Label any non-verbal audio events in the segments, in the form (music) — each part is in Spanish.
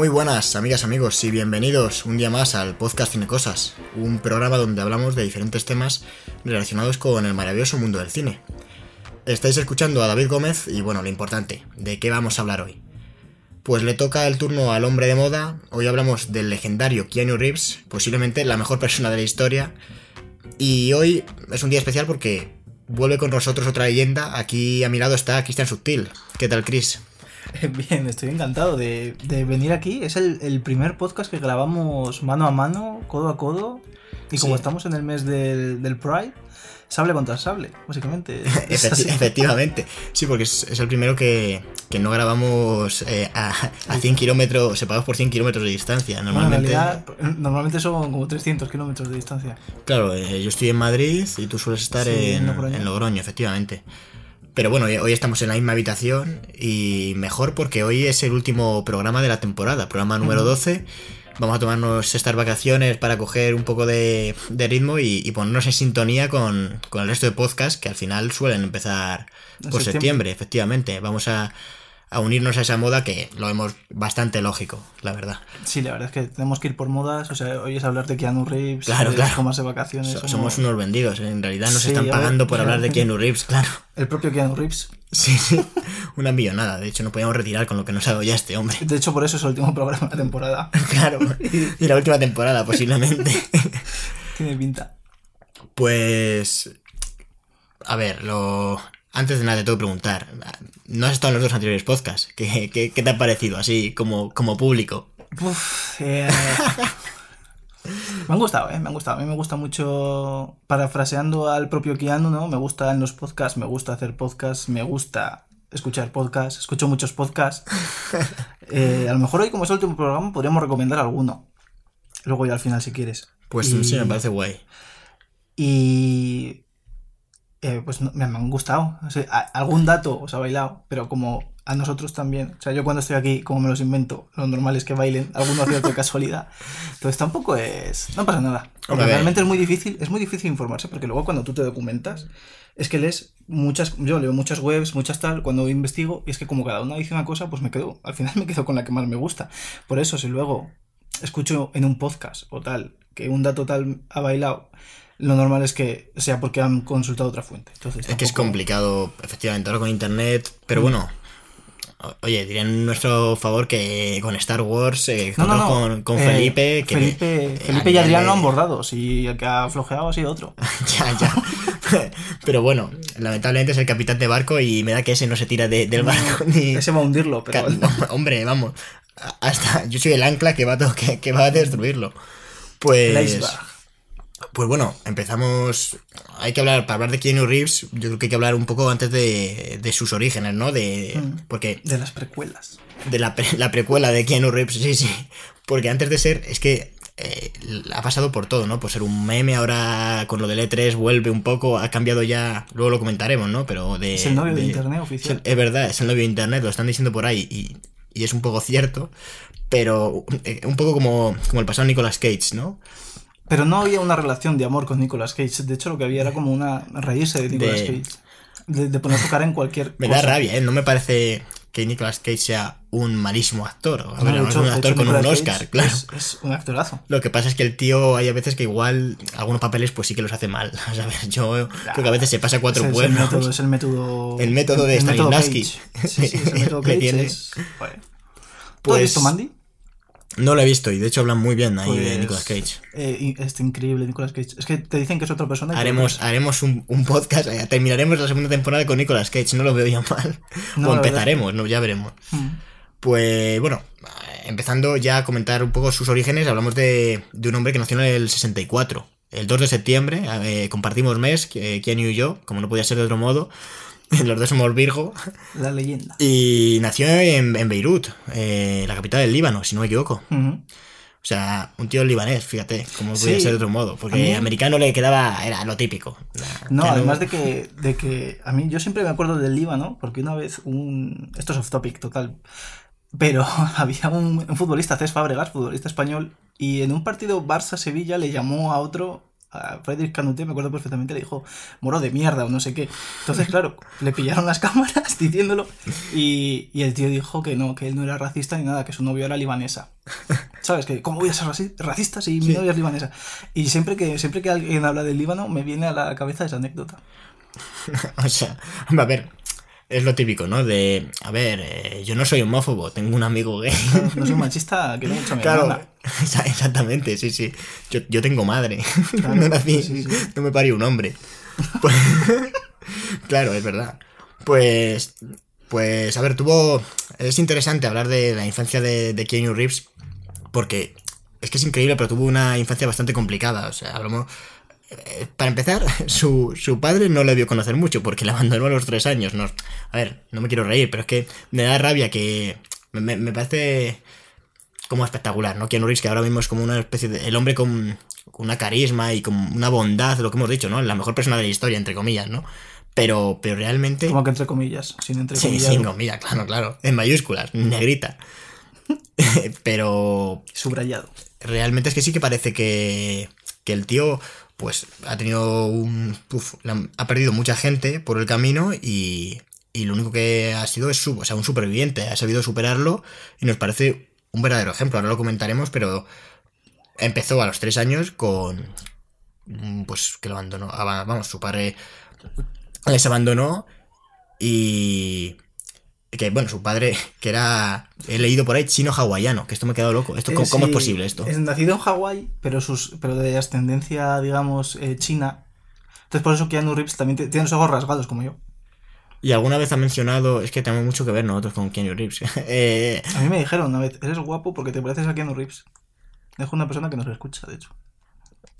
Muy buenas, amigas, amigos, y bienvenidos un día más al podcast Cine Cosas, un programa donde hablamos de diferentes temas relacionados con el maravilloso mundo del cine. Estáis escuchando a David Gómez y bueno, lo importante, ¿de qué vamos a hablar hoy? Pues le toca el turno al hombre de moda, hoy hablamos del legendario Keanu Reeves, posiblemente la mejor persona de la historia, y hoy es un día especial porque vuelve con nosotros otra leyenda, aquí a mi lado está Cristian Subtil. ¿Qué tal, Chris? (laughs) Bien, estoy encantado de, de venir aquí. Es el, el, primer podcast que grabamos mano a mano, codo a codo. Y como Sí. estamos en el mes del, del Pride, sable contra sable, básicamente. (laughs) Efecti- efectivamente, sí, porque es, es el primero que, que no grabamos eh, a, a 100 kilómetros, separados por 100 kilómetros de distancia. Bueno, en Normalmente, realidad, normalmente son como 300 kilómetros de distancia. claro, eh, yo estoy en Madrid y tú sueles estar Sí, en, en Logroño. en Logroño, efectivamente. Pero bueno, hoy- hoy estamos en la misma habitación y mejor porque hoy es el último programa de la temporada, programa número Ujú. 12. Vamos a tomarnos estas vacaciones para coger un poco de, de ritmo y, y ponernos en sintonía con, con el resto de podcasts que al final suelen empezar por septiembre, septiembre. efectivamente. Vamos a, a unirnos a esa moda que lo vemos bastante lógico, la verdad. Sí, la verdad es que tenemos que ir por modas. O sea, hoy es hablar de Keanu Reeves, Claro, de claro. tomarse vacaciones. So- somos- unos vendidos, en realidad nos Sí, están ver, pagando por hablar de Keanu Reeves, claro. (laughs) El propio Keanu Reeves. Sí, sí, una millonada. De hecho, no podíamos retirar con lo que nos ha dado ya este hombre. De hecho, por eso es el último programa de la temporada. (laughs) Claro, y la última temporada posiblemente. (laughs) Tiene pinta. Pues... A ver, lo... Antes de nada te tengo que preguntar. No has estado en los dos anteriores podcasts. ¿Qué, qué, qué te ha parecido así como, como público? Uf, eh, me han gustado, ¿eh? Me han gustado. A mí me gusta mucho, parafraseando al propio Keanu, ¿no? Me gusta en los podcasts, me gusta hacer podcasts, me gusta escuchar podcasts, escucho muchos podcasts. (laughs) Eh, a lo mejor hoy, como es el último programa, podríamos recomendar alguno. Luego ya al final, si quieres. Pues Y- sí, me parece guay. Y... eh, pues no- me, han gustado. O sea, a- algún dato os ha bailado, pero como a nosotros también. O sea, yo cuando estoy aquí, como me los invento, lo normal es que bailen, alguno acierto de casualidad. Entonces tampoco es... No pasa nada. Ver. realmente es muy difícil, es muy difícil informarse, porque luego cuando tú te documentas, es que lees muchas... Yo leo muchas webs, muchas tal, cuando investigo, y es que como cada una dice una cosa, pues me quedo... Al final (laughs) me quedo con la que más me gusta. Por eso, si luego escucho en un podcast o tal, que un dato tal ha bailado, lo normal es que sea porque han consultado otra fuente. Entonces, Es que es complicado, efectivamente, ahora con internet. Pero bueno, oye, diría en nuestro favor que con Star Wars, eh, No, no, no. con, con Eh, Felipe. Que, Felipe, eh, Felipe y Adrián lo han bordado. Si el que ha flojeado ha sido otro. (laughs) ya, ya. (laughs) Pero bueno, lamentablemente es el capitán de barco y me da que ese no se tira de- del barco ni. (laughs) Ese va a hundirlo, pero. Hombre, vamos. Hasta yo soy el ancla que va a, que, que va a destruirlo. Pues. Pues bueno, empezamos. Hay que hablar, para hablar de Keanu Reeves, yo creo que hay que hablar un poco antes de, de sus orígenes, ¿no? De. Mm. Porque. De las precuelas. De la, pre- la precuela de Keanu Reeves, sí, sí. Porque antes de ser. Es que. eh, ha pasado por todo, ¿no? Por ser un meme, ahora con lo del E3 vuelve un poco, ha cambiado ya. Luego lo comentaremos, ¿no? Pero de. Es el novio de, de- internet oficial. es verdad, es el novio de internet, lo están diciendo por ahí y, y es un poco cierto, pero eh, un poco como, como el pasado Nicolas Cage, ¿no? Pero no había una relación de amor con Nicolas Cage. De hecho, lo que había era como una reírse de Nicolas De- Cage. De, de poner su cara en cualquier (laughs) Me cosa. da rabia, ¿eh? No me parece que Nicolas Cage sea un malísimo actor. No, ver, hecho- un actor hecho, con un Oscar, Cage claro. Es, es un actorazo. Lo que pasa es que el tío hay a veces que igual algunos papeles pues sí que los hace mal. (laughs) ¿sabes? Yo creo que a veces se pasa cuatro es, el- pueblos. Es el método, es el método. El método de Stanislavski. Sí, sí, es el (laughs) método. ¿Tú has Pues- visto Mandy? No lo he visto y de hecho hablan muy bien ahí de Pues, Nicolas Cage. eh, y- es increíble Nicolas Cage. Es que te dicen que es otra persona. Haremos, lo haremos un, un podcast, eh, terminaremos la segunda temporada con Nicolas Cage, no lo veo ya mal. (laughs) No, o empezaremos, no, ya veremos. Mm. Pues bueno, empezando ya a comentar un poco sus orígenes, hablamos de, de un hombre que nació en el 64. El 2 de septiembre, eh, compartimos mes, que- Keanu y yo, como no podía ser de otro modo. (laughs) Los dos somos Virgo. La leyenda. Y nació en, en Beirut, eh, la capital del Líbano, si no me equivoco. O sea, un tío libanés, fíjate, como no podía Sí. ser de otro modo. Porque mí- americano le quedaba, era lo típico. No, además de que, de que a mí yo siempre me acuerdo del Líbano, porque una vez un... Esto es off topic total. Pero (laughs) había un, un futbolista, Cés Fábregas, futbolista español, y en un partido Barça-Sevilla le llamó a otro a Frederick Canute, me acuerdo perfectamente, le dijo moro de mierda o no sé qué. Entonces, claro, le pillaron las (laughs) cámaras diciéndolo y, y el tío dijo que no, que él no era racista ni nada, que su novia era libanesa. ¿Sabes? Que, ¿Cómo voy a ser raci- racista si mi novia es libanesa? Y siempre que, siempre que alguien habla del Líbano, me viene a la cabeza esa anécdota. (laughs) o sea, a ver, es lo típico, ¿no? De, a ver, eh, yo no soy homófobo, tengo un amigo gay. (laughs) No soy machista, que mucho mi Claro, hermana. (laughs) exactamente, sí, sí. Yo, yo tengo madre. (laughs) Claro, no nací, sí, sí. no me parió un hombre. Pues- claro, es verdad. Pues, pues, a ver, tuvo. Es interesante hablar de la infancia de, de Keanu Reeves, porque es que es increíble, pero tuvo una infancia bastante complicada. O sea, hablamos. Eh, Para empezar, (laughs) su, su padre no le vio conocer mucho porque le abandonó a los tres años. No, a ver, no me quiero reír, pero es que me da rabia que. Me, me- parece como espectacular, ¿no? Keanu Reeves, que ahora mismo es como una especie de. El hombre con, con una carisma y con una bondad, lo que hemos dicho, ¿no? La mejor persona de la historia, entre comillas, ¿no? Pero, pero realmente. Como que entre comillas, sin entre Sí, comillas. sin comillas, claro, claro. En mayúsculas, negrita. (laughs) pero Subrayado. realmente es que sí que parece que, que el tío pues ha tenido un... ha perdido mucha gente por el camino y, y lo único que ha sido es su, o sea, un superviviente, ha sabido superarlo y nos parece un verdadero ejemplo, ahora lo comentaremos, pero empezó a los tres años con... pues que lo abandonó, aba- vamos, su padre les abandonó y... Que bueno, su padre, que era, he leído por ahí, chino hawaiano, que esto me ha quedado loco. Esto, ¿cómo, Eh, cómo es posible esto? Es nacido en Hawái, pero, sus, pero de ascendencia, digamos, eh, china. Entonces por eso Keanu Reeves también te- tiene los ojos rasgados como yo. Y alguna vez ha mencionado, es que tenemos mucho que ver nosotros con Keanu Reeves. (laughs) Eh, A mí me dijeron una vez, eres guapo porque te pareces a Keanu Reeves. Dejo una persona que nos escucha, de hecho.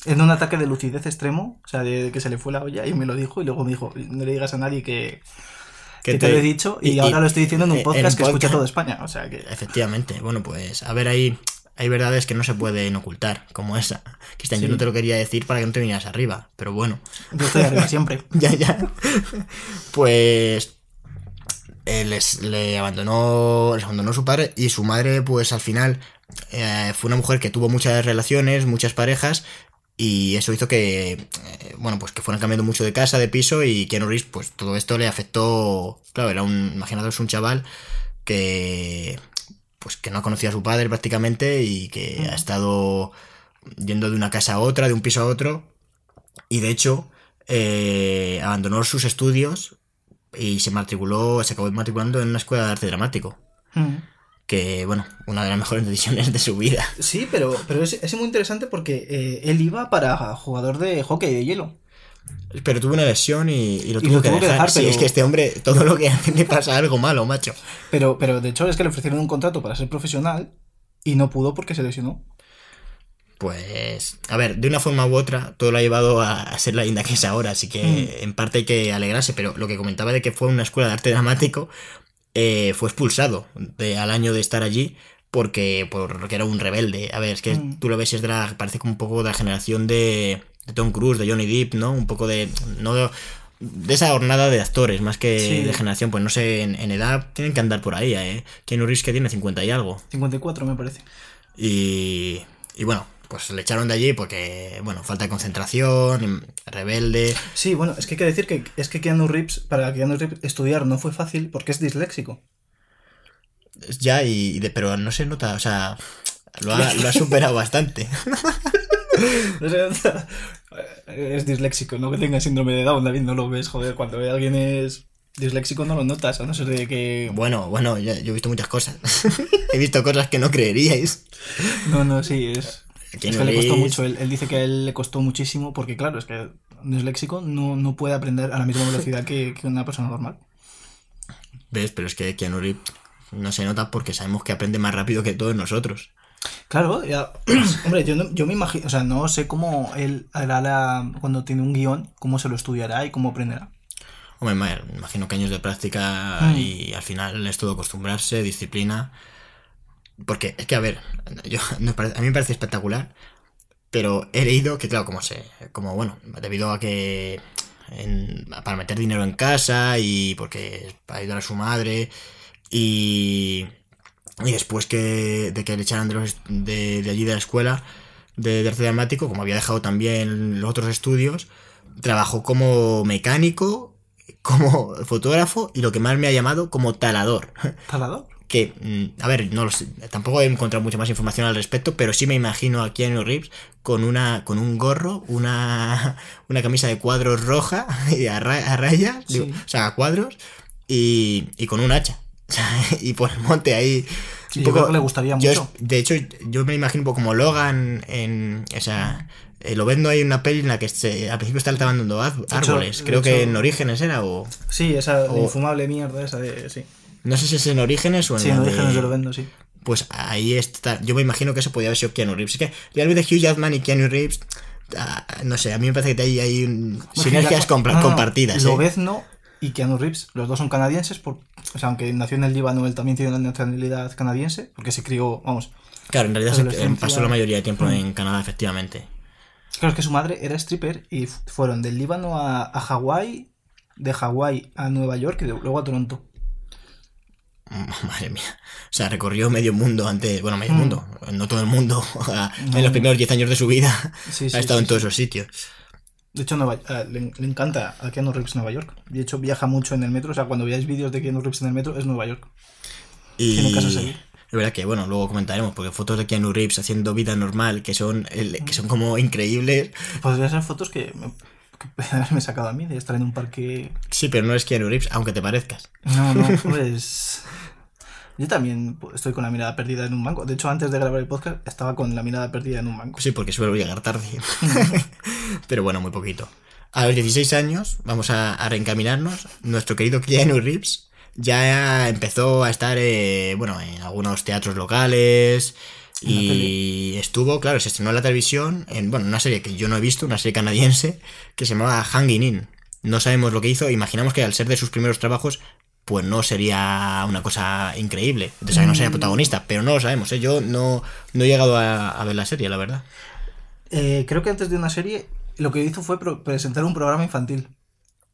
En un ataque de lucidez extremo, o sea, de que se le fue la olla y me lo dijo y luego me dijo, no le digas a nadie que, que te, lo he dicho y, ahora lo estoy diciendo en un en podcast que escucha toda España. O sea que... Efectivamente, bueno, pues a ver, hay, hay verdades que no se pueden ocultar, como esa. Cristian, yo no te lo quería decir para que no te vinieras arriba, pero bueno. Yo estoy arriba siempre. (laughs) ya, ya. Pues eh, les, le abandonó, les abandonó su padre y su madre, pues al final eh, fue una mujer que tuvo muchas relaciones, muchas parejas y eso hizo que, eh, bueno, pues que fueran cambiando mucho de casa, de piso y Keanu Reeves, pues todo esto le afectó, claro, era un, imaginaos un chaval que, pues que no conocía a su padre prácticamente y que ha estado yendo de una casa a otra, de un piso a otro y de hecho eh, abandonó sus estudios y se matriculó, se acabó matriculando en una escuela de arte dramático. Que, bueno, una de las mejores (laughs) decisiones de su vida. Sí, pero, pero es, es muy interesante porque eh, él iba para jugador de hockey de hielo. Pero tuvo una lesión y, y lo Y tuvo, lo que, tuvo que dejar. dejar, Sí, pero- es que este hombre, todo lo que hace le pasa algo malo, macho. Pero, pero de hecho es que le ofrecieron un contrato para ser profesional y no pudo porque se lesionó. Pues, a ver, de una forma u otra, todo lo ha llevado a, a ser la linda que es ahora, así que en parte hay que alegrarse, pero lo que comentaba de que fue una escuela de arte dramático, eh, fue expulsado de, al año de estar allí porque, porque era un rebelde. A ver, es que Mm. tú lo ves, es de la, parece como un poco de la generación de, de Tom Cruise, de Johnny Depp, ¿no? Un poco de... No, de esa jornada de actores, más que Sí. de generación, pues no sé, en, en edad tienen que andar por ahí, ¿eh? Keanu Reeves que tiene 50 y algo. 54 me parece. Y, y bueno, pues le echaron de allí porque, bueno, falta de concentración, rebelde. Sí, bueno, es que hay que decir que es que Keanu Reeves, para Keanu Reeves estudiar no fue fácil porque es disléxico. Ya, y, y de- pero no se nota, o sea, lo ha, lo ha superado bastante. (laughs) Es disléxico, no que tenga síndrome de Down, David, no lo ves, joder, cuando ve a alguien es disléxico no lo notas, a no ser de que... Bueno, bueno, yo, yo he visto muchas cosas. (laughs) he visto cosas que no creeríais. No, no, sí, es... Es que le costó mucho, él, él dice que a él le costó muchísimo porque claro, es que un disléxico no, no puede aprender a la misma velocidad que, que una persona normal. ¿Ves? Pero es que Keanu Reeves no se nota porque sabemos que aprende más rápido que todos nosotros. Claro, ya, (clears throat) hombre, yo, no- yo me imagino, o sea, no sé cómo él hará la, cuando tiene un guion, cómo se lo estudiará y cómo aprenderá. Hombre, me me imagino que años de práctica Mm. y al final es todo acostumbrarse, disciplina. Porque es que, a ver, yo, parece- a mí me parece espectacular, pero he leído que, claro, como se, como bueno, debido a que para meter dinero en casa y porque para ayudar a su madre y, después que, de que le echaran de, los- de, de allí de la escuela, de, arte dramático, como había dejado también los otros estudios, trabajó como mecánico, como fotógrafo y lo que más me ha llamado como talador. ¿Talador? Que, mm, a ver, no lo sé, tampoco he encontrado mucha más información al respecto, pero sí me imagino a Keanu Reeves con una con un gorro, una, (laughs) una camisa de cuadros roja (laughs) y a, rayas, o sea, a cuadros, y, y con un hacha. (laughs) y por el monte ahí. un poco, le gustaría mucho. de hecho, yo me imagino un poco como Logan en. O sea, eh, lo vendo ahí en una peli en la que se, al principio está talando árboles. Creo que en Orígenes era o. Sí, esa infumable mierda esa de. Sí. No sé si es en Orígenes o en. Sí, en Orígenes yo lo vendo, sí. Pues ahí está. Yo me imagino que eso podía haber sido Keanu Reeves. Es que realmente Hugh Jackman y Keanu Reeves. Ah, no sé, a mí me parece que hay, hay sinergias compartidas. Lo ves, no, y Keanu Reeves. Los dos son canadienses, por, o sea, aunque nació en el Líbano, él también tiene una nacionalidad canadiense, porque se crió, vamos. Claro, en realidad se pasó la mayoría de tiempo en Canadá, efectivamente. Claro, es que su madre era stripper y fueron del Líbano a, a Hawái, de Hawái a Nueva York y luego a Toronto. (laughs) Madre mía. O sea, recorrió medio mundo antes. Bueno, medio mm. mundo. No todo el mundo. (laughs) en los primeros 10 años de su vida (laughs) ha estado en todos esos sitios. De hecho, eh, le, encanta a Keanu Reeves Nueva York. De hecho, viaja mucho en el metro. O sea, cuando veáis vídeos de Keanu Reeves en el metro, es Nueva York. Y... Tiene. Es verdad que, bueno, luego comentaremos, porque fotos de Keanu Reeves haciendo vida normal, que son, que son como increíbles. Podrían ser fotos que que (laughs) haberme sacado a mí, de estar en un parque. Sí, pero no es Keanu Reeves, aunque te parezcas. No, no, (laughs) pues. Yo también estoy con la mirada perdida en un banco. De hecho, antes de grabar el podcast estaba con la mirada perdida en un banco. Sí, porque suelo llegar tarde. (laughs) Pero bueno, muy poquito. A los 16 años, vamos a, reencaminarnos. Nuestro querido Keanu Reeves ya empezó a estar eh, bueno, en algunos teatros locales. Y estuvo, claro, se estrenó en la televisión en bueno, una serie que yo no he visto, una serie canadiense, que se llamaba Hanging In. No sabemos lo que hizo, imaginamos que al ser de sus primeros trabajos pues no sería una cosa increíble. O sea, que no sería mm. protagonista, pero no lo sabemos. ¿eh? Yo no, no he llegado a, ver la serie, la verdad. Eh, creo que antes de una serie lo que hizo fue presentar un programa infantil.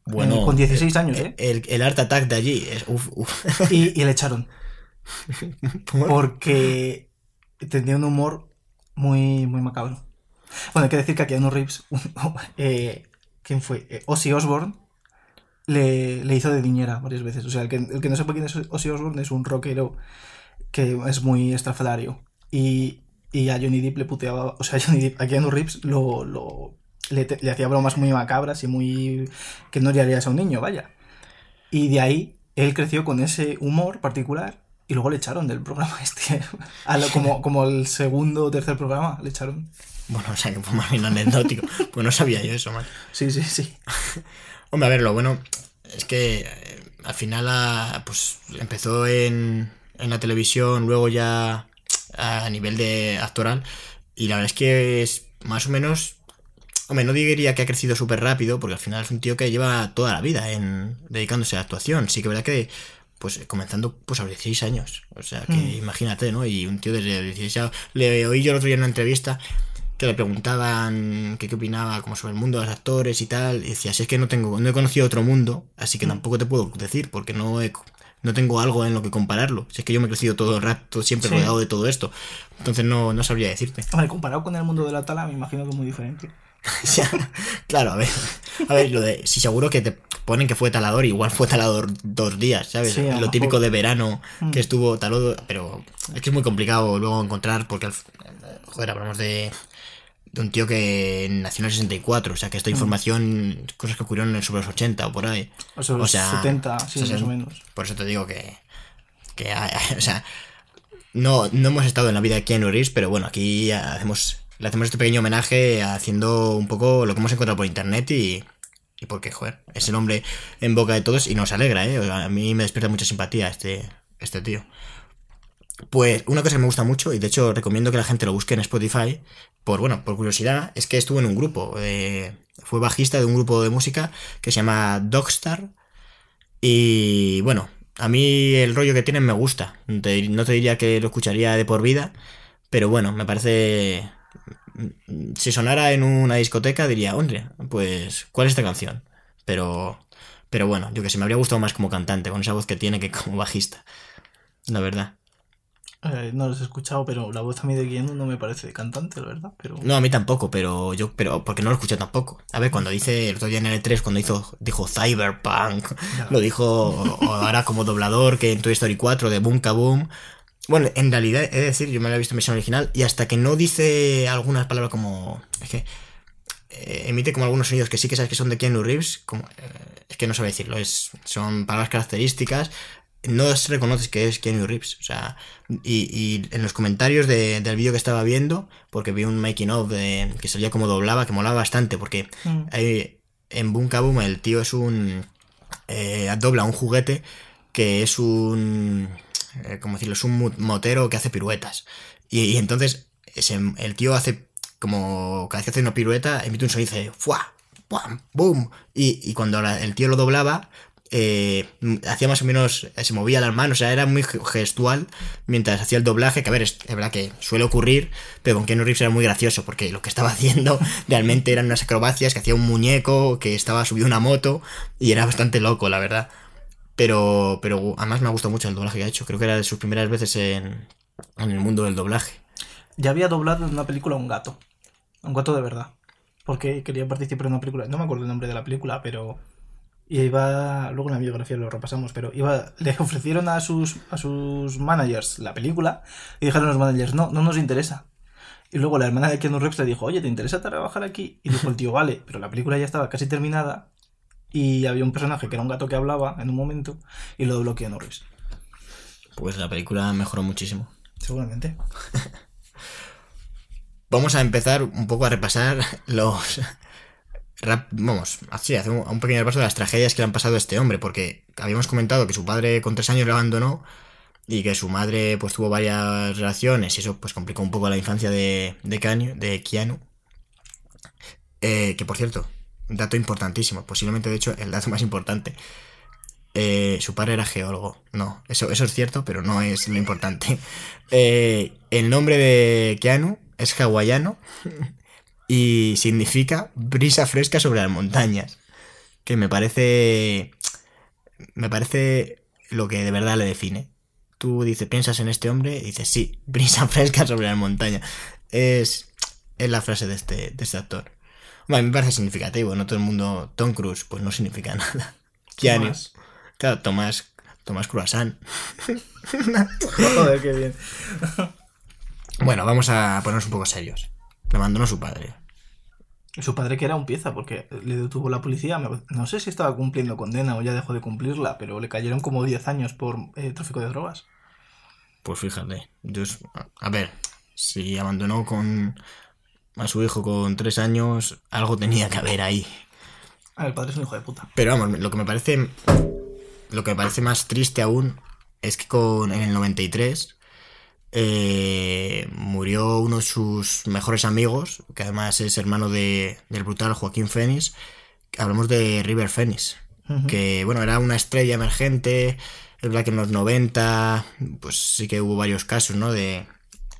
Bueno, con 16 años, ¿eh? El, el Art Attack de allí es. Uf, Y, le echaron. (laughs) Porque tenía un humor muy, muy macabro. Bueno, hay que decir que aquí Keanu Reeves, (laughs) eh, ¿quién fue? Eh, Ozzy Osbourne le, le, hizo de niñera varias veces. O sea, el que, el que no sepa quién es Ozzy Osbourne es un rockero que es muy estrafalario. Y, y a Johnny Depp le puteaba. O sea, a (laughs) Johnny Depp, a Keanu Reeves lo, lo le, le, hacía bromas muy macabras y muy. que no le harías a un niño, vaya. Y de ahí él creció con ese humor particular y luego le echaron del programa (laughs) este. como, como el segundo o tercer programa, le echaron. Bueno, o sea, que fue más bien anecdótico. (laughs) pues no sabía yo eso, man. Sí, sí, sí. (laughs) Hombre, a ver, lo bueno es que eh, al final ah, pues empezó en, en la televisión, luego ya a nivel de actoral. Y la verdad es que es más o menos. Hombre, no diría que ha crecido súper rápido, porque al final es un tío que lleva toda la vida en dedicándose a la actuación. Sí que verdad que, pues comenzando pues a los 16 años. O sea, que mm. imagínate, ¿no? Y un tío desde los 16 años. Le oí yo el otro día en una entrevista que le preguntaban qué opinaba como sobre el mundo de los actores y tal, y decía, si es que no tengo, no he conocido otro mundo, así que mm. tampoco te puedo decir, porque no no tengo algo en lo que compararlo. Si es que yo me he crecido todo el rato, siempre rodeado de todo esto. Entonces no, no sabría decirte. Hombre, comparado con el mundo de la tala, me imagino que es muy diferente. (laughs) claro, a ver. A ver, lo de. Si seguro que te ponen que fue talador, igual fue talador dos días, ¿sabes? lo típico de verano mm. que estuvo talado. Pero es que es muy complicado luego encontrar, porque. Joder, hablamos de de un tío que nació en el 64, o sea que esta mm. información, cosas que ocurrieron sobre los 80 o por ahí. O sobre los 70, sí, más o menos. Por eso te digo que, que (laughs) o sea, no, no hemos estado en la vida de Keanu Reeves, pero bueno, aquí hacemos, le hacemos este pequeño homenaje haciendo un poco lo que hemos encontrado por internet y, y porque, joder, es el hombre en boca de todos y nos alegra, ¿eh? A mí me despierta mucha simpatía este, este tío. Pues una cosa que me gusta mucho, y de hecho recomiendo que la gente lo busque en Spotify, por bueno, por curiosidad, es que estuvo en un grupo. Eh, fue bajista de un grupo de música que se llama Dogstar. Y bueno, a mí el rollo que tienen me gusta. no te diría que lo escucharía de por vida, pero bueno, me parece. Si sonara en una discoteca diría, hombre, pues, ¿cuál es esta canción? Pero. Pero bueno, yo que sé, me habría gustado más como cantante, con esa voz que tiene que como bajista. La verdad. Eh, no los he escuchado, pero la voz a mí de Keanu no me parece cantante, la verdad. Pero... No, a mí tampoco, pero yo, pero porque no lo escuché tampoco. A ver, cuando dice el otro día en el E3, cuando hizo, dijo Cyberpunk, lo dijo ahora como doblador que en Toy Story 4 de Boom Kaboom. Bueno, en realidad, he de decir, yo me la he visto en versión original y hasta que no dice algunas palabras como. Es que. eh, emite como algunos sonidos que sí que sabes que son de Keanu Reeves, como, eh, es que no sabe decirlo, es, son palabras características, no se reconoce que es Keanu Reeves, o sea, y, y en los comentarios de- del vídeo que estaba viendo, porque vi un making of de, que salía como doblaba, que molaba bastante, porque Mm. hay- en Boom Kaboom el tío es un... eh, dobla un juguete que es un... eh, ¿Cómo decirlo? Es un motero que hace piruetas. Y, entonces el tío hace como... Cada vez que hace una pirueta emite un sonido y dice... ¡Fua! ¡Pum! ¡Boom! Y, cuando el tío lo doblaba... eh, hacía más o menos, se movía las manos, o sea, era muy ge- gestual mientras hacía el doblaje, que a ver, es, verdad que suele ocurrir, pero con Keanu Reeves era muy gracioso, porque lo que estaba (laughs) haciendo realmente eran unas acrobacias, que hacía un muñeco, que estaba subido una moto, y era bastante loco, la verdad. Pero, pero además me ha gustado mucho el doblaje que ha hecho, creo que era de sus primeras veces en, en el mundo del doblaje. Ya había doblado en una película a un gato. Un gato de verdad. Porque quería participar en una película. No me acuerdo el nombre de la película, pero. Y iba. Luego en la biografía lo repasamos, pero iba. Le ofrecieron a sus, a sus managers la película. Y dijeron los managers, no, no nos interesa. Y luego la hermana de Keanu Reeves le dijo, oye, ¿te interesa trabajar aquí? Y dijo el tío, vale, pero la película ya estaba casi terminada. Y había un personaje que era un gato que hablaba en un momento. Y lo Keanu Reeves. Pues la película mejoró muchísimo. Seguramente. (laughs) Vamos a empezar un poco a repasar los... rap- Vamos, así, hacer un, pequeño repaso de las tragedias que le han pasado a este hombre, porque habíamos comentado que su padre con tres años le abandonó y que su madre pues tuvo varias relaciones y eso pues complicó un poco la infancia de, de, Keanu, de Keanu. Eh, que por cierto, dato importantísimo, posiblemente de hecho el dato más importante. Eh, su padre era geólogo. No, eso, eso es cierto, pero no es lo importante. (laughs) Eh, el nombre de Keanu es hawaiano y significa brisa fresca sobre las montañas. Que me parece. Me parece lo que de verdad le define. Tú dices, piensas en este hombre y dices, sí, (laughs) brisa fresca sobre las montañas. Es, es la frase de este, de este actor. Bueno, a mí me parece significativo, no todo el mundo. Tom Cruise, pues no significa (laughs) nada. Keanu. Claro, Tomás. Tomás Croissant. (laughs) Joder, qué bien. Bueno, vamos a ponernos un poco serios. Le abandonó su padre. Su padre que era un pieza, porque le detuvo la policía. No sé si estaba cumpliendo condena o ya dejó de cumplirla, pero le cayeron como 10 años por eh, tráfico de drogas. Pues fíjate. yo a ver, si abandonó con a su hijo con tres años, algo tenía que haber ahí. Ah, el padre es un hijo de puta. Pero vamos, lo que me parece. Lo que me parece más triste aún es que con, en el 93 eh, murió uno de sus mejores amigos, que además es hermano de, del brutal Joaquín Phoenix. Hablamos de River Ujú. que bueno, era una estrella emergente. Es verdad que en los 90, pues sí que hubo varios casos, ¿no? De,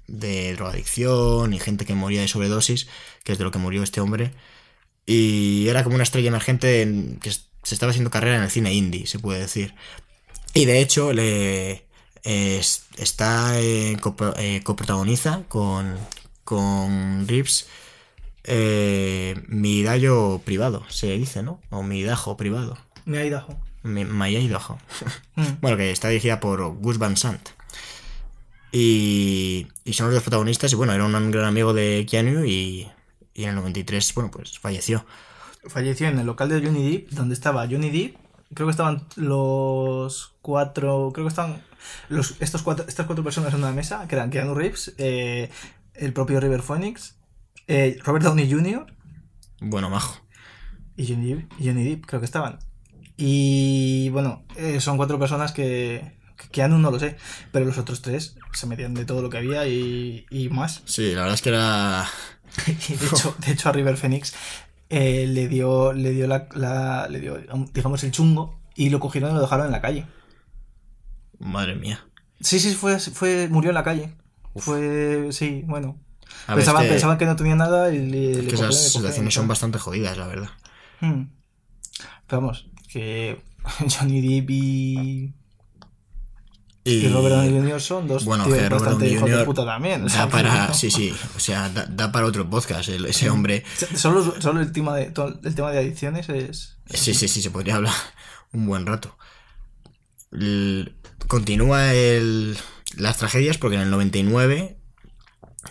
de drogadicción y gente que moría de sobredosis, que es de lo que murió este hombre. Y era como una estrella emergente en- que se estaba haciendo carrera en el cine indie, se puede decir. Y de hecho, le es- está eh, copro- eh, coprotagoniza con, con Reeves eh, mi dayo privado, se dice, ¿no? O mi dajo privado. (laughs) Me ha ido. Mi, Idaho. Mm. Bueno, que está dirigida por Gus Van Sant. Y, y son los dos protagonistas. Y bueno, era un gran amigo de Keanu y, y en el 93, bueno, pues falleció. Falleció en el local de Johnny Depp, donde estaba Johnny Depp. Creo que estaban los cuatro. Creo que estaban los, estos cuatro, estas cuatro personas en una mesa, que eran Keanu Reeves, eh, el propio River Phoenix, eh, Robert Downey Jr. Bueno, majo. y Johnny Depp, Johnny Depp, creo que estaban. Y bueno, eh, son cuatro personas que Keanu no lo sé, pero los otros tres se metían de todo lo que había y, y más. Sí, la verdad es que era. (laughs) De hecho, de hecho a River Phoenix eh, le dio, le dio la, la- le dio, digamos, el chungo y lo cogieron y lo dejaron en la calle. Madre mía. Sí, sí, fue, fue murió en la calle. Fue, sí, bueno. Pensaban, es que, pensaban que no tenía nada y le, es le que cogieron, esas le situaciones son bastante jodidas, la verdad. Hmm. Pero vamos, que (laughs) Johnny Depp y... Y, Robert Downey Jr. son dos bueno, tíos que Robert bastante hijos de puta también. o da para, que- (laughs) sí, sí, o sea, da, da para otro podcast el- ese hombre. (laughs) Solo, solo el, tema de, todo el tema de adicciones es... Sí, sí, sí, se podría hablar un buen rato. Continúa el, las tragedias porque en el 99,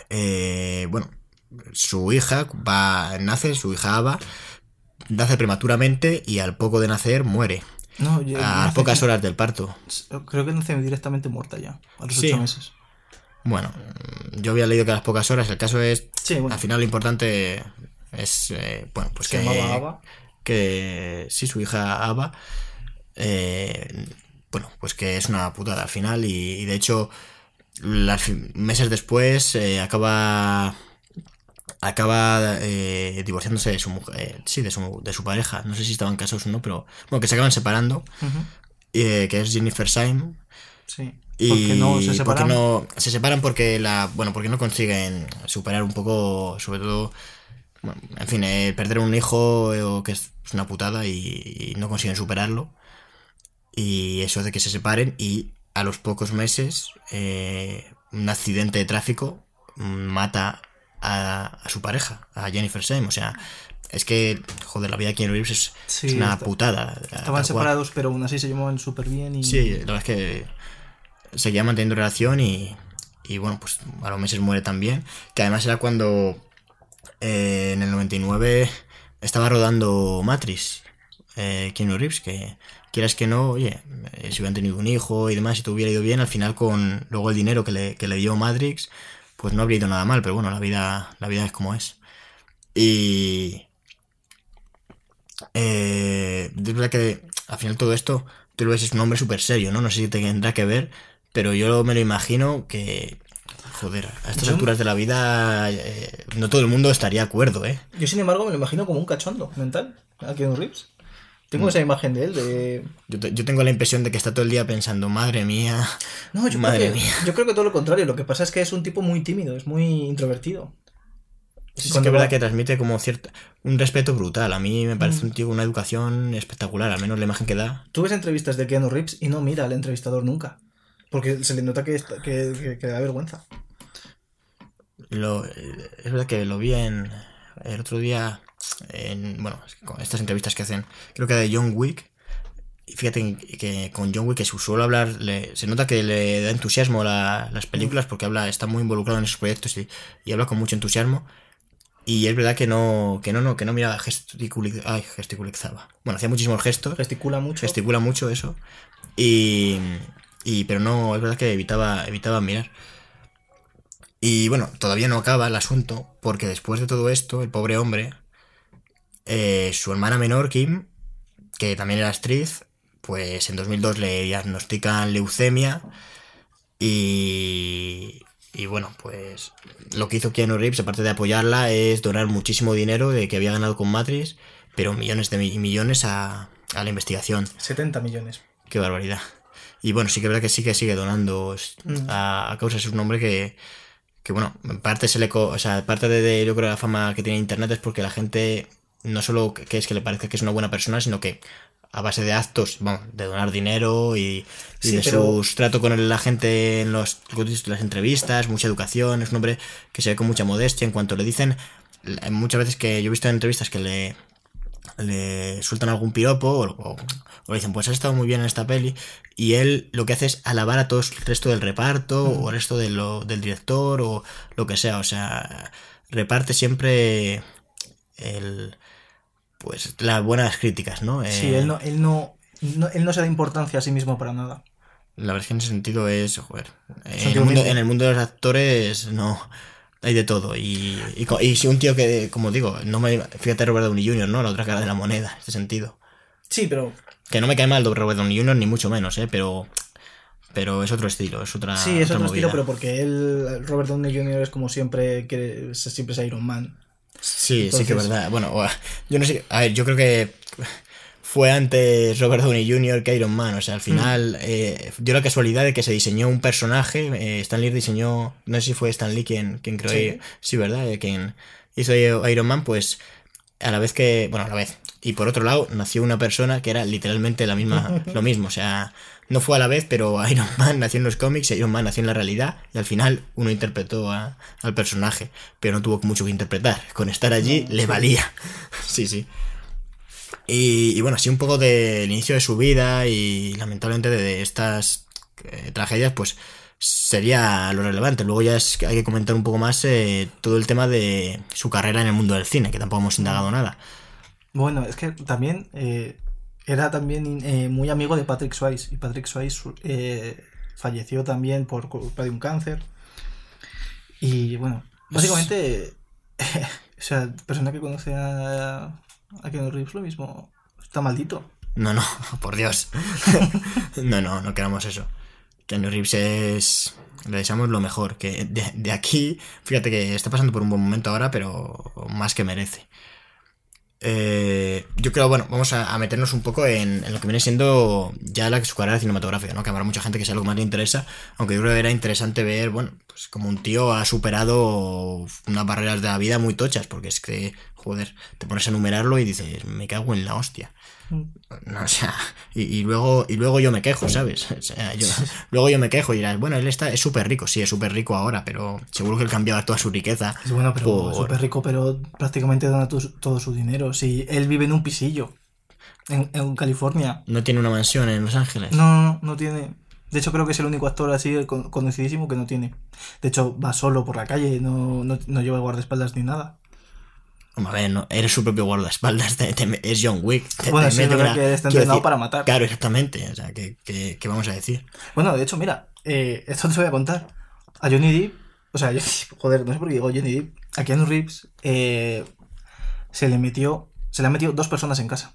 eh, bueno, su hija va, nace, su hija Ava, nace prematuramente y al poco de nacer muere. No, yo- A pocas horas del parto. Creo que nace directamente muerta ya, a los Sí. ocho meses. Bueno, yo había leído que a las pocas horas, el caso es, Sí, bueno, al final lo importante es, eh, bueno, pues se que, que sí, su hija Ava, eh, bueno, pues que es una putada al final y, y de hecho, las, meses después eh, acaba acaba eh, divorciándose de su mujer, eh, sí, de su, de su pareja, no sé si estaban casados o no, pero bueno, que se acaban separando, eh, que es Jennifer Syme, Sí. y Porque no se porque separan. no- se separan porque la bueno porque no consiguen superar un poco sobre todo bueno, en fin eh, perder un hijo que es una putada y, y no consiguen superarlo y eso de que se separen y a los pocos meses eh, un accidente de tráfico mata a, a su pareja a Jennifer Same o sea es que joder la vida de Keanu Reeves es, Sí, es una está- putada Estaban separados, pero aún así se llevaban súper bien y... Sí, la verdad es que seguía manteniendo relación y, y bueno, pues a los meses muere también. Que además era cuando eh, en el 99 estaba rodando Matrix, eh, Keanu Reeves, que quieras que no, oye, eh, si hubieran tenido un hijo y demás, si te hubiera ido bien, al final con luego el dinero que le, que le dio Matrix, pues no habría ido nada mal, pero bueno, la vida, la vida es como es. Y... Eh, es verdad que al final todo esto, tú lo ves, es un hombre súper serio, ¿no? No sé si te tendrá que ver, pero yo me lo imagino que, joder, a estas Yo- alturas de la vida eh, no todo el mundo estaría de acuerdo, ¿eh? Yo, sin embargo, me lo imagino como un cachondo mental, a Keanu Reeves. Mm. Tengo esa imagen de él, de... Yo, te- yo tengo la impresión de que está todo el día pensando, madre mía, No, yo madre creo, que, mía. yo creo que todo lo contrario. Lo que pasa es que es un tipo muy tímido, es muy introvertido. Sí, Cuando que es verdad que transmite como cierta, un respeto brutal. A mí me parece un tío con una educación espectacular, al menos la imagen que da. Tú ves entrevistas de Keanu Reeves y no mira al entrevistador nunca. Porque se le nota que, está- que, que- que le da vergüenza. Lo, eh, es verdad que lo vi en el otro día en bueno con estas entrevistas que hacen creo que de John Wick y fíjate que, que con John Wick que su suelo hablar le- se nota que le da entusiasmo la- las películas porque habla está muy involucrado en esos proyectos y, y habla con mucho entusiasmo. Y es verdad que no que no no que no mira gesticuli- ay, gesticulizaba. Bueno hacía muchísimos gestos. Gesticula mucho. gesticula mucho eso. Y, y pero no es verdad que evitaba evitaba mirar y bueno todavía no acaba el asunto porque después de todo esto el pobre hombre eh, su hermana menor Kim que también era actriz pues en 2002 le diagnostican leucemia y y bueno pues lo que hizo Keanu Reeves aparte de apoyarla es donar muchísimo dinero de que había ganado con Matrix pero millones de mi- millones a, a la investigación 70 millones. Qué barbaridad. Y bueno, sí que es verdad que sí que sigue donando Mm. a, a causa. Es un hombre que, que bueno, en parte se le... O sea, parte de, de, yo creo, la fama que tiene Internet es porque la gente no solo que es que le parece que es una buena persona, sino que a base de actos, vamos, de donar dinero y, y Sí, de pero- su trato con la gente en los, las entrevistas, mucha educación, es un hombre que se ve con mucha modestia en cuanto le dicen, muchas veces que yo he visto en entrevistas que le, le sueltan algún piropo o, o- o le dicen, pues has estado muy bien en esta peli. Y él lo que hace es alabar a todo el resto del reparto o el resto de lo- del director o lo que sea. O sea, reparte siempre el, pues las buenas críticas, ¿no? Sí, Eh, él no, él no, no- él no se da importancia a sí mismo para nada. La verdad es que en ese sentido es, joder, el, mundo, en el mundo de los actores no hay de todo. Y, y, si un tío que, como digo, no me, fíjate Robert Downey Jr., ¿no? La otra cara de la moneda, en este sentido. Sí, pero Que no me cae mal Robert Downey Jr., ni mucho menos, ¿eh? Pero, pero es otro estilo, es otra. sí, es otra otro estilo, pero porque él, Robert Downey Jr. es como siempre, que siempre es Iron Man. Sí, sí que es verdad. Bueno, yo no sé. A ver, yo creo que fue antes Robert Downey Jr. que Iron Man. O sea, al Mm. final eh, dio la casualidad de que se diseñó un personaje. eh, Stan Lee diseñó. No sé si fue Stan Lee quien, quien creó. Sí. Sí, ¿verdad? Eh, quien hizo Iron Man, pues a la vez que. Bueno, a la vez. y por otro lado nació una persona que era literalmente la misma, (laughs) lo mismo. O sea, no fue a la vez, pero (laughs) Iron Man nació en los cómics y Iron Man nació en la realidad. Y al final uno interpretó a- al personaje, pero no tuvo mucho que interpretar. Con estar allí le valía. (laughs) sí, sí. Y, y bueno, así un poco del inicio de su vida y lamentablemente de, estas eh, tragedias, pues sería lo relevante. Luego ya es hay que comentar un poco más eh, todo el tema de su carrera en el mundo del cine, que tampoco hemos indagado nada. Bueno, es que también eh, era también muy amigo de Patrick Swayze. Y Patrick Swayze falleció también por culpa de un cáncer. Y bueno, básicamente, (laughs) o sea, persona que conoce a, a Keanu Reeves lo mismo está maldito. No, no, (laughs) por Dios. (laughs) no, no, no queramos eso. Keanu Reeves es... Le deseamos lo mejor. Que de, de aquí, fíjate que está pasando por un buen momento ahora, pero más que merece. Eh, yo creo, bueno, vamos a, meternos un poco en, lo que viene siendo ya la su carrera cinematográfica, ¿no? Que habrá mucha gente que sea algo más le interesa, aunque yo creo que era interesante ver, bueno, pues como un tío ha superado unas barreras de la vida muy tochas, porque es que, joder, te pones a enumerarlo y dices, me cago en la hostia. No, o sea, y, y luego, y luego yo me quejo, ¿sabes? O sea, yo, luego yo me quejo y dirás, bueno, él está, es súper rico, sí, es súper rico ahora, pero seguro que él cambiaba toda su riqueza. Es bueno, pero por- súper rico, pero prácticamente dona tu- todo su dinero. Si él vive en un pisillo en, en California. No tiene una mansión en Los Ángeles. No, no, no, tiene. De hecho, creo que es el único actor así con- conocidísimo que no tiene. De hecho, va solo por la calle, no, no, no lleva guardaespaldas ni nada. A ver, no, eres su propio guardaespaldas, te- te- es John Wick. te- Bueno, sí, una- que está entrenado para matar. Claro, exactamente. O sea, ¿qué, qué, qué vamos a decir? Bueno, de hecho, mira, eh, esto te voy a contar. A Johnny Depp, o sea, yo- (laughs) joder, no sé por qué digo Johnny Depp, a Keanu Reeves eh, se le metió, se le han metido dos personas en casa.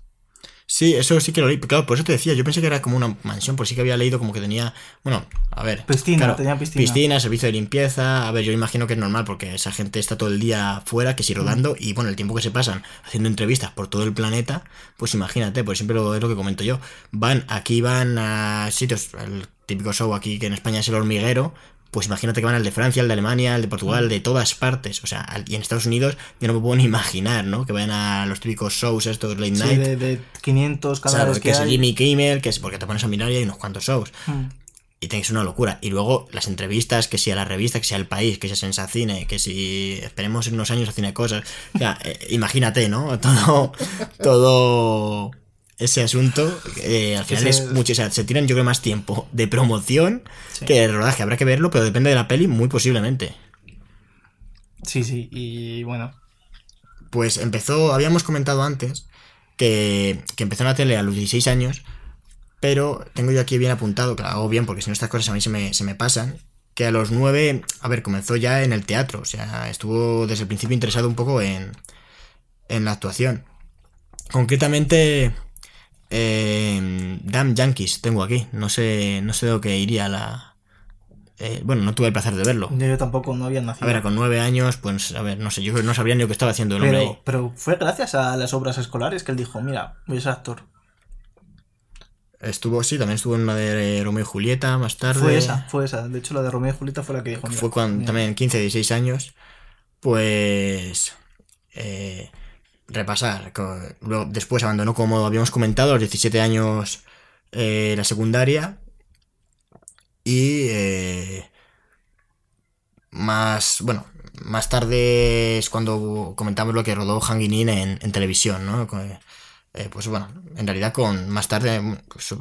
Sí, eso sí que lo leí. Claro, por eso te decía, yo pensé que era como una mansión, por sí que había leído como que tenía, bueno, a ver. Piscina, tenía piscina. servicio de limpieza. A ver, yo imagino que es normal porque esa gente está todo el día fuera, que si rodando, y bueno, el tiempo que se pasan haciendo entrevistas por todo el planeta, pues imagínate, pues siempre lo, es lo que comento yo. Van, aquí van a sitios, el típico show aquí que en España es el hormiguero. Pues imagínate que van al de Francia, al de Alemania, al de Portugal, de todas partes. O sea, y en Estados Unidos yo no me puedo ni imaginar, ¿no? Que vayan a los típicos shows estos late Sí, night. de, de 500 Claro, canales que, que es hay. Jimmy Kimmel, que es porque te pones a mirar y hay unos cuantos shows. Mm. Y tenéis una locura. Y luego las entrevistas, que si a la revista, que si al país, que si a Sensacine, que si esperemos en unos años a Cine Cosas. O sea, eh, imagínate, ¿no? (laughs) Todo, todo ese asunto. eh, al final Ese- es mucho. O sea, se tiran yo creo más tiempo de promoción Sí. que de rodaje. Habrá que verlo, pero depende de la peli muy posiblemente. Sí, sí, y bueno. Pues empezó, habíamos comentado antes que, que empezó en la tele a los 16 años, pero tengo yo aquí bien apuntado, que lo hago bien porque si no estas cosas a mí se me, se me pasan, que a los 9, a ver, comenzó ya en el teatro, o sea, estuvo desde el principio interesado un poco en, en la actuación. Concretamente, eh, Damn Yankees tengo aquí, no sé, no sé de lo que iría la... eh, bueno, no tuve el placer de verlo. Yo tampoco no había nacido. A ver, con nueve años, pues, a ver, no sé, yo no sabría ni lo que estaba haciendo el hombre ahí. pero, pero fue gracias a las obras escolares que él dijo, mira, voy a ser actor. Estuvo, sí, también estuvo en una de Romeo y Julieta más tarde. Fue esa, fue esa. De hecho, la de Romeo y Julieta fue la que dijo. mira, Fue cuando mira. también 15, 16 años. Pues. eh, repasar. Luego, después abandonó, como habíamos comentado, a los 17 años eh, la secundaria. Y. eh, más. Bueno, más tarde es cuando comentamos lo que rodó Hanguinin en, en televisión, ¿no? Eh, pues bueno, en realidad con más tarde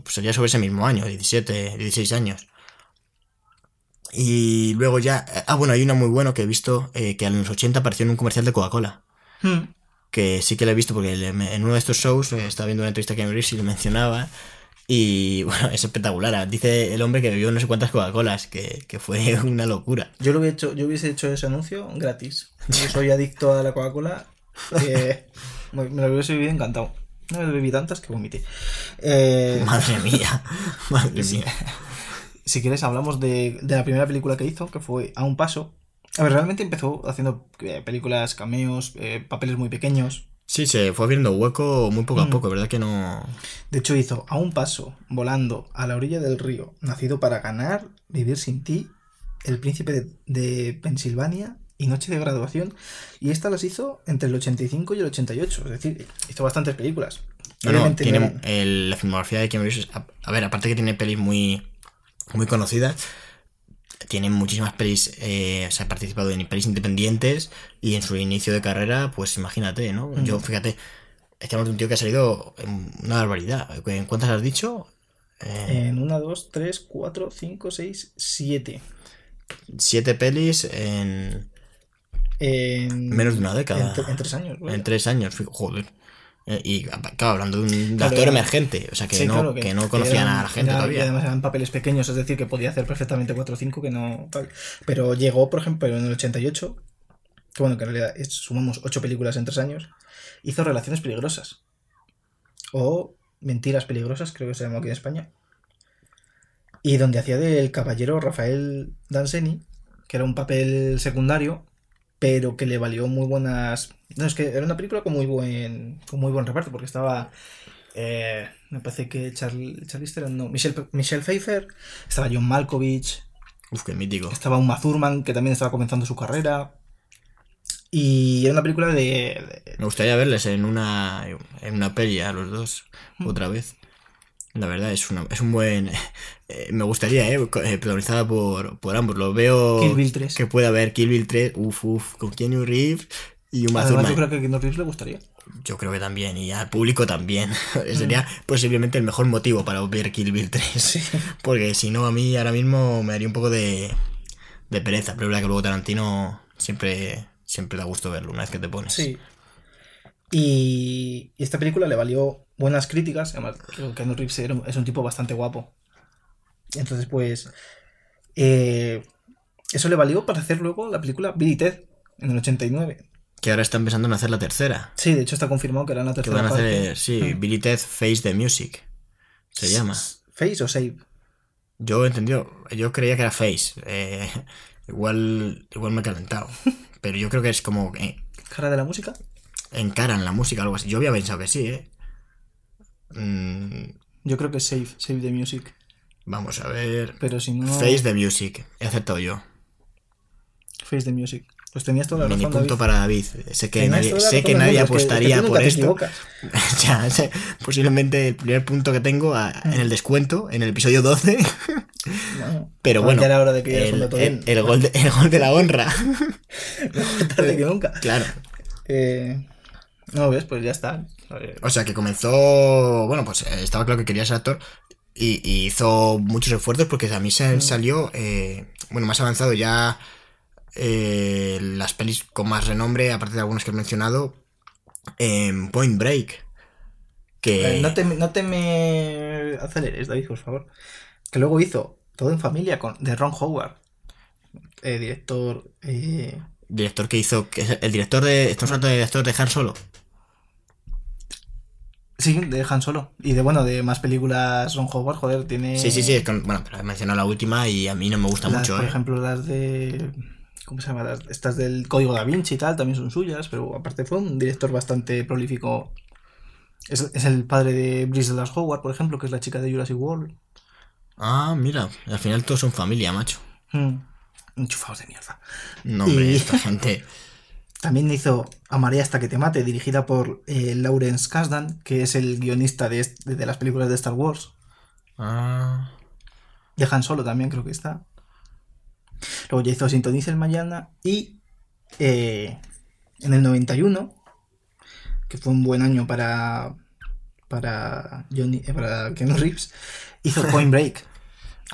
sería sobre ese mismo año, 17, 16 años. Y luego ya. Ah, bueno, hay una muy buena que he visto que en los 80 apareció en un comercial de Coca-Cola. Hmm. Que sí que la he visto porque en uno de estos shows eh, estaba viendo una entrevista que Reeves y lo mencionaba. Y (laughs) bueno, es espectacular. Dice el hombre que bebió no sé cuántas Coca-Colas, que, que fue (laughs) una locura. Yo lo hubiese hecho, yo hubiese hecho ese anuncio gratis. Yo soy adicto a la Coca-Cola. eh, (laughs) me me lo hubiese vivido encantado. No me bebí tantas que vomité. Eh, Madre mía, madre mía. si quieres, hablamos de, de la primera película que hizo, que fue A un paso. A ver, realmente empezó haciendo eh, películas, cameos, eh, papeles muy pequeños. Sí, se fue abriendo hueco muy poco a Mm. poco, ¿verdad que no? De hecho, hizo A un paso, volando a la orilla del río, nacido para ganar, vivir sin ti, El príncipe de, de Pensilvania y Noche de Graduación. Y esta las hizo entre el 85 y el 88. Es decir, hizo bastantes películas. No, no, tiene no el- la filmografía de Keanu Reeves, a, a ver, aparte que tiene pelis muy, muy conocidas, tiene muchísimas pelis, eh, o sea, ha participado en pelis independientes y en su inicio de carrera, pues imagínate, ¿no? Mm. Yo, fíjate, estamos de un tío que ha salido en una barbaridad. ¿En cuántas has dicho? Eh, En 1, 2, 3, 4, 5, 6, 7. siete pelis en En menos de una década. En, tre- en tres años. vaya. En tres años, joder. Eh, Y claro, hablando de un Claro, actor emergente, o sea, que, Sí, no, claro, que, no conocían eran- a la gente era- y todavía. además eran papeles pequeños, es decir, que podía hacer perfectamente 4 o 5 que no. tal. Pero llegó, por ejemplo, en el 88, que bueno, que en realidad es- sumamos 8 películas en 3 años, hizo Relaciones Peligrosas. O Mentiras Peligrosas, creo que se llamó aquí en España. Y donde hacía del caballero Rafael Danseni, que era un papel secundario, pero que le valió muy buenas. No, es que era una película con muy buen, con muy buen reparto, porque estaba. eh, me parece que Charlie, Theron, no, Michelle, Michelle Pfeiffer, estaba John Malkovich, Uf, qué mítico. estaba Uma Thurman, que también estaba comenzando su carrera. Y era una película de. de- Me gustaría verles en una, en una peli a los dos, Mm. otra vez. La verdad, es, una, es un buen... eh, me gustaría, ¿eh? eh, Protagonizada por, por ambos. Lo veo... Kill Bill 3. Que puede haber Kill Bill 3, uf, uf, con Keanu Reeves y Uma Además, yo creo que a Keanu Reeves le gustaría. Yo creo que también, y al público también. (laughs) Sería posiblemente el mejor motivo para ver Kill Bill 3. (laughs) Porque si no, a mí ahora mismo me daría un poco de, de pereza. Pero es verdad que luego Tarantino siempre, siempre da gusto verlo una vez que te pones. Sí. Y, y esta película le valió buenas críticas. Además, creo que Keanu Reeves es un tipo bastante guapo. Entonces, pues. eh, eso le valió para hacer luego la película Billy y Ted en el 89. Que ahora está empezando en hacer la tercera. Sí, de hecho está confirmado que era la Que tercera van a parte. hacer, sí, Mm. Billy Ted Face the Music. Se llama. ¿Face o Save? Yo he entendido, yo creía que era Face. eh, igual, igual me he calentado. (laughs) Pero yo creo que es como eh, ¿Cara de la música? encaran la música algo así. Yo había pensado que sí, ¿eh? Mm, Yo creo que es Save, Save the Music. vamos a ver. Pero si no. Face the Music. He acertado yo. Face the Music. Pues tenías toda la Mini razón. punto David. para David. Sé que Tenías nadie, sé que nadie mundo, es que- es que apostaría por esto. (laughs) sé, posiblemente el primer punto que tengo a- en el descuento, en el episodio 12. (laughs) No. Pero bueno, ya era hora de que digas el, un dato el- bien. el gol de, el gol de la honra. (laughs) Tarde que nunca. Claro. Eh, no, ves, pues ya está. O sea que comenzó. Bueno, pues eh, estaba claro que quería ser actor. Y, y hizo muchos esfuerzos porque a mí se Mm. salió. eh, bueno, más avanzado ya. eh, las pelis con más renombre, aparte de algunas que he mencionado. en Point Break. Que. eh, no, te, no te me aceleres, David, por favor. Que luego hizo Todo en Familia con, de Ron Howard. Director. Director que hizo. El director de. Estamos hablando del director de Han Solo. Sí, de Han Solo. Y de, bueno, de más películas Ron Howard, joder, tiene. Sí, sí, sí. es bueno, pero he mencionado la última y a mí no me gusta Las, mucho. por eh. ejemplo, las de. ¿Cómo se llama? Las- estas del Código Da Vinci y tal, también son suyas, pero aparte fue un director bastante prolífico. Es, es el padre de Bryce Dallas Howard, por ejemplo, que es la chica de Jurassic World. Ah, mira. Al final todos son familia, macho. Mm. Enchufados de mierda. No, hombre, Y- esta gente. (laughs) También hizo Amaré hasta que te mate, dirigida por eh, Lawrence Kasdan, que es el guionista de, las películas de Star Wars. Ah. De Han Solo también creo que está. Luego ya hizo Sintoniza el Mañana y eh, en el 91, que fue un buen año para para Johnny, eh, para Keanu Reeves, hizo (laughs) Point Break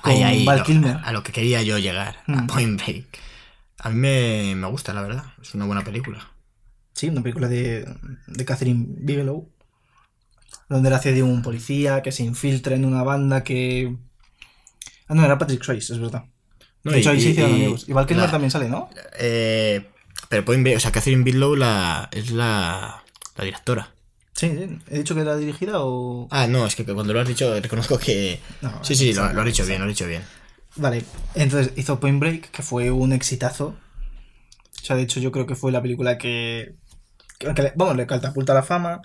con Val lo- Kilmer. a lo que quería yo llegar, a Mm. Point Break. A mí me, me gusta, la verdad. Es una buena película. Sí, una película de, de Catherine Bigelow. Donde él hace de un policía que se infiltra en una banda que. Ah, no, era Patrick Swayze, es verdad. No, de hecho, ahí se hicieron amigos. La- también sale, ¿no? Eh, pero Point Break, o sea, Catherine Bigelow la, es la, la directora. Sí, sí. ¿He dicho que era dirigida o.? Ah, no, es que cuando lo has dicho reconozco que... No, sí, sí, lo, lo has dicho bien, lo has dicho bien. Vale, entonces hizo Point Break, que fue un exitazo. O sea, de hecho, yo creo que fue la película que. que- que le- vamos, le catapulta la fama.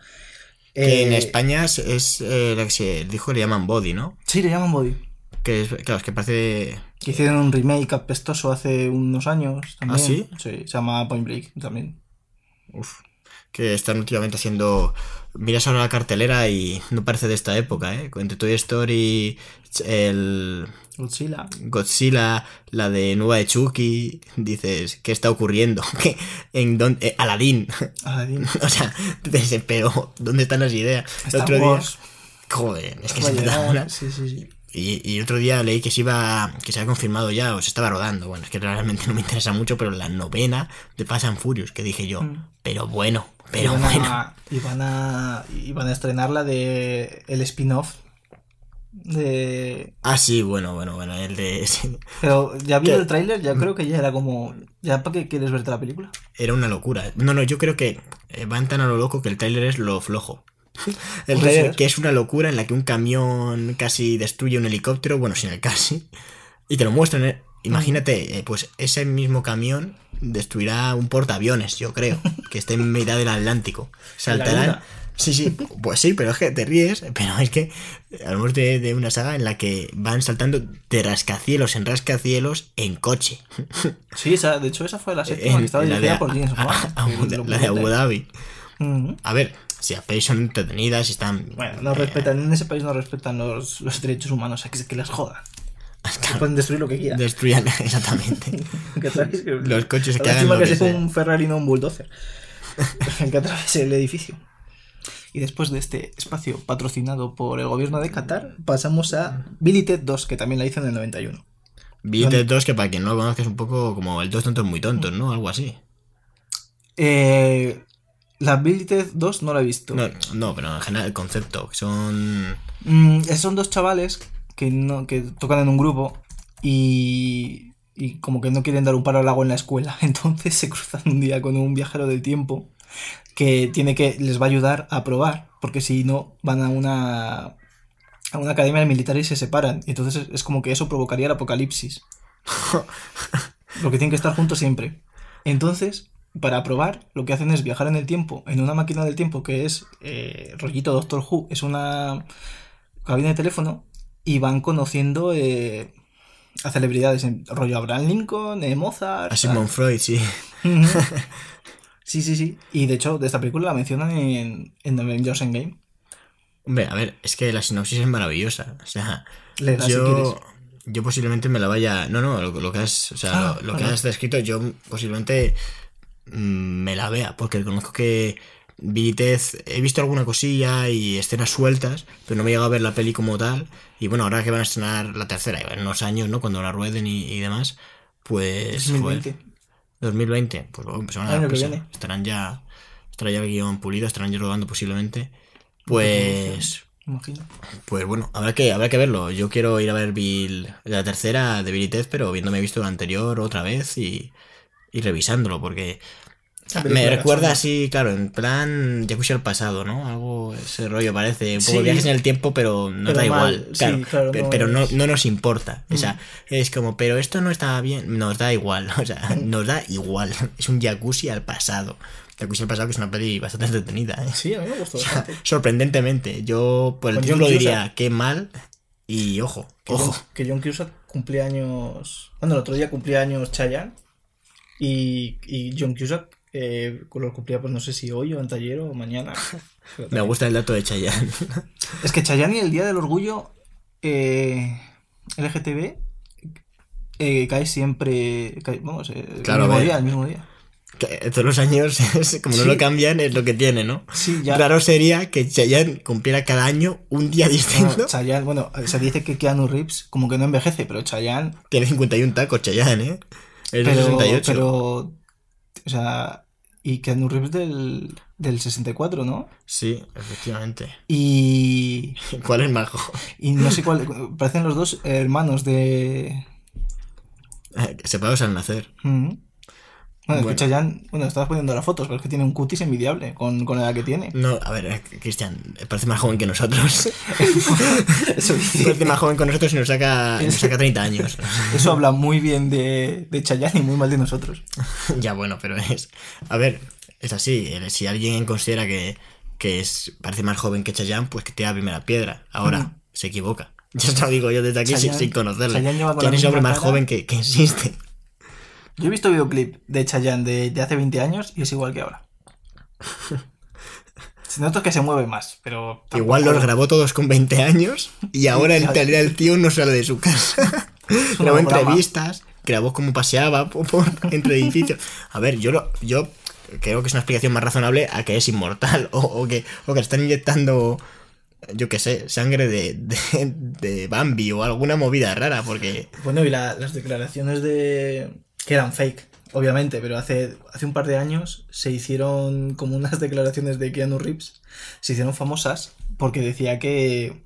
Que en Eh, España es, es, eh, la que se dijo le llaman Body, ¿no? Sí, le llaman Body. Que es, claro, es que parece... Que hicieron un remake apestoso hace unos años también. ¿Ah, sí? Sí, se llama Point Break también. Uf. Que están últimamente haciendo. Miras ahora la cartelera y no parece de esta época, ¿eh? Entre Toy Story, el. Godzilla. Godzilla, la de Nueva de Chucky, dices, ¿qué está ocurriendo? (laughs) ¿Qué? ¿En dónde? Eh, Aladdin. (laughs) Aladdin. o sea, dices, pero ¿dónde están las ideas? El Star otro Wars. día. Joder, es que se me da una- Sí, sí, sí. Y, y otro día leí que se iba. que se había confirmado ya, o se estaba rodando. Bueno, es que realmente (laughs) no me interesa mucho, pero la novena de Fast and Furious, que dije yo, Mm. pero bueno, pero bueno. A, y, van a, a estrenar la de el spin-off de... Ah, sí, bueno, bueno, bueno, el de. (laughs) Pero ya vi el tráiler, ya creo que ya era como... ¿Ya para qué quieres verte la película? Era una locura. No, no, yo creo que eh, van tan a lo loco que el tráiler es lo flojo. (laughs) El que es una locura en la que un camión casi destruye un helicóptero, bueno, sin el casi, y te lo muestran. ¿eh? Imagínate, eh, pues ese mismo camión destruirá un portaaviones, yo creo, que esté en mitad del Atlántico. (laughs) Saltarán. Sí, sí, pues sí, pero es que te ríes, pero es que hablamos de, de una saga en la que van saltando de rascacielos en rascacielos en coche. (laughs) Sí, esa, de hecho esa fue la séptima En- que estaba dirigida por James Wan. La de Abu. Dhabi. A ver, si a pelis son entretenidas y están. Bueno, no eh, respetan, en ese país no respetan los, los derechos humanos, sea, que, que les jodan. claro, Pueden destruir lo que quieran. destruyan (laughs) exactamente. (laughs) (laughs) Que Los coches que hagan lo que que sea un Ferrari, no un bulldozer. que atraviese el edificio. Y después de este espacio patrocinado por el gobierno de Qatar, pasamos a Billy Ted 2, que también la hizo en el 91. Billetes 2, que para quien no lo conozca es un poco como el dos tontos muy tontos, ¿no? Algo así. Eh, la Ted 2 no la he visto. No, no, pero en general el concepto, que son. Mm, son dos chavales que, no, que tocan en un grupo y, y como que no quieren dar un paro al agua en la escuela. (laughs) Entonces se cruzan un día con un viajero del tiempo que tiene que les va a ayudar a probar, porque si no van a una a una academia militar y se separan. Y entonces es, es como que eso provocaría el apocalipsis. (laughs) Lo que tienen que estar juntos siempre. Entonces, para probar, lo que hacen es viajar en el tiempo, en una máquina del tiempo que es eh, rollito Doctor Who, es una cabina de teléfono, y van conociendo eh, a celebridades, rollo Abraham Lincoln, eh, Mozart. A Sigmund Freud, sí. (laughs) Sí, sí, sí. Y de hecho, de esta película la mencionan en, en Avengers Endgame. Hombre, a ver, es que la sinopsis es maravillosa. O sea, si quieres. yo, yo posiblemente me la vaya. No, no, lo, lo que has, o sea, Ah, lo, lo que has descrito, yo posiblemente me la vea, porque conozco que Ted, he visto alguna cosilla y escenas sueltas, pero no me he llegado a ver la peli como tal. Y bueno, ahora que van a estrenar la tercera, en unos años, ¿no? Cuando la rueden y, y demás, pues. joder, 2020. 2020, pues bueno, pues van a dar prisa. Estarán ya. Estará ya el guion pulido, estarán ya rodando posiblemente. Pues. Imagino. Pues bueno, habrá que, habrá que verlo. Yo quiero ir a ver Bill, la tercera de Billy Ted, pero viéndome visto la anterior otra vez y, y revisándolo, porque me recuerda sí. así, claro, en plan Jacuzzi al pasado, ¿no? Algo, ese rollo parece, un poco Sí. viajes en el tiempo, pero nos Pero da mal, igual. sí, Claro, claro, pe- no pero no, no nos importa. O sea, Mm. es como, pero esto no está bien, nos da igual. (laughs) O sea, nos da igual. (laughs) Es un Jacuzzi al pasado. Jacuzzi al pasado que es una peli bastante entretenida, ¿eh? Sí, a mí me gustó (laughs) bastante. Sorprendentemente, yo por el Con título John diría qué mal y ojo, Que ojo. John, que John Cusack cumplía años. Bueno, el otro día cumplía años Chayanne. Y, y John Cusack eh, lo cumplía, pues no sé si hoy o anteayer o mañana. (laughs) Me gusta el dato de Chayanne. (laughs) Es que Chayanne y el Día del Orgullo eh, LGTB eh, cae siempre. cae- vamos, eh, Claro, el mismo ver. día, el mismo día. Que todos los años, (laughs) como no Sí. lo cambian, es lo que tiene, ¿no? Sí, ya. Raro sería que Chayanne cumpliera cada año un día No, distinto. Chayanne, bueno, se dice que Keanu Reeves como que no envejece, pero Chayanne. Tiene 51 tacos Chayanne, ¿eh? Es Pero, 68. pero. O sea. Y Keanu Reeves del, del 64, ¿no? Sí, efectivamente. Y. (laughs) ¿Cuál es joven? Y no sé cuál. Parecen los dos hermanos de. (laughs) Separados al nacer. Mm. Bueno, Bueno. que Chayanne. Bueno, estabas poniendo las fotos, pero es que tiene un cutis envidiable con, con la edad que tiene. No, a ver, Cristian, parece más joven que nosotros. (laughs) Eso parece más joven que nosotros y nos saca, nos saca 30 años. Eso habla muy bien de, de Chayanne y muy mal de nosotros. (laughs) ya bueno, pero es. A ver, es así. eh, Si alguien considera que, que es, parece más joven que Chayanne, pues que tira la primera piedra. Ahora, Ujú. se equivoca. (laughs) Yo te lo digo yo desde aquí sin, Chayanne- sin conocerle. Chayanne lleva con ¿Quién la es el hombre más cara. joven que, que existe? Yo he visto videoclip de Chayanne de, de hace 20 años y es igual que ahora. Se nota que se mueve más, pero... tampoco- Igual los grabó todos con 20 años y ahora realidad el tío no sale de su casa. (laughs) grabó entrevistas, grabó cómo paseaba por, por- entre edificios. A ver, yo lo, yo creo que es una explicación más razonable a que es inmortal o, o que, o que están inyectando, yo qué sé, sangre de, de, de Bambi o alguna movida rara, porque... Bueno, y la- las declaraciones de... que eran fake, obviamente, pero hace, hace un par de años se hicieron como unas (laughs) declaraciones de Keanu Reeves, se hicieron famosas porque decía que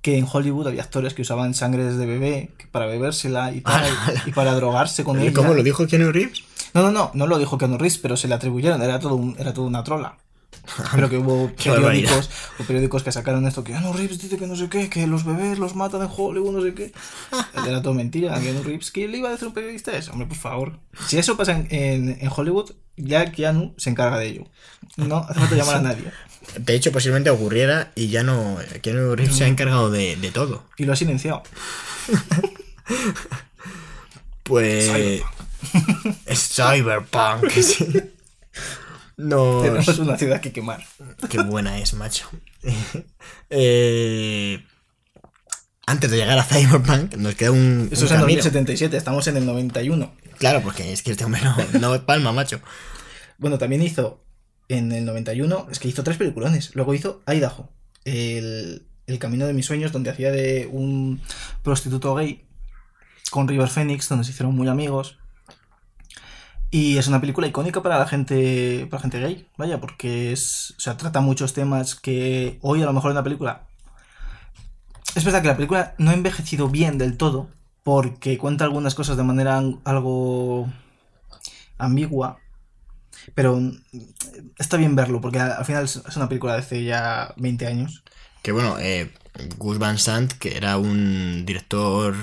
que en Hollywood había actores que usaban sangre de bebé para bebérsela y, tal, (laughs) y para drogarse con ella. ¿Cómo lo dijo Keanu Reeves? No, no, no, no lo dijo Keanu Reeves, pero se le atribuyeron, era todo, un- era todo una trola. (laughs) Pero que hubo periódicos, periódicos que sacaron esto, que Keanu Reeves dice que no sé qué, que los bebés los matan en Hollywood, no sé qué. (laughs) Era todo mentira, Keanu Reeves, ¿qué le iba a decir un periodista eso? Hombre, por favor. Si eso pasa en, en- en Hollywood, ya Keanu se encarga de ello. No hace falta llamar a (laughs) nadie. De hecho, posiblemente ocurriera y ya no... Keanu Reeves se ha encargado de, de todo. Y lo ha silenciado. Pues... Cyberpunk. Es Cyberpunk. sí. No... Tenemos una ciudad que quemar. Qué buena es, macho. (laughs) Eh, antes de llegar a Cyberpunk, nos queda un, Eso un es en camino. 2077, estamos en el 91. Claro, porque es que este hombre no, no (laughs) palma, macho. Bueno, también hizo en el 91, es que hizo tres peliculones. Luego hizo Idaho, el, el camino de mis sueños, donde hacía de un prostituto gay con River Phoenix, donde se hicieron muy amigos. Y es una película icónica para la gente, para gente gay, vaya, porque es, o sea, trata muchos temas que hoy a lo mejor en la película... Es verdad que la película no ha envejecido bien del todo, porque cuenta algunas cosas de manera an- algo ambigua, pero está bien verlo, porque al al final es es una película de hace ya 20 años. Que bueno, eh, Gus Van Sant, que era un director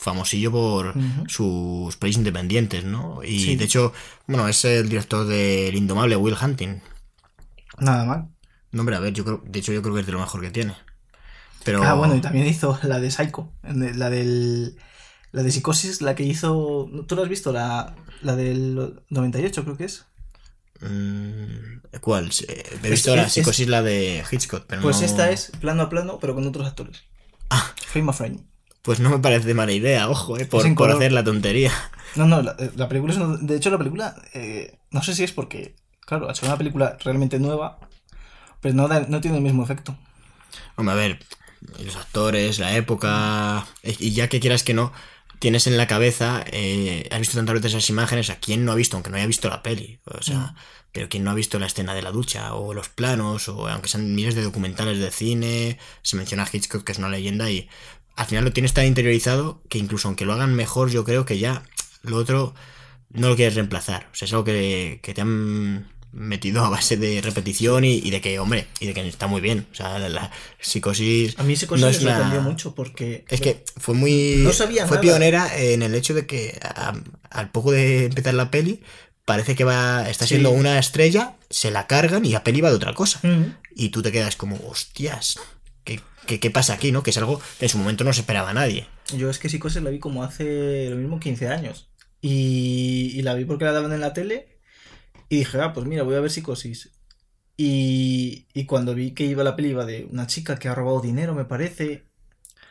famosillo por sus pelis independientes, ¿no? Y Sí. de hecho, bueno, es el director del indomable Will Hunting. Nada mal. No, hombre, a ver, yo creo, de hecho yo creo que es de lo mejor que tiene. Pero... Ah, bueno, y también hizo la de Psycho, la del... La de Psicosis, la que hizo... ¿Tú la has visto? La, la del 98 creo que es. Mm, ¿Cuál? Eh, He Es- visto la es- psicosis, la de Hitchcock, pero Pues no- esta es plano a plano, pero con otros actores. Ah. Frame a frame. Pues no me parece mala idea, ojo, eh, por, por hacer la tontería. No, no, la, la película es... una- De hecho, la película... eh, no sé si es porque... Claro, ha sido una película realmente nueva, pero no, da- no tiene el mismo efecto. Hombre, a ver, los actores, la época, eh, y ya que quieras que no, tienes en la cabeza, eh, has visto tantas veces esas imágenes, a quién no ha visto, aunque no haya visto la peli, o sea, Mm. pero quién no ha visto la escena de la ducha, o los planos, o aunque sean miles de documentales de cine, se menciona a Hitchcock, que es una leyenda, y al final lo tienes tan interiorizado que incluso aunque lo hagan mejor, yo creo que ya lo otro no lo quieres reemplazar, o sea, es algo que, que te han metido a base de repetición y, y de que, hombre, y de que está muy bien, o sea, la, la psicosis... A mí Psicosis No me una- sorprendió mucho porque... Es que fue muy. No sabía fue nada. pionera en el hecho de que a- al poco de empezar la peli, parece que va. está Sí. siendo una estrella, se la cargan y la peli va de otra cosa. Y tú te quedas como, hostias, ¿qué, qué, pasa aquí, no? Que es algo que en su momento no se esperaba nadie. Yo es que Psicosis la vi como hace lo mismo 15 años. Y, y la vi porque la daban en la tele. Y dije, ah, pues mira, voy a ver Psicosis. Y, y cuando vi que iba la peli, iba de una chica que ha robado dinero, me parece.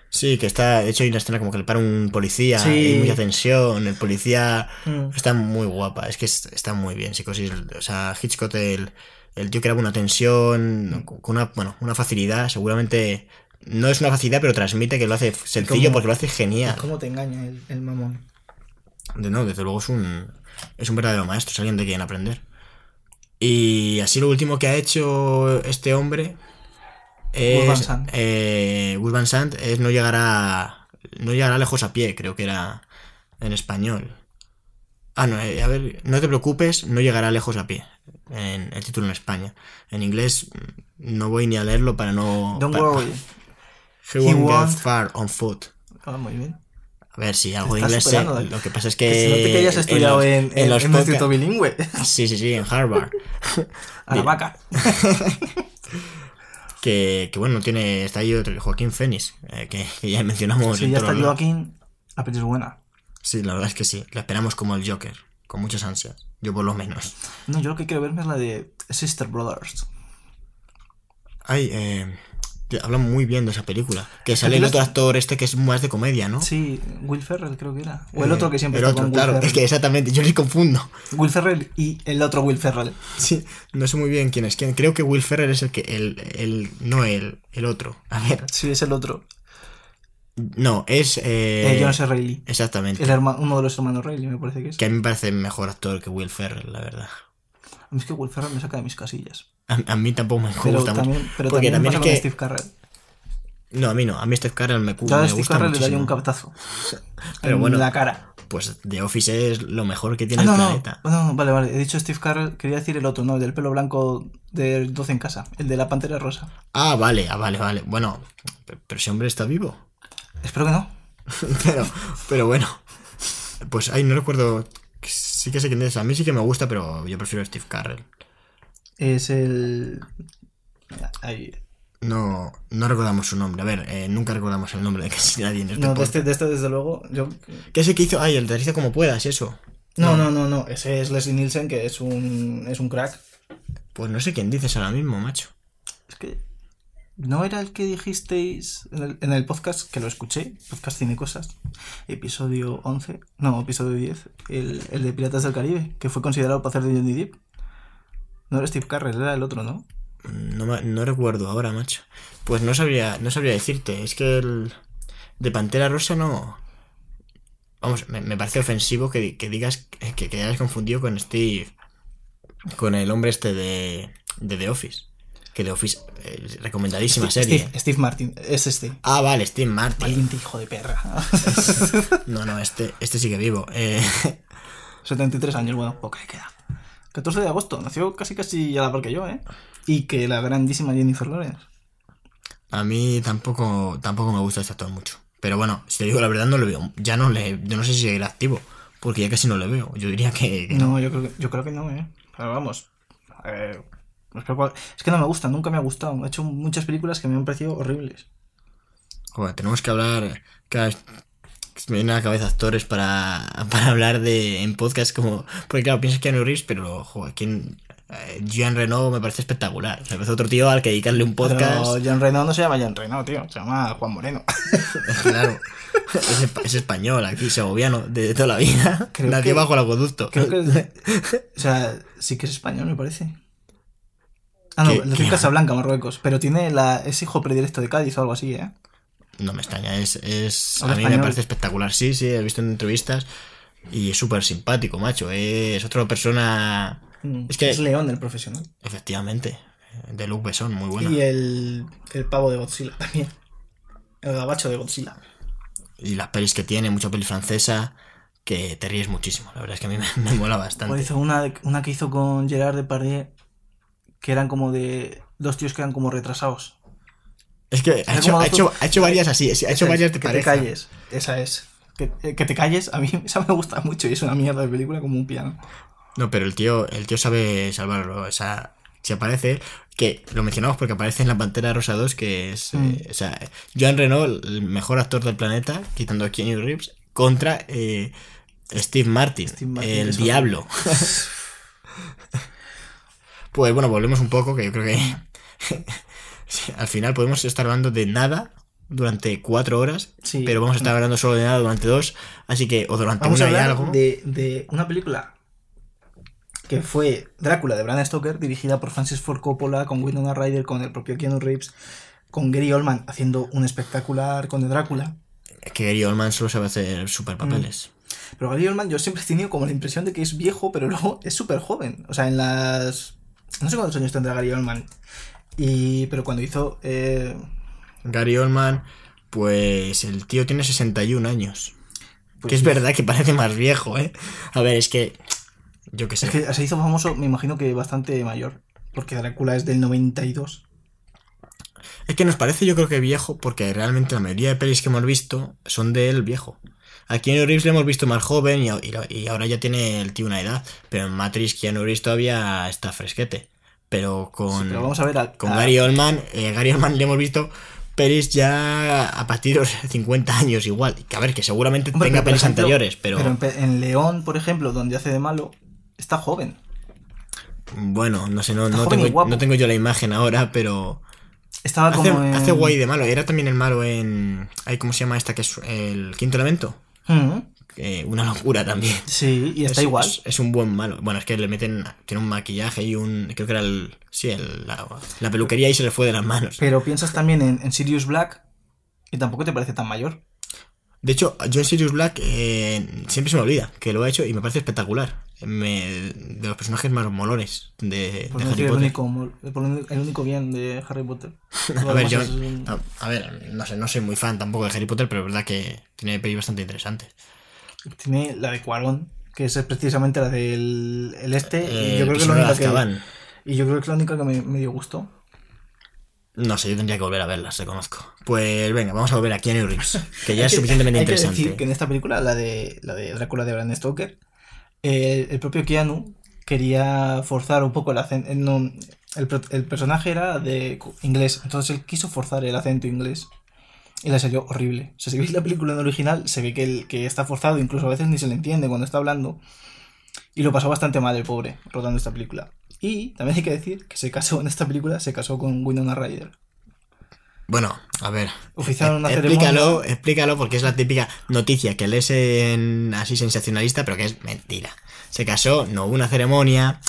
Sí, que está. De hecho, hay una escena como que le para un policía, Sí. hay mucha tensión, el policía. Mm. Está muy guapa, es que es- está muy bien. Psicosis, o sea, Hitchcock, el, el tío creaba una tensión, con una, bueno, una facilidad, seguramente no es una facilidad, pero transmite que lo hace sencillo cómo- porque lo hace genial. ¿Cómo te engaña el, el mamón? De, no, desde luego es un, es un verdadero maestro, es alguien de quien aprender. Y así lo último que ha hecho este hombre es, Gus Van Sant. eh, Gus Van Sant es no llegará, no llegará lejos a pie, creo que era en español. Ah, no, eh, a ver, no te preocupes, no llegará lejos a pie. En el título en España. En inglés mm, no voy ni a leerlo para no. Don't worry. He He won't get far on foot. Ah, muy bien. A ver, si algo de inglés sé. superando, ¿eh? Lo que pasa es Que que. se note que hayas estudiado los- en, en, los en un instituto bilingüe. (laughs) Sí, sí, sí, en Harvard. A la vaca. (laughs) Que, que bueno, tiene. Está ahí otro, Joaquín Fénix, eh, que, que ya mencionamos. Si en ya está. Joaquín, la peli es buena. Sí, la verdad es que sí. La esperamos como el Joker, con muchas ansias. Yo por lo menos. No, yo lo que quiero verme es la de Sister Brothers. Ay, eh, hablan muy bien de esa película. Que sale el otro actor este que es más de comedia, ¿no? Sí, Will Ferrell creo que era. O el Eh, otro que siempre El otro, con claro. Ferrell. Es que exactamente, yo les confundo. Will Ferrell y el otro Will Ferrell. Sí, no sé muy bien quién es quién. Creo que Will Ferrell es el que. El, el, no el, el otro. A ver. Sí, es el otro. No, es. Eh, Eh, John C. Reilly. Exactamente. El herma- uno de los hermanos Reilly, me parece que es. Que a mí me parece mejor actor que Will Ferrell, la verdad. A mí es que Will Ferrell me saca de mis casillas. A, a mí tampoco me Pero gusta también, mucho. pero Porque también, también me es que. Steve Carell. No, a mí no. A mí Steve Carell me, cu- Yo a me Steve gusta Carell le daría un cabezazo. (laughs) Pero en bueno. la cara. Pues The Office es lo mejor que tiene Ah, no, el planeta. no, no, vale, vale. He dicho Steve Carell, quería decir el otro, no, el del pelo blanco del 12 en casa, el de la pantera rosa. Ah, vale, ah, vale, vale. Bueno, pero ese hombre está vivo. Espero que no. (laughs) pero, pero bueno. Pues ahí no recuerdo. Sí que sé quién es. A mí sí que me gusta, pero yo prefiero a Steve Carell. Es el. Ahí. No, no recordamos su nombre. A ver, eh, nunca recordamos el nombre de casi nadie en este No, de este, de este, desde luego. Yo... ¿Qué es el que hizo? Ay, el de Risa como puedas, eso. No, no, no, no. Ese es Leslie Nielsen, que es un, es un crack. Pues no sé quién dices ahora mismo, macho. Es que. ¿No era el que dijisteis en el, podcast que lo escuché? Podcast Cine Cosas. Episodio 11. No, episodio 10. El, el de Piratas del Caribe, que fue considerado para de Johnny Depp. No era Steve Carell, era el otro, ¿no? No, me- no recuerdo ahora, macho. Pues no sabría, no sabría decirte. Es que el de Pantera Rosa no. Vamos, me, parece ofensivo que, que digas que, que hayas confundido con Steve. Con el hombre este de, de The Office. Que The Office, eh, recomendadísima Steve, serie. Steve, Steve Martin, es este. Ah, vale, Steve Martin. Valiente hijo de perra. (laughs) No, no, este, este sigue vivo. Eh, (laughs) 73 años, bueno, poco le queda. 14 de agosto, nació casi casi a la par que yo, ¿eh? Y que la grandísima Jennifer Lawrence. a mí tampoco, tampoco me gusta este actor mucho. Pero bueno, si te digo la verdad, no lo veo. Ya no le. Yo no sé si seguirá activo. Porque ya casi no le veo. Yo diría que, que no. No, yo creo que, yo creo que no, ¿eh? Pero vamos. eh, es que no me gusta, nunca me ha gustado. He hecho muchas películas que me han parecido horribles. Joder, tenemos que hablar. Cada me vienen a la cabeza actores para, (laughs) para hablar de en podcast como. Porque claro, piensas que Keanu Reeves, pero joder, ¿quién? Eh, Jean Reno me parece espectacular. Me parece otro tío al que dedicarle un podcast. Pero Jean Reno no se llama Jean Reno, tío. Se llama Juan Moreno. (laughs) Claro. Es, espa- es español, aquí, segoviano, de, toda la vida. Nació que- bajo el acueducto. Creo que O sea, sí que es español, me parece. Ah, no, en Casablanca, Marruecos. Pero tiene la, es hijo predilecto de Cádiz o algo así, ¿eh? No me extraña, es, es a mí me parece espectacular. Sí, sí, he visto en entrevistas y es súper simpático, macho. Es otra persona, Mm, Es que- Es León, el profesional. efectivamente, de Luke Besson, muy buena. Y el, el pavo de Godzilla también. El gabacho de Godzilla. Y las pelis que tiene, mucha peli francesa, que te ríes muchísimo. La verdad es que a mí (laughs) me, me mola bastante. hizo una, una que hizo con Gerard Depardieu, que eran como de dos tíos que eran como retrasados. Es que ha hecho, ha hecho, ha hecho varias así, sí, ha hecho es, varias de Que te calles. Esa es. Que, eh, que te calles, a mí (laughs) esa me gusta mucho y es una mierda de película como un piano. No, pero el tío, el tío sabe salvarlo. O sea, si aparece, que lo mencionamos porque aparece en la Pantera Rosa 2, que es. Mm. eh, o sea, Joan Renault, el mejor actor del planeta, quitando a Keanu Reeves, contra eh, Steve Martin, Steve Martin, el eso. diablo. (laughs) (laughs) pues bueno, volvemos un poco, que yo creo que. (laughs) al final podemos estar hablando de nada durante cuatro horas, Sí. pero vamos a estar hablando solo de nada durante dos, así que, o durante Vamos a una y hablar algo. de, de una película que fue Drácula de Bram Stoker, dirigida por Francis Ford Coppola, con Winona Ryder, con el propio Keanu Reeves, con Gary Oldman haciendo un espectacular con el Drácula. Que Gary Oldman solo sabe hacer super papeles. Pero Gary Oldman yo siempre he tenido como la impresión de que es viejo, pero luego es súper joven. O sea, en las... No sé cuántos años tendrá Gary Oldman. Y... Pero cuando hizo... eh, Gary Oldman, pues el tío tiene 61 años. pues que es sí. verdad que parece más viejo, ¿eh? A ver, es que. Yo qué sé. Es que se hizo famoso, me imagino que bastante mayor. Porque Drácula es del 92. Es que nos parece, yo creo que viejo, porque realmente la mayoría de pelis que hemos visto son de él viejo. A Keanu Reeves le hemos visto más joven y, y- y ahora ya tiene el tío una edad. Pero en Matrix Keanu Reeves todavía está fresquete. pero con, Pero vamos a ver a- con a- Gary Oldman, eh, Gary Oldman le hemos visto pelis ya a partir de los (laughs) 50 años igual. Que a ver, que seguramente Hombre, tenga pelis ejemplo- anteriores, pero, en, León, por ejemplo, donde hace de malo, está joven. bueno, no sé, no, no, tengo, no tengo yo la imagen ahora, pero Estaba hace, como en... hace guay de malo. Era también el malo en... ¿Cómo se llama esta que es el quinto elemento? Mm, Eh, una locura también. Sí, y está Es- igual. Es, es un buen malo. Bueno, es que le meten. Tiene un maquillaje y un. Creo que era el. Sí, el- la, la peluquería y se le fue de las manos. Pero piensas también en, en Sirius Black y tampoco te parece tan mayor. De hecho, yo en Sirius Black eh, siempre se me olvida que lo ha hecho y me parece espectacular. Me- de los personajes más molones de, Por de Harry Potter. el único- el único bien de Harry Potter. (laughs) A ver, demás yo. es un- A, a ver, no sé, no soy muy fan tampoco de Harry Potter, pero es verdad que tiene pelis bastante interesantes. Tiene la de Cuarón, que es precisamente la del el este. Eh, y yo creo que es la única que, Azkaban. y yo creo que es la única que me, me dio gusto. No sé, yo tendría que volver a verlas, reconozco. Pues venga, vamos a volver a Keanu Reeves, (laughs) que ya es suficientemente hay que interesante. decir que en esta película, la de, la de Drácula de Bram Stoker, eh, el propio Keanu quería forzar un poco el acento. no, el, el personaje era de inglés, entonces él quiso forzar el acento inglés. Y le salió horrible. O sea, si veis la película en original, se ve que, el, que está forzado, incluso a veces ni se le entiende cuando está hablando. Y lo pasó bastante mal el pobre rodando esta película. Y también hay que decir que se casó en esta película, se casó con Winona Ryder. Bueno, a ver. Oficiaron una explícalo, ceremonia. explícalo porque es la típica noticia que lees en así sensacionalista, pero que es mentira. Se casó, no hubo una ceremonia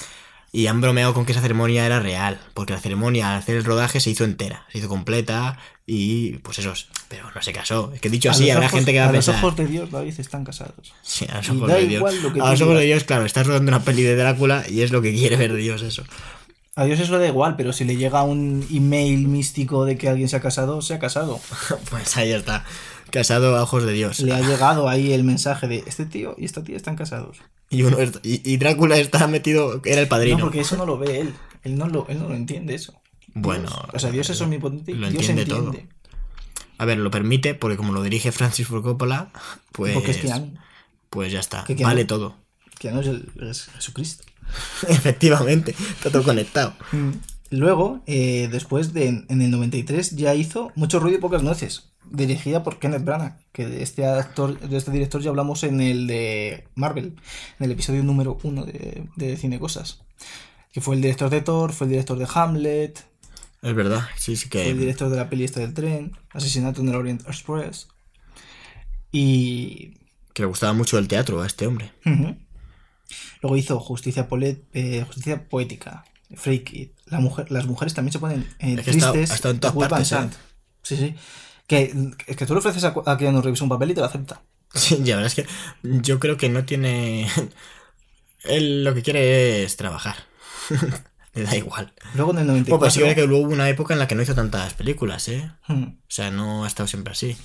y han bromeado con que esa ceremonia era real, porque la ceremonia al hacer el rodaje se hizo entera, se hizo completa y pues eso, pero no se casó. Es que dicho así habrá ojos- gente que va a, a los ojos de Dios, David, están casados. Sí, a los ojos de Dios. a los ojos de. Dios, claro, estás rodando una peli de Drácula y es lo que quiere ver Dios eso. A Dios eso le da igual, pero si le llega un email místico de que alguien se ha casado, se ha casado. (laughs) Pues ahí está. Casado a ojos de Dios. Le ha llegado ahí el mensaje de este tío y esta tía están casados. Y, uno est- y, y Drácula está metido, era el padrino. No, porque eso no lo ve él. Él no lo, él no lo entiende eso. Bueno, Dios- o sea, Dios es omnipotente y lo Dios entiende entiende. A ver, lo permite porque como lo dirige Francis Ford Coppola, pues, Porque es Keanu. pues ya está. Keanu- Vale todo. Keanu es, el- es Jesucristo. (laughs) Efectivamente, está todo conectado. Luego, eh, después de en el 93, ya hizo Mucho ruido y pocas nueces, dirigida por Kenneth Branagh, que de este actor, de este director ya hablamos en el de Marvel, en el episodio número uno de, de Cine Cosas. Que fue el director de Thor, fue el director de Hamlet, Es verdad, sí, sí fue el que. director de la peli esta del tren, Asesinato en el Orient Express. Y Que le gustaba mucho el teatro a este hombre. Luego hizo Justicia, eh, Justicia Poética, Freak It. La mujer, las mujeres también se ponen eh, Es que tristes. ha estado en todas partes, ¿eh? Sí, sí. Que, es que tú le ofreces a, a Keanu Reeves un papel y te lo acepta. Sí, ya verdad es que yo creo que no tiene. (laughs) Él lo que quiere es trabajar. (laughs) le da igual. Luego en el Bueno, 94... pues sí, que hubo una época en la que no hizo tantas películas, ¿eh? Hmm. O sea, no ha estado siempre así.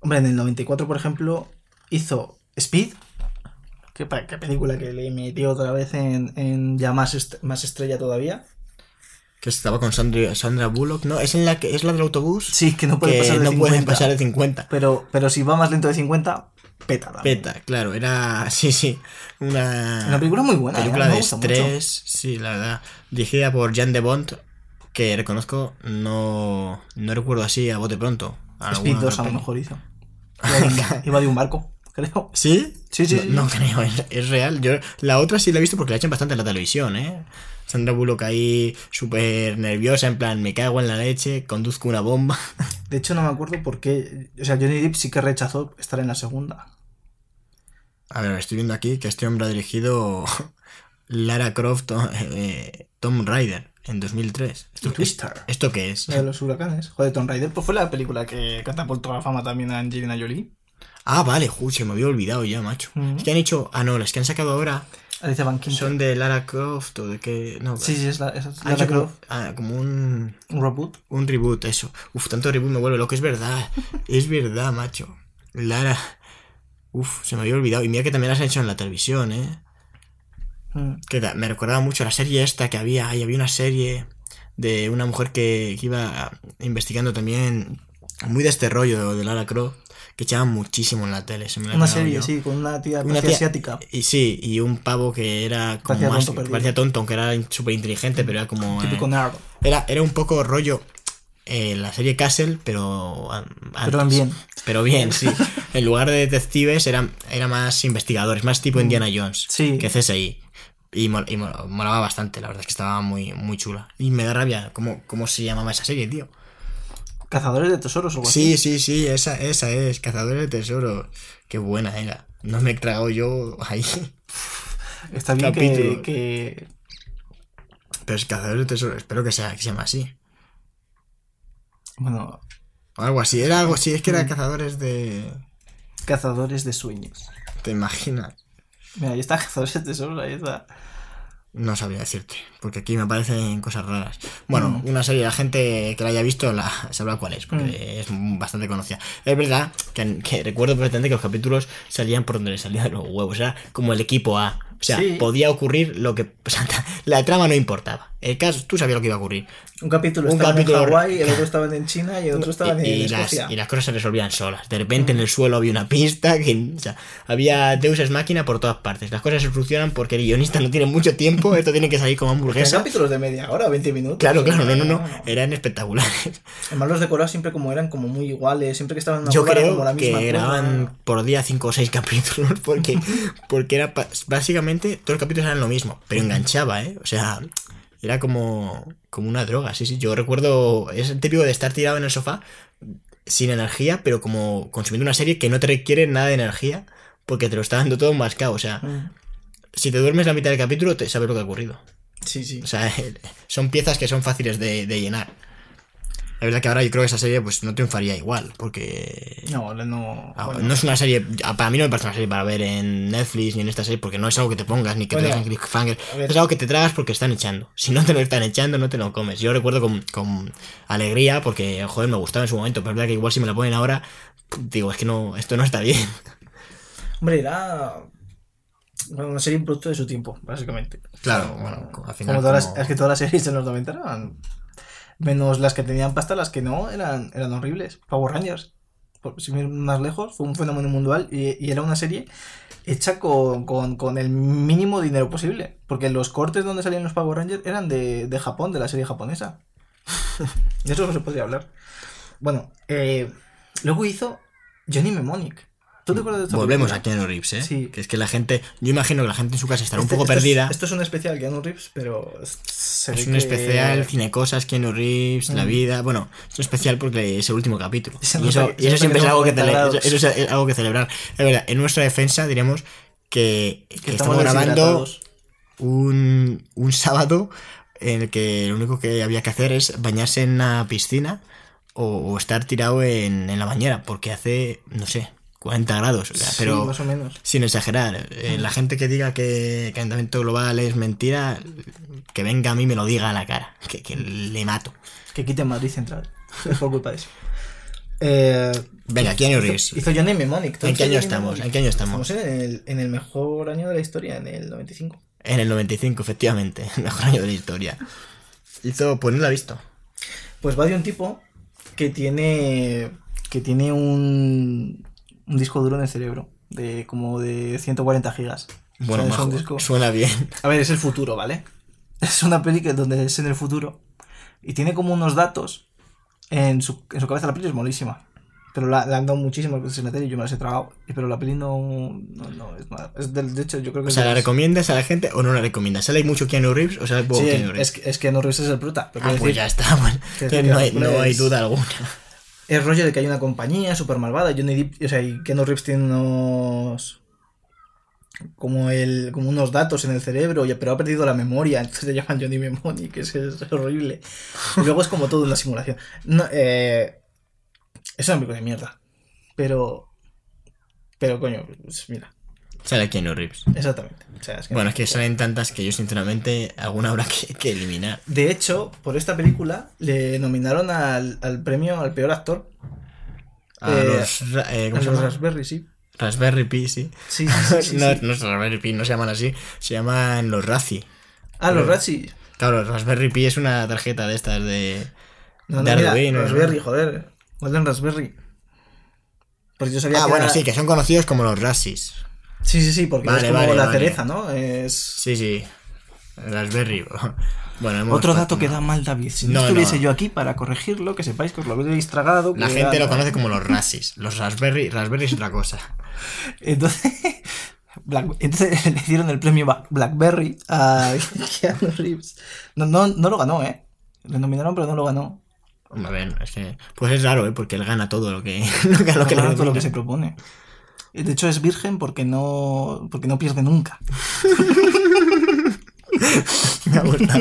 Hombre, en el 94, por ejemplo, hizo Speed. ¿Qué, qué película que le metió otra vez en, en ya más, est- más estrella todavía? Que estaba con Sandra, Sandra Bullock, ¿no? ¿Es, en la que, ¿Es la del autobús? Sí, que no puede que pasar de no 50. pueden pasar de 50. Pero, pero si va más lento de 50, peta. también. Peta, claro, era. (laughs) Sí, sí. Una. Una película muy buena. ¿eh? película Me de gusta mucho. estrés, sí, la verdad. Dirigida por Jan de Bont, que reconozco, no, no recuerdo así a bote pronto. Speed alguna 2 otra a lo mejor hizo. Iba de, un, (laughs) iba de un barco, creo. ¿Sí? Sí, sí, No, sí. no creo, es, es real. Yo, la otra sí la he visto porque la echan bastante en la televisión, ¿eh? Sandra Bullock ahí súper nerviosa, en plan, me cago en la leche, conduzco una bomba. (laughs) De hecho, no me acuerdo por qué. O sea, Johnny Depp sí que rechazó estar en la segunda. A ver, estoy viendo aquí que este hombre ha dirigido (laughs) Lara Croft, eh, Tom Raider, en 2003. ¿Esto, Twister. ¿Esto qué es? De los huracanes. Joder, Tomb Raider pues fue la película que catapultó a la fama también a Angelina Jolie. Ah, vale, ju, se me había olvidado ya, macho. Es que han hecho. Ah, no, las que han sacado ahora Alicia Van son de Lara Croft o de qué. No, Sí, sí, es la, es Lara hecho como, Croft. ah, como un, Un reboot. un reboot, eso. Uf, tanto reboot me vuelve loco, es verdad. (laughs) es verdad, macho. Lara. Uf, se me había olvidado. Y mira que también las han hecho en la televisión, ¿eh? Mm. Que me recordaba mucho la serie esta que había. Ahí había una serie de una mujer que, que iba investigando también muy de este rollo de Lara Croft, que echaban muchísimo en la tele. se me Una serie, yo. sí, con una tía, Una parecía tía- asiática. Y sí, y un pavo que era como Parecía más. tonto, parecía tonto, aunque era súper inteligente, pero era como. eh, Típico nerd. era, era un poco rollo. eh, la serie Castle, pero. an- Pero antes. bien. Pero bien, sí. (laughs) En lugar de detectives, eran era más investigadores, más tipo Indiana Jones Mm. Sí. que CSI. Y, mol- y mol- molaba bastante, la verdad es que estaba muy, muy chula. Y me da rabia cómo, cómo se llamaba esa serie, tío. Cazadores de tesoros o algo Sí, así. sí, sí, esa, esa es, Cazadores de Tesoros. Qué buena era. No me he tragado yo ahí. Está bien que. Pero es Cazadores de Tesoros, espero que sea que se llama así. Bueno, O algo así, era algo así, es que era Cazadores de... cazadores de sueños. ¿Te imaginas? Mira, ahí está Cazadores de tesoros, ahí está. No sabría decirte, porque aquí me parecen cosas raras. Bueno, Mm. una serie, la gente que la haya visto la, sabrá cuál es, porque Mm. es bastante conocida. Es verdad que, que recuerdo perfectamente que los capítulos salían por donde les salían los huevos, era como el equipo A. O sea, Sí. podía ocurrir lo que... o sea, (laughs) la trama no importaba. El caso, tú sabías lo que iba a ocurrir. Un capítulo Un estaba capítulo- en Hawái, el (laughs) otro estaba en China y el otro estaba en y, y las, Escocia. y las cosas se resolvían solas. De repente Mm. en el suelo había una pista, que, o sea, había Deus Ex Máquina por todas partes. Las cosas se solucionan porque el guionista no tiene mucho tiempo, (laughs) esto tiene que salir como hamburguesa. capítulos de media hora, 20 minutos. Claro, claro, no, no, no, eran espectaculares. Además, los decorados siempre como eran como muy iguales, siempre que estaban en una Yo creo como la misma que cosa. grababan por día 5 o 6 capítulos porque, porque era pa- todos los capítulos eran lo mismo, pero enganchaba, ¿eh? O sea, era como, como una droga, sí, sí. Yo recuerdo, es el típico de estar tirado en el sofá sin energía, pero como consumiendo una serie que no te requiere nada de energía porque te lo está dando todo mascado. O sea, Mm. si te duermes la mitad del capítulo, te sabes lo que ha ocurrido. Sí, sí. O sea, (laughs) son piezas que son fáciles de, de llenar. La verdad que ahora yo creo que esa serie pues no triunfaría igual, porque No, no. Ah, bueno. No es una serie, ah, para mí no me parece una serie para ver en Netflix ni en esta serie, porque no es algo que te pongas ni que Bueno, te dejen cliffhanger. Es algo que te tragas porque están echando. Si no te lo están echando, no te lo comes. Yo recuerdo con, con alegría, porque, joder, me gustaba en su momento, pero es verdad que igual si me la ponen ahora, digo, es que no, esto no está bien. Hombre, era. Bueno, una serie un producto de su tiempo, básicamente. Claro, bueno, al final como todas como- las- es que todas las series de los 90 eran. Menos las que tenían pasta, las que no, eran, eran horribles. Power Rangers. Por- ir más lejos, fue un fenómeno mundial y, y era una serie hecha con, con- con el mínimo dinero posible. Porque los cortes donde salían los Power Rangers eran de, de Japón, de la serie japonesa. (laughs) De eso no se podría hablar. Bueno, eh, luego hizo Johnny Mnemonic. ¿Tú te acuerdas de esta Volvemos película? a Keanu Reeves, ¿eh? Sí. Que es que la gente, yo imagino que la gente en su casa estará un Este- poco esto es- perdida. esto es un especial Keanu Reeves, pero se Es un que- especial, cinecosas, Keanu Reeves, la Mm. vida. Bueno, es un especial porque es el último capítulo. Se Y eso, que- y se eso nota siempre es algo que, somos cele- cuadrados. eso es algo que celebrar. Es verdad, en nuestra defensa diremos que, que estamos grabando un, un sábado en el que lo único que había que hacer es bañarse en una piscina o, o estar tirado en, en la bañera, porque hace, no sé, 40 grados. o sea, Sí, pero más o menos. sin exagerar, eh, la gente que diga que el calentamiento global es mentira, que venga a mí y me lo diga a la cara, que, que le mato. Que quiten Madrid Central. (laughs) Es por culpa de eso. Eh, Venga, Keanu hizo, Reeves. hizo Johnny Mnemonic. ¿Tú ¿En qué año estamos? ¿En qué año estamos? Estamos en el, en el mejor año de la historia, en el 95. En el 95, efectivamente, (laughs) el mejor año de la historia. Hizo, pues no lo ha visto. Pues va de un tipo que tiene que tiene un, un disco duro en el cerebro de como de 140 gigas. Bueno, O sea, es majo, disco- suena bien. A ver, es el futuro, ¿vale? (laughs) Es una peli que donde es en el futuro y tiene como unos datos en su, en su cabeza. La peli es molísima. Pero la, han dado muchísimas veces en la tele y yo me las he tragado. Pero la peli no, no, no es nada. Es del- de hecho, yo creo que O es sea, de ¿la las- recomiendas a la gente o no la recomiendas? ¿Sale mucho Keanu Reeves o sale poco Sí, Keanu Reeves? es, que- es que no Reeves es el prota. ah, pues decir, ya está, (laughs) bueno. no, hay, no hay es- duda alguna. Es rollo de que hay una compañía súper malvada. Johnny Depp, o sea, y Keanu Reeves tiene unos. Como, el, como unos datos en el cerebro, pero ha perdido la memoria, (laughs) entonces le llaman Johnny Mnemonic, que es, horrible. Y luego es como todo una simulación. No, eh, es una película de mierda. Pero. Pero coño, pues mira, Sale Keanu Reeves. exactamente. O sea, es que- Bueno, es que salen tantas que yo sinceramente alguna habrá que, que eliminar. De hecho, por esta película le nominaron al, al premio al peor actor. A Eh, los, eh, ¿cómo a se los? Raspberry, sí. Raspberry Pi, sí. Sí, sí, (laughs) no, sí. no es Raspberry Pi, no se llaman así. Se llaman los Razi. Ah, los Razzie. Claro, Raspberry Pi es una tarjeta de estas de. No, de no, mira, Arduino, ¿no? Raspberry, joder. Golden Raspberry. Yo sabía Ah, que bueno, era- sí, que son conocidos como los Rasis. Sí, sí, sí, porque Vale, es como vale, la vale. cereza, ¿no? Es... Sí, sí. Raspberry. (laughs) Bueno, hemos Otro dato que da mal David. Si No, no estuviese no. yo aquí para corregirlo, que sepáis que os lo habéis tragado. La gente era- lo conoce como los Rasis. Los Raspberry, Raspberry es otra cosa. (laughs) Entonces, (laughs) Black- entonces le dieron el premio Blackberry a Keanu Reeves. No, no, no lo ganó, ¿eh? Le nominaron, pero no lo ganó. A ver, es que. Pues es raro, ¿eh? Porque él gana todo lo que. lo que, lo que le Gana todo lo que se propone. De hecho, es virgen porque no, porque no pierde nunca. (laughs) Me ha gustado.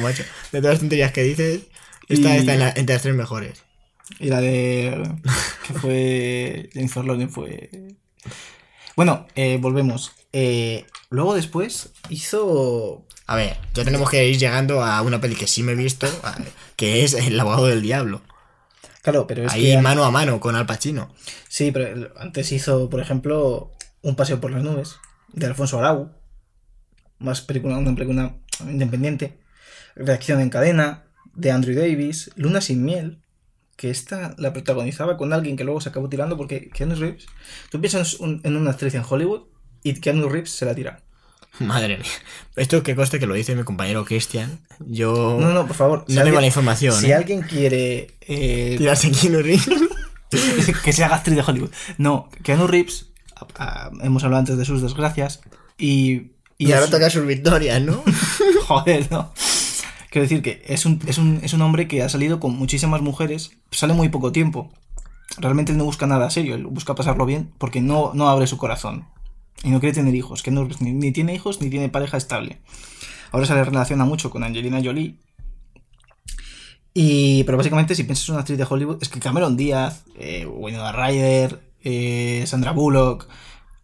Macho, de todas las tonterías que dices, esta Y- está en la- entre las tres mejores. Y la de. que fue. Jennifer Lawrence fue. Bueno, eh, volvemos. Eh, luego después hizo. A ver, ya tenemos que ir llegando a una peli que sí me he visto, que es El abogado del diablo. Claro, pero es Ahí que. mano a mano con Al Pacino. Sí, pero antes hizo, por ejemplo, Un paseo por las nubes, de Alfonso Arau. Más película, una película independiente. Reacción en cadena, de Andrew Davis. Luna sin miel, que esta la protagonizaba con alguien que luego se acabó tirando porque Keanu Reeves. Tú piensas en una actriz en Hollywood y Keanu Reeves se la tira. (laughs) Madre mía. Esto que conste que lo dice mi compañero Christian. Yo No, no, por favor. no tengo la información. Si ¿eh? alguien quiere eh, Tirarse en Keanu Reeves. (laughs) que se haga actriz de Hollywood. No, Keanu Reeves, a- a- hemos hablado antes de sus desgracias, y... Y ahora es- toca sus victorias, ¿no? (laughs) Joder, no. Quiero decir que es un, es, un, es un hombre que ha salido con muchísimas mujeres, sale muy poco tiempo. Realmente él no busca nada serio, él busca pasarlo bien porque no, no abre su corazón. Y no quiere tener hijos, que no, ni, ni tiene hijos ni tiene pareja estable. Ahora se le relaciona mucho con Angelina Jolie. Y, pero básicamente, si piensas en una actriz de Hollywood, es que Cameron Díaz, eh, Winona Ryder, eh, Sandra Bullock,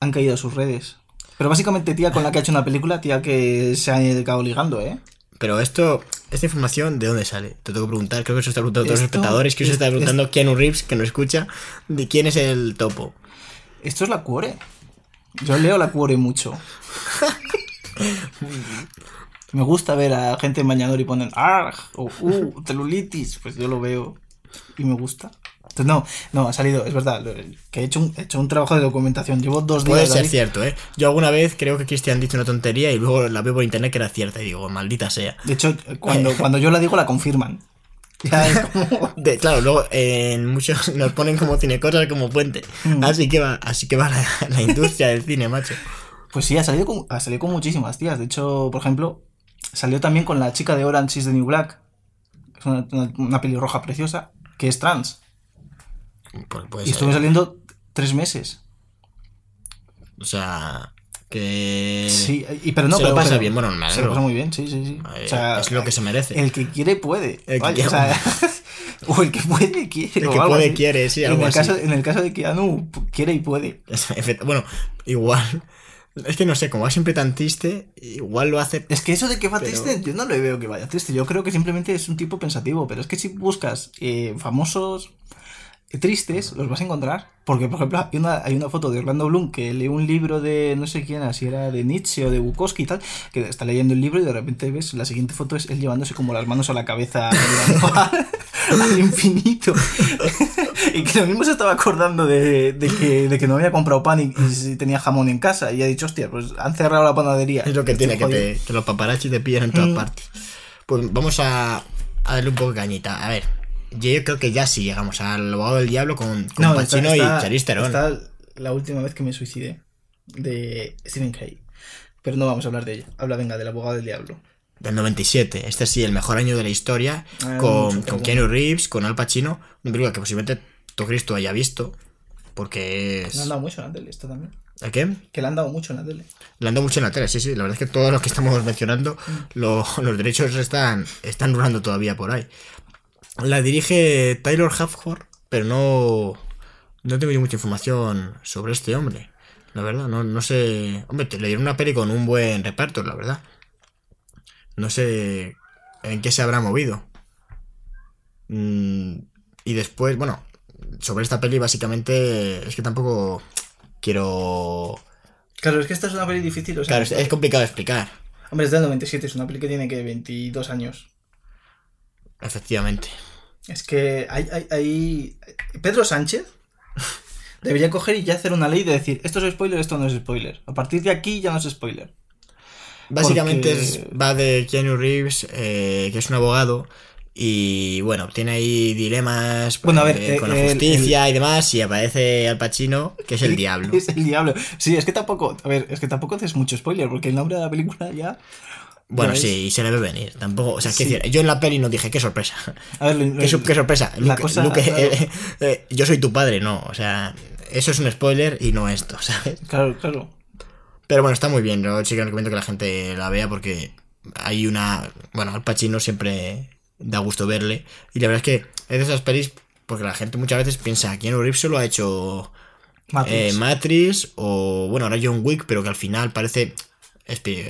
han caído a sus redes. Pero básicamente, tía con la que ha hecho una película, tía que se ha acabado ligando, ¿eh? Pero esto, esta información, ¿de dónde sale? Te tengo que preguntar, creo que se está preguntando a todos los espectadores, que es- está preguntando Keanu Reeves, que no escucha, de quién es el topo. Esto es la cuore. Yo leo la cuore mucho. Me gusta ver a gente en bañador y ponen ARG o uh, celulitis. Pues yo lo veo y me gusta. Entonces, no, no, ha salido, es verdad, que he hecho un, he hecho un trabajo de documentación. Llevo dos días. Puede ser David. cierto, ¿eh? Yo alguna vez creo que Cristian dicho una tontería y luego la veo por internet que era cierta y digo, maldita sea. De hecho, cuando, cuando yo la digo, la confirman. Como- De- claro, luego en muchos (laughs) nos ponen como cinecosas como puente. Mm. Así que va, así que va la, (laughs) la industria del cine, macho. Pues sí, ha salido, con, ha salido con muchísimas tías. De hecho, por ejemplo, salió también con la chica de Orange is the New Black. Es una, una, una pelirroja preciosa, que es trans. Pues Y estuvo saliendo tres meses. O sea, que. Sí, y, pero no, se lo pero- pasa pero- bien, bueno, Se lo pasa muy bien, sí, sí, sí. Eh, O sea, es lo que se merece. El que quiere puede. El que Vaya, o, sea, (laughs) o el que puede quiere. El que puede así. quiere, sí, en el así. Caso, en el caso de Keanu, quiere y puede. Bueno, igual. Es que no sé, como va siempre tan triste, igual lo hace. Es que eso de que va Pero- triste, yo no le veo que vaya triste. Yo creo que simplemente es un tipo pensativo. Pero es que si buscas eh, famosos tristes, los vas a encontrar. Porque, por ejemplo, hay una, hay una foto de Orlando Bloom que lee un libro de no sé quién, si era de Nietzsche o de Bukowski y tal, que está leyendo el libro y de repente ves, la siguiente foto es él llevándose como las manos a la cabeza al, (laughs) al infinito. (laughs) y que lo mismo se estaba acordando de, de que, de que no había comprado pan y, tenía jamón en casa. Y ha dicho, hostia, pues han cerrado la panadería. Es lo que tiene, que, te- que los paparazzi te pillan en todas Mm. partes. Pues vamos a, a darle un poco de cañita. A ver, yo creo que ya sí llegamos al abogado del diablo con, con No, Pacino está- y está- Charlize Theron. está la última vez que me suicidé de Stephen Kay. Pero no vamos a hablar de ella. Habla, venga, del abogado del diablo. Del 97. Este sí, el mejor año de la historia. Ah, con con. Keanu Reeves, con Al Pacino. Una película que posiblemente todo Cristo haya visto. Porque Le han es. dado mucho en la tele, esto también. ¿El qué? Que le han dado mucho en la tele. Le han dado mucho en la tele, sí, sí. La verdad es que todos los que estamos mencionando, Mm. lo- (laughs) los derechos están, están rulando todavía por ahí. La dirige Taylor Hafford, pero no, no tengo yo mucha información sobre este hombre. La verdad, no, no sé. Hombre, te le dieron una peli con un buen reparto, la verdad. No sé en qué se habrá movido. Mm, y después, bueno, sobre esta peli básicamente es que tampoco quiero... Claro, es que esta es una peli difícil. O sea, Claro, es, es complicado de explicar, Hombre, es del 97, es una peli que tiene que 22 años. Efectivamente. Es que hay, hay, hay- Pedro Sánchez (laughs) debería coger y ya hacer una ley de decir esto es spoiler, esto no es spoiler. A partir de aquí ya no es spoiler. Básicamente Porque- es- va de Keanu Reeves, eh, que es un abogado. Y bueno, tiene ahí dilemas Bueno, a ver, eh, eh, con la el- justicia y demás. Y aparece Al Pacino, que es el (laughs) diablo. Es el diablo. Sí, es que tampoco, a ver, es que tampoco haces mucho spoiler porque el nombre de la película ya... Bueno, ya sí, es- y se le ve venir. Tampoco, o sea, Sí. qué decir, yo en la peli no dije, qué sorpresa. A ver, lo- (laughs) Qué, sorpresa. la Luke- cosa- Luke, claro. eh, (laughs) eh, yo soy tu padre, no. O sea, eso es un spoiler y no esto, (laughs) ¿sabes? Claro, claro. Pero bueno, está muy bien. Yo sí que recomiendo que la gente la vea porque hay una. Bueno, Al Pacino siempre da gusto verle. Y la verdad es que es de esas pelis porque la gente muchas veces piensa Keanu Reeves solo ha hecho Matrix. eh, Matrix o bueno, ahora John Wick, pero que al final parece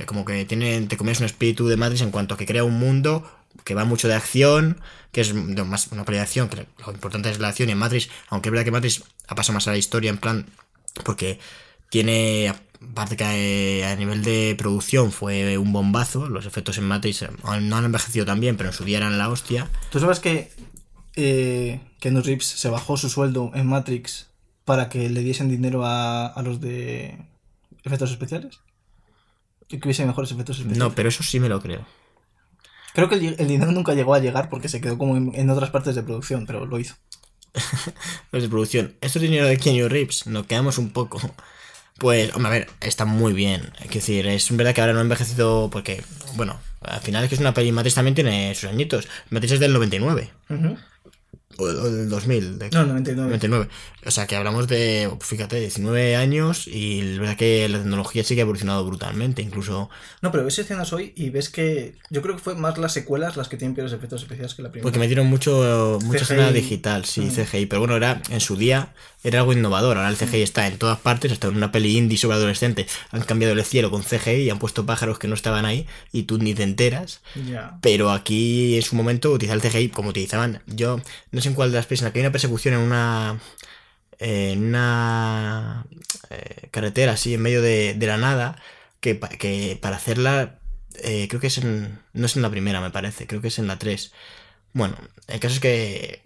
como que tiene, te comes un espíritu de Matrix en cuanto a que crea un mundo que va mucho de acción, que es más una peli de acción, que lo importante es la acción y en Matrix, aunque es verdad que Matrix ha pasado más a la historia en plan, porque tiene, aparte que eh, a nivel de producción fue un bombazo, los efectos en Matrix eh, no han envejecido tan bien, pero en su día eran la hostia. ¿Tú sabes que eh, Reeves se bajó su sueldo en Matrix para que le diesen dinero a los de efectos especiales? Que hubiese mejores efectos especiales. No, pero eso sí me lo creo. Creo que el, el dinero nunca llegó a llegar porque se quedó como en, en otras partes de producción, pero lo hizo. Los (laughs) de producción. Esto es dinero de Keanu Reeves. Nos quedamos un poco. Pues, hombre, a ver, está muy bien. Es decir, es verdad que ahora no ha envejecido porque, bueno, al final es que es una peli. Matrix también tiene sus añitos. Matrix es del 99. O o del 2000. de- No, 99. 99. O sea que hablamos de, fíjate, 19 años y es verdad que la tecnología sí que ha evolucionado brutalmente. Incluso No, pero ves escenas hoy y ves que yo creo que fue más las secuelas las que tienen peores efectos especiales que la primera. porque metieron mucho, mucha escena digital, sí, Mm. CGI. Pero bueno, era en su día era algo innovador. Ahora el CGI está en todas partes, hasta en una peli indie sobre adolescente. Han cambiado el cielo con CGI y han puesto pájaros que no estaban ahí y tú ni te enteras. Pero aquí en su momento utilizar el CGI como utilizaban. Yo no sé en cuál de las pelis, en la que hay una persecución en una. En una eh, carretera así en medio de, la nada. Que, pa- que para hacerla. eh, creo que es en. No es en la primera, me parece. Creo que es en la 3. Bueno, el caso es que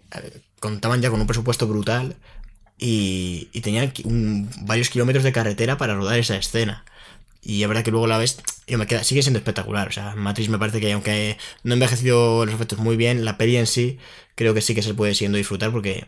contaban ya con un presupuesto brutal. Y, tenían varios kilómetros de carretera para rodar esa escena. Y es verdad que luego la ves y me queda, sigue siendo espectacular. O sea, Matrix me parece que aunque no ha envejecido los efectos muy bien, la peli en sí creo que sí que se puede siguiendo disfrutar porque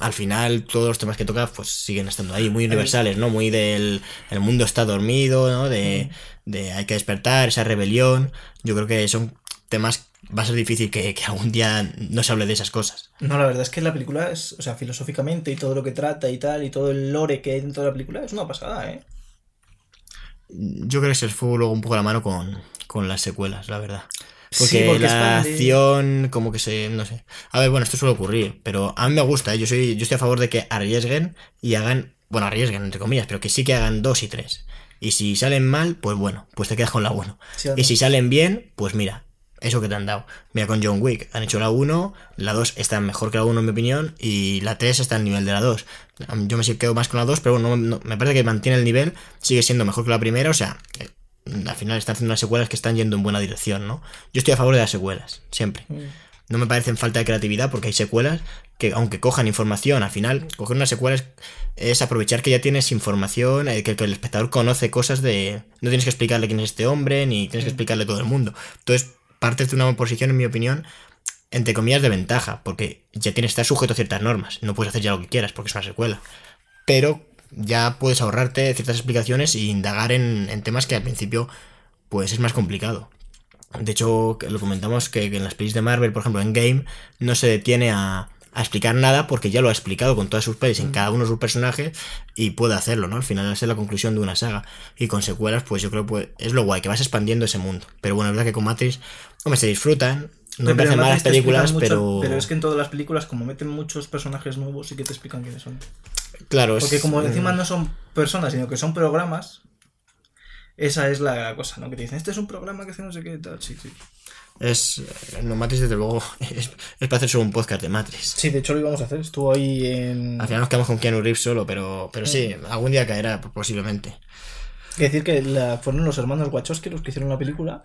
al final todos los temas que toca pues siguen estando ahí, muy universales, ¿no? Muy del el mundo está dormido, ¿no? De, de hay que despertar, esa rebelión. Yo creo que son temas, va a ser difícil que, que algún día no se hable de esas cosas. No, la verdad es que la película es, o sea, filosóficamente y todo lo que trata y tal, y todo el lore que hay dentro de la película es una pasada, ¿eh? Yo creo que se les fue luego un poco la mano con, con las secuelas, la verdad. Porque, Sí, porque la acción, como que se. No sé. A ver, bueno, esto suele ocurrir, pero a mí me gusta, ¿eh? yo, soy, yo estoy a favor de que arriesguen y hagan. Bueno, arriesguen, entre comillas, pero que sí que hagan dos y tres. Y si salen mal, pues bueno, pues te quedas con la 1. Sí, Y si salen bien, pues mira, eso que te han dado. Mira, con John Wick han hecho la 1, la 2 está mejor que la 1 en mi opinión, y la 3 está al nivel de la 2. Yo me quedo más con la 2, pero bueno, no- no- me parece que mantiene el nivel, sigue siendo mejor que la primera, o sea, eh, al final están haciendo unas secuelas que están yendo en buena dirección, ¿no? Yo estoy a favor de las secuelas, siempre. No me parecen falta de creatividad porque hay secuelas que, aunque cojan información, al final, coger una secuela es, es aprovechar que ya tienes información, eh, que, que el espectador conoce cosas de. No tienes que explicarle quién es este hombre, ni tienes que explicarle todo el mundo. Entonces, partes de una posición, en mi opinión, entre comillas, de ventaja, porque ya tienes, estás sujeto a ciertas normas. No puedes hacer ya lo que quieras porque es una secuela. Pero ya puedes ahorrarte ciertas explicaciones e indagar en, en temas que al principio, pues es más complicado. De hecho, que lo comentamos que, que en las pelis de Marvel, por ejemplo, en Game, no se detiene a, a explicar nada porque ya lo ha explicado con todas sus pelis en cada uno de sus personajes y puede hacerlo, ¿no? Al final es la conclusión de una saga. Y con secuelas, pues yo creo que pues, es lo guay, que vas expandiendo ese mundo. Pero bueno, es verdad que con Matrix, hombre, se disfrutan. No me Pero parecen en malas películas, mucho, pero... Pero es que en todas las películas, como meten muchos personajes nuevos, sí que te explican quiénes son. Claro, es- Porque como encima no son personas, sino que son programas, esa es la cosa, ¿no? Que te dicen, este es un programa que hace no sé qué, tal, sí, sí. Es. No, Matrix, desde luego, (laughs) es, es para hacer solo un podcast de Matrix. Sí, de hecho lo íbamos a hacer, estuvo ahí en... Al final nos quedamos con Keanu Reeves solo, pero, pero sí, algún día caerá, posiblemente. Hay decir que la- fueron los hermanos Wachowski los que hicieron la película,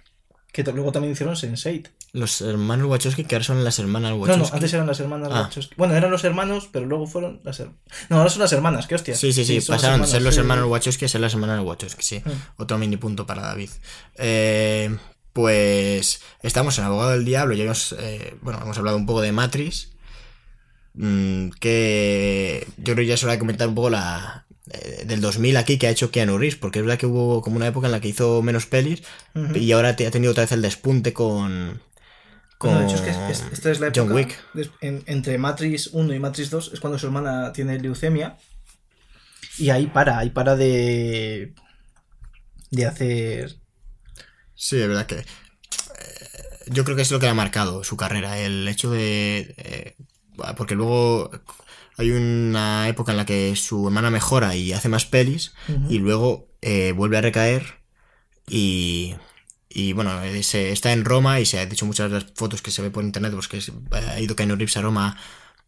que luego también hicieron Sense8. Los hermanos Wachowski, que ahora son las hermanas No, Wachowski. no, antes eran las hermanas Ah. Wachowski. Bueno, eran los hermanos, pero luego fueron las hermanas. No, ahora son las hermanas, qué hostia. Sí, sí, sí, pasaron de ser los hermanos Wachowski a ser las hermanas Wachowski, sí. Mm. Otro mini punto para David. Eh, pues estamos en Abogado del Diablo, ya hemos, eh, bueno, hemos hablado un poco de Matrix, mm, que yo creo que ya es hora de comentar un poco la eh, del 2000 aquí que ha hecho Keanu Reeves, porque es verdad que hubo como una época en la que hizo menos pelis y ahora te- ha tenido otra vez el despunte con... con Bueno, de hecho, es que es- esta es la época. John Wick. en- entre Matrix 1 y Matrix 2 es cuando su hermana tiene leucemia. Y ahí para, ahí para de. de hacer. Sí, es verdad que. eh, yo creo que es lo que le ha marcado su carrera. El hecho de. eh, porque luego hay una época en la que su hermana mejora y hace más pelis. Y luego eh, vuelve a recaer. Y. Y bueno, se- está en Roma y se ha dicho muchas de las fotos que se ve por internet, pues que ha ido Keanu Reeves a Roma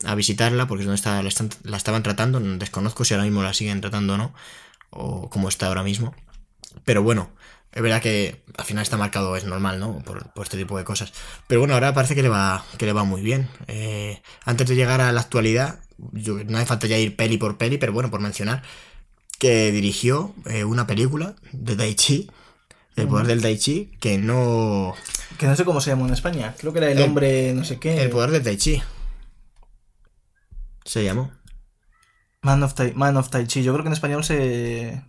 a visitarla, porque es donde está, la, están- la estaban tratando. Desconozco si ahora mismo la siguen tratando o no, o cómo está ahora mismo. Pero bueno, es verdad que al final está marcado, es normal, ¿no? Por, por este tipo de cosas. Pero bueno, ahora parece que le va, que le va muy bien. Eh, antes de llegar a la actualidad, yo- no hace falta ya ir peli por peli, pero bueno, por mencionar, que dirigió eh, una película de Tai Chi, El poder del Tai Chi, que no... Que no sé cómo se llamó en España. Creo que era el El- hombre, no sé qué. El poder del Tai Chi. Se llamó. Man of, tai, Man of Tai Chi. Yo creo que en español se.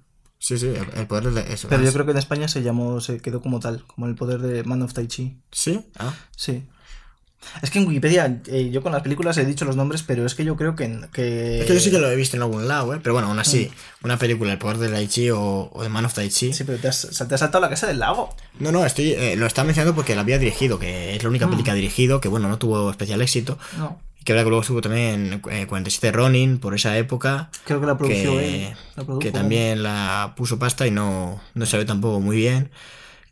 Sí, sí, el, el poder del... Eso, Pero ah, yo creo que en España se llamó, se quedó como tal, como el poder de Man of Tai Chi. ¿Sí? Ah. Sí. Es que en Wikipedia, eh, yo con las películas he dicho los nombres, pero es que yo creo que. que... Es que yo sí que lo he visto en algún lado, ¿eh? Pero bueno, aún así, una película, El poder del Tai Chi o, o The Man of Tai Chi. Sí, pero te has, te has saltado la casa del lago. No, no, estoy, eh, lo estaba mencionando porque la había dirigido, que es la única Mm. película que ha dirigido, que bueno, no tuvo especial éxito. No. Y que verdad que luego estuvo también eh, 47 Ronin por esa época. Creo que la produjo Que, él. La produjo que él. también la puso pasta y no, no se ve tampoco muy bien.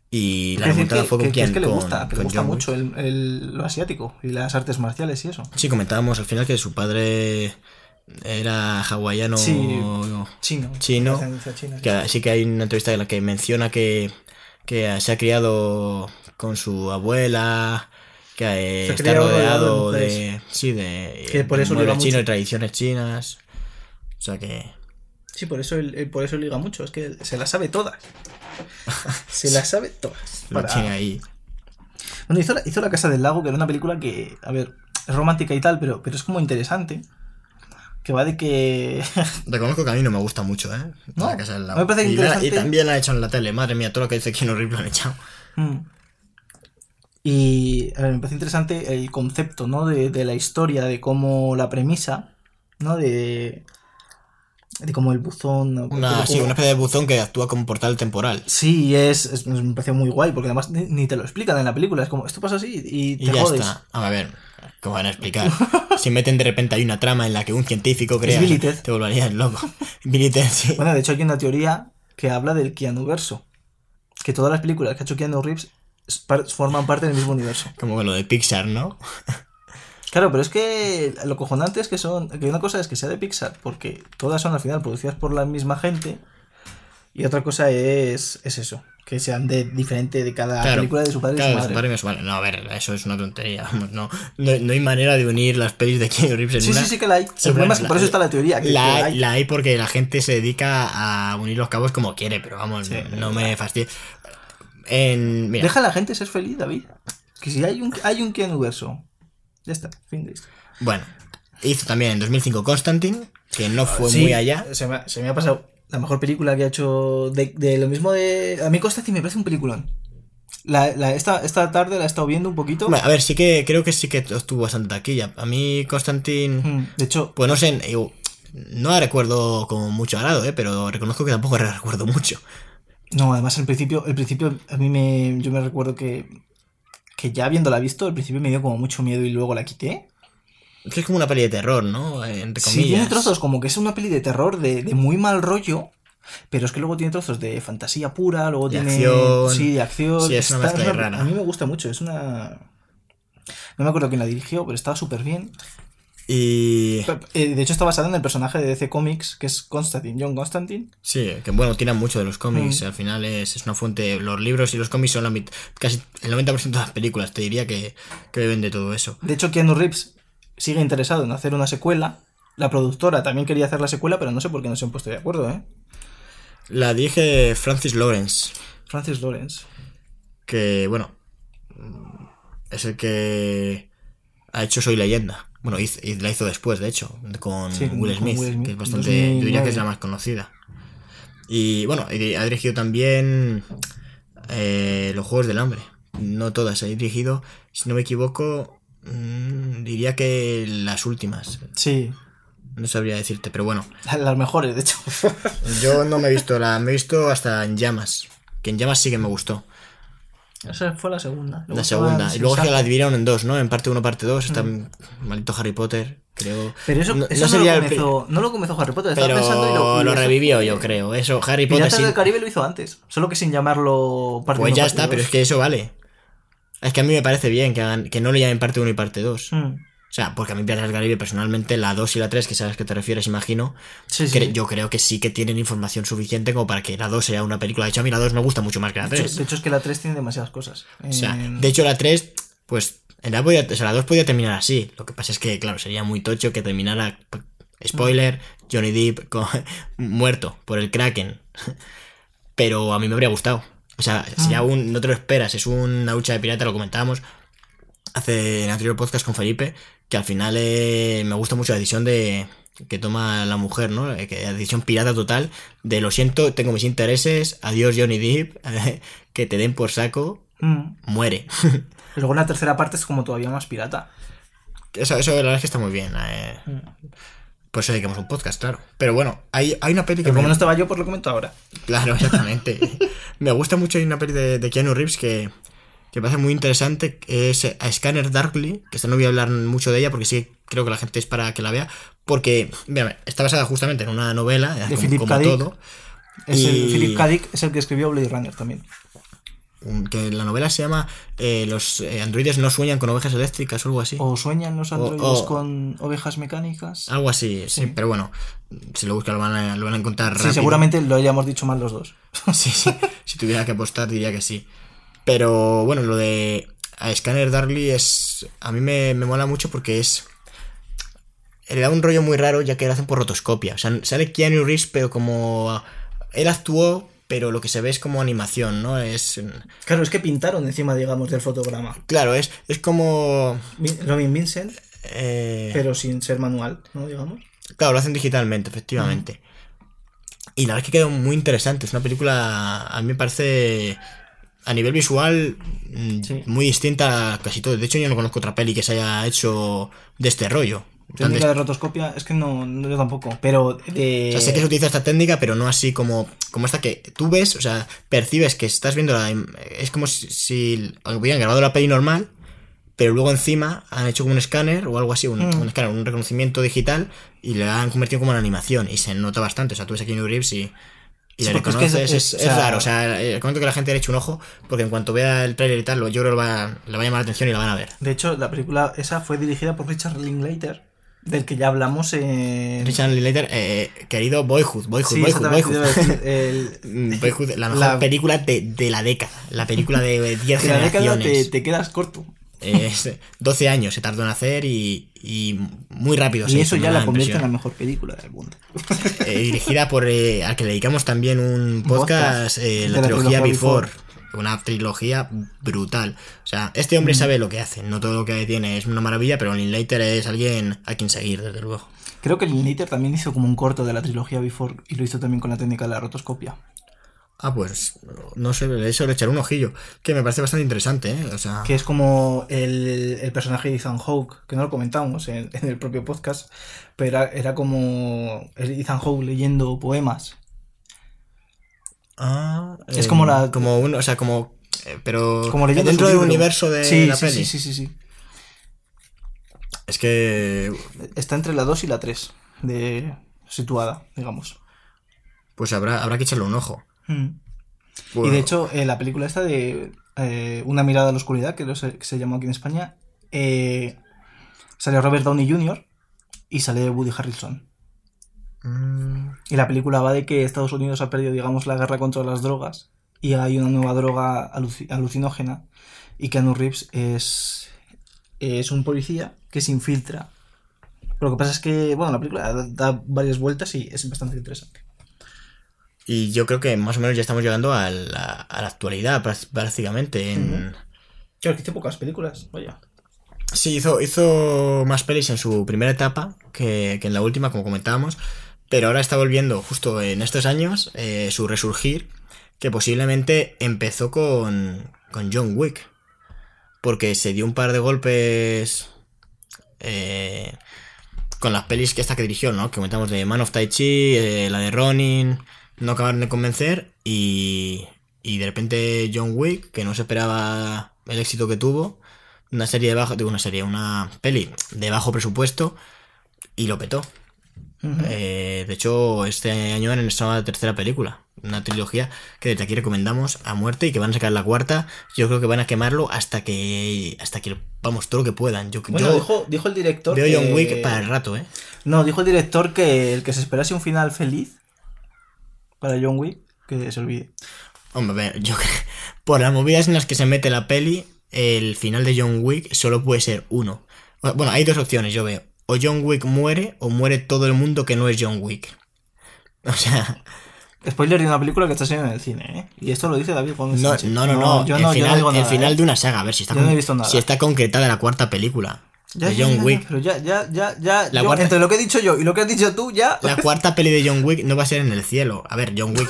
Y la remontada fue con que- quién? es que le Con- gusta, que le mucho el, el- lo asiático y las artes marciales y eso. Sí, comentábamos al final que su padre era hawaiano Sí. Chino. Chino, china, sí. que sí que hay una entrevista en la que menciona que, que se ha criado con su abuela, que eh, Se ha está rodeado de de, sí, de, Que por eso liga chinos mucho. y tradiciones chinas. O sea que Sí, por eso, por eso liga mucho. Es que se las sabe todas. (laughs) se las sabe todas. lo Para- tiene ahí. Bueno, hizo la, hizo la Casa del Lago, que era una película que, a ver, es romántica y tal, pero, pero es como interesante. Que va de que. (laughs) Reconozco que a mí no me gusta mucho, ¿eh? No, La Casa del Lago. me parece y, la- interesante. y también la han hecho en la tele. Madre mía, todo lo que dice Keanu Reeves lo han echado. Mm. Y a ver, me parece interesante el concepto, ¿no? De, de la historia, de cómo la premisa, ¿no? De. De cómo el buzón. ¿no? Una, sí, una especie de buzón que actúa como portal temporal. Sí, es, es- me parece muy guay, porque además ni, ni te lo explican en la película. Es como, esto pasa así y te Y ya jodes. está. A ver, ¿cómo van a explicar? si meten de repente hay una trama en la que un científico crea, Ted. te volverías loco. (laughs) Sí. Bueno, de hecho hay una teoría que habla del Keanu verso. Que todas las películas que ha hecho Keanu Reeves es forman parte del mismo universo. Como lo de Pixar, ¿no? Claro, pero es que lo cojonante es que son. Que una cosa es que sea de Pixar, porque todas son al final producidas por la misma gente. Y otra cosa es, es eso, que sean de diferente de cada Claro, película de su padre y su madre. su padre y su madre. No, a ver, eso es una tontería. No, no, no hay manera de unir las pelis de Keanu Reeves en Sí, una. sí, sí que la hay. Sí, el problema es que la- por eso está la teoría. Que, La, que hay, hay. la hay porque la gente se dedica a unir los cabos como quiere, pero vamos, Sí, no me fastidia. En, mira, Deja a la gente ser feliz, David. Que si hay un, hay un Keanu verso. Ya está, fin de esto. bueno, hizo también en 2005 Constantine, que no fue Sí, muy allá. Se me, ha- se me ha pasado la mejor película que ha hecho de, de lo mismo de... A mí Constantine me parece un peliculón. La, la- esta, esta tarde la he estado viendo un poquito. Bueno, a ver, sí que creo que sí que estuvo bastante taquilla. A mí Constantine, Mm, De hecho, pues no sé, yo no la recuerdo con mucho agrado, ¿eh? pero reconozco que tampoco la recuerdo mucho. No, además el principio, el principio a mí me... Yo me recuerdo que... Que ya habiéndola visto, al principio me dio como mucho miedo y luego la quité. Es que es como una peli de terror, ¿no? Sí, tiene trozos como que es una peli de terror de, de muy mal rollo. Pero es que luego tiene trozos de fantasía pura, luego De tiene. acción. Sí, de acción. Sí, es una mezcla ahí rara. A mí me gusta mucho, es una. No me acuerdo quién la dirigió, pero estaba súper bien. Y. Eh, de hecho, está basado en el personaje de DC Comics, que es Constantine, John Constantine. Sí, que bueno, tiran mucho de los cómics. Mm. Al final es, es una fuente. Los libros y los cómics son la mit- casi el 90% de las películas. Te diría que, que beben de todo eso. De hecho, Keanu Reeves sigue interesado en hacer una secuela. La productora también quería hacer la secuela, pero no sé por qué no se han puesto de acuerdo, ¿eh? La dirige Francis Lawrence, Francis Lawrence. que bueno. Es el que ha hecho Soy Leyenda. Bueno, hizo- la hizo después, de hecho, con Sí, Will con Smith, Will Smith, que es bastante. Yo diría que es 2009. la más conocida. Y bueno, ha dirigido también eh, Los Juegos del Hambre. No todas, ha dirigido, si no me equivoco, mm, diría que las últimas. Sí, No sabría decirte, pero bueno. las mejores, de hecho. Yo no me he visto la. Me he visto hasta en llamas. Que en llamas sí que me gustó. Esa fue la segunda. La segunda. Y luego se la dividieron en dos, ¿no? En parte 1, parte 2. Está maldito Harry Potter, creo. Pero eso, no, eso no no, sería lo el comenzó, no lo comenzó Harry Potter, estaba Pero pensando y lo, revivió, yo creo. Eso, Harry Potter Piratas sí. del Caribe lo hizo antes, solo que sin llamarlo parte Pues uno, ya parte está, dos. pero es que eso vale. Es que a mí me parece bien que, hagan, que no lo llamen parte 1 y parte 2. Mm. O sea, porque a mí Piratas del Caribe personalmente, la 2 y la 3, que sabes que te refieres, imagino, Sí, sí. yo creo que sí que tienen información suficiente como para que la 2 sea una película. De hecho, a mí la 2 me gusta mucho más que la de, hecho, 3. de hecho, es que la 3 tiene demasiadas cosas. O sea, de hecho la 3, pues, en la, podía, o sea, la 2 podía terminar así. Lo que pasa es que, claro, sería muy tocho que terminara, spoiler, Johnny Depp (laughs) muerto por el Kraken. (laughs) Pero a mí me habría gustado. O sea, sería un, no te lo esperas, es una lucha de pirata, lo comentábamos hace en el anterior podcast con Felipe, que al final eh, me gusta mucho la decisión de que toma la mujer, ¿no? Eh, Que la decisión pirata total de lo siento, tengo mis intereses, adiós Johnny Depp, (laughs) que te den por saco, mm. muere. (laughs) Luego la tercera parte es como todavía más pirata. Eso, eso la verdad es que está muy bien. eh. Por eso dedicamos un podcast, claro. Pero bueno, hay, hay una peli que Pero como me- no estaba yo, pues lo comento ahora. Claro, exactamente. (laughs) me gusta mucho, hay una peli de, de Keanu Reeves que, que me parece muy interesante, es A Scanner Darkly, que esta no voy a hablar mucho de ella porque sí creo que la gente es para que la vea, porque, está basada justamente en una novela, De como, Philip como todo, Es Y- el, Philip K. Dick es el que escribió Blade Runner también. que la novela se llama eh, Los eh, androides no sueñan con ovejas eléctricas o algo así. O sueñan los androides o- con ovejas mecánicas. Algo así, sí, Sí. pero bueno, si lo buscan lo van a, lo van a encontrar sí, rápido. seguramente lo hayamos dicho mal los dos. (laughs) Sí, sí. Si tuviera que apostar, diría que sí. Pero bueno, lo de a Scanner Darkly es. A mí me, me mola mucho porque es. Le da un rollo muy raro ya que lo hacen por rotoscopia. O sea, sale Keanu Reeves, pero como. Él actuó, pero lo que se ve es como animación, ¿no? Es. Claro, es que pintaron encima, digamos, del fotograma. Claro, es, es como. Robin Vincent, eh, pero sin ser manual, ¿no? Digamos. Claro, lo hacen digitalmente, efectivamente. Y la verdad es que quedó muy interesante. Es una película, a mí me parece, a nivel visual, mm, Sí. muy distinta a casi todo. De hecho, yo no conozco otra peli que se haya hecho de este rollo. Técnica de- rotoscopia, es que no, no yo tampoco. Pero de. o sea, sé que se utiliza esta técnica, pero no así como, como esta que tú ves, o sea, percibes que estás viendo la... Es como si, si hubieran grabado la peli normal, pero luego encima han hecho como un escáner o algo así, un, Mm. un escáner, un reconocimiento digital y le han convertido como en animación y se nota bastante. O sea, tú ves aquí en Reeves y, y Sí, es que es- reconoces. Es, es- es o sea- raro, o sea, eh, comento que la gente le eche un ojo porque en cuanto vea el tráiler y tal, lo- yo creo que va, le va a llamar la atención y la van a ver. De hecho, la película esa fue dirigida por Richard Linklater, del que ya hablamos en. Richard Linklater, eh, querido Boyhood, Boyhood, Sí, Boyhood, Boyhood. (laughs) el- Mm, Boyhood, la mejor La- película de, de la década. La película de 10 (laughs) de la década generaciones. te, te quedas corto. Es 12 años se tardó en hacer y, y muy rápido. se Y eso ya la convierte en la mejor película del mundo. (laughs) Eh, dirigida por. eh, al que le dedicamos también un podcast, eh, la, trilogía Before. Una trilogía brutal. O sea, este Mm. hombre sabe lo que hace. No todo lo que tiene es una maravilla, pero Linklater es alguien a quien seguir, desde luego. Creo que Linklater también hizo como un corto de la trilogía Before y lo hizo también con la técnica de la rotoscopia. Ah, pues no sé, eso le echaré un ojillo. Que me parece bastante interesante, ¿eh? O sea, Que es como el, el personaje de Ethan Hawke, que no lo comentamos en, en el propio podcast, pero era, era como Ethan Hawke leyendo poemas. Ah, Es eh, como la- Como un, o sea, como. eh, pero. Como dentro del universo de sí, la sí, peli. Sí, sí, sí, sí. Es que. Está entre la 2 y la 3 de situada, digamos. Pues habrá, habrá que echarle un ojo. Mm. Y de hecho, eh, la película esta de eh, Una mirada a la oscuridad, que, se, que se llamó aquí en España, eh, sale Robert Downey Jr. y sale Woody Harrelson. Mm, Y la película va de que Estados Unidos ha perdido, digamos, la guerra contra las drogas y hay una nueva droga aluci- alucinógena y Keanu Reeves es, es un policía que se infiltra. Pero lo que pasa es que, bueno, la película da varias vueltas y es bastante interesante. Y yo creo que más o menos ya estamos llegando a la, a la actualidad prá- prácticamente. En... Claro, que hice pocas películas, vaya. Sí, hizo, hizo más pelis en su primera etapa que, que en la última, como comentábamos. Pero ahora está volviendo justo en estos años eh, su resurgir, que posiblemente empezó con, con John Wick. Porque se dio un par de golpes eh, con las pelis que esta que dirigió, ¿no? Que comentamos de Man of Tai Chi, eh, la de Ronin, no acabaron de convencer. Y, y de repente John Wick, que no se esperaba el éxito que tuvo, una serie de bajo, digo una serie, una peli de bajo presupuesto y lo petó. Eh, de hecho, este año han estrenado la tercera película, una trilogía que desde aquí recomendamos a muerte y que van a sacar la cuarta. Yo creo que van a quemarlo hasta que, hasta que, vamos, todo lo que puedan. Yo, Bueno, yo dijo, dijo el director. veo John Wick para el rato, ¿eh? No, dijo el director que el que se esperase un final feliz para John Wick, que se olvide. Hombre, a ver, yo por las movidas en las que se mete la peli, el final de John Wick solo puede ser uno. Bueno, hay dos opciones, yo veo. O John Wick muere o muere todo el mundo que no es John Wick. (laughs) O sea, Spoiler de una película que está saliendo en el cine, ¿eh? Y esto lo dice David Gómez no, no, no, no. yo el no, yo no final, digo el final ¿eh? de una saga, a ver si está, Yo no con- he visto nada. si está concretada la cuarta película Ya, de John ya, ya, Wick. pero ya, ya, ya, ya. La yo- cuarta- Entre lo que he dicho yo y lo que has dicho tú, ya. La cuarta peli de John Wick no va a ser en el cielo. A ver, John Wick.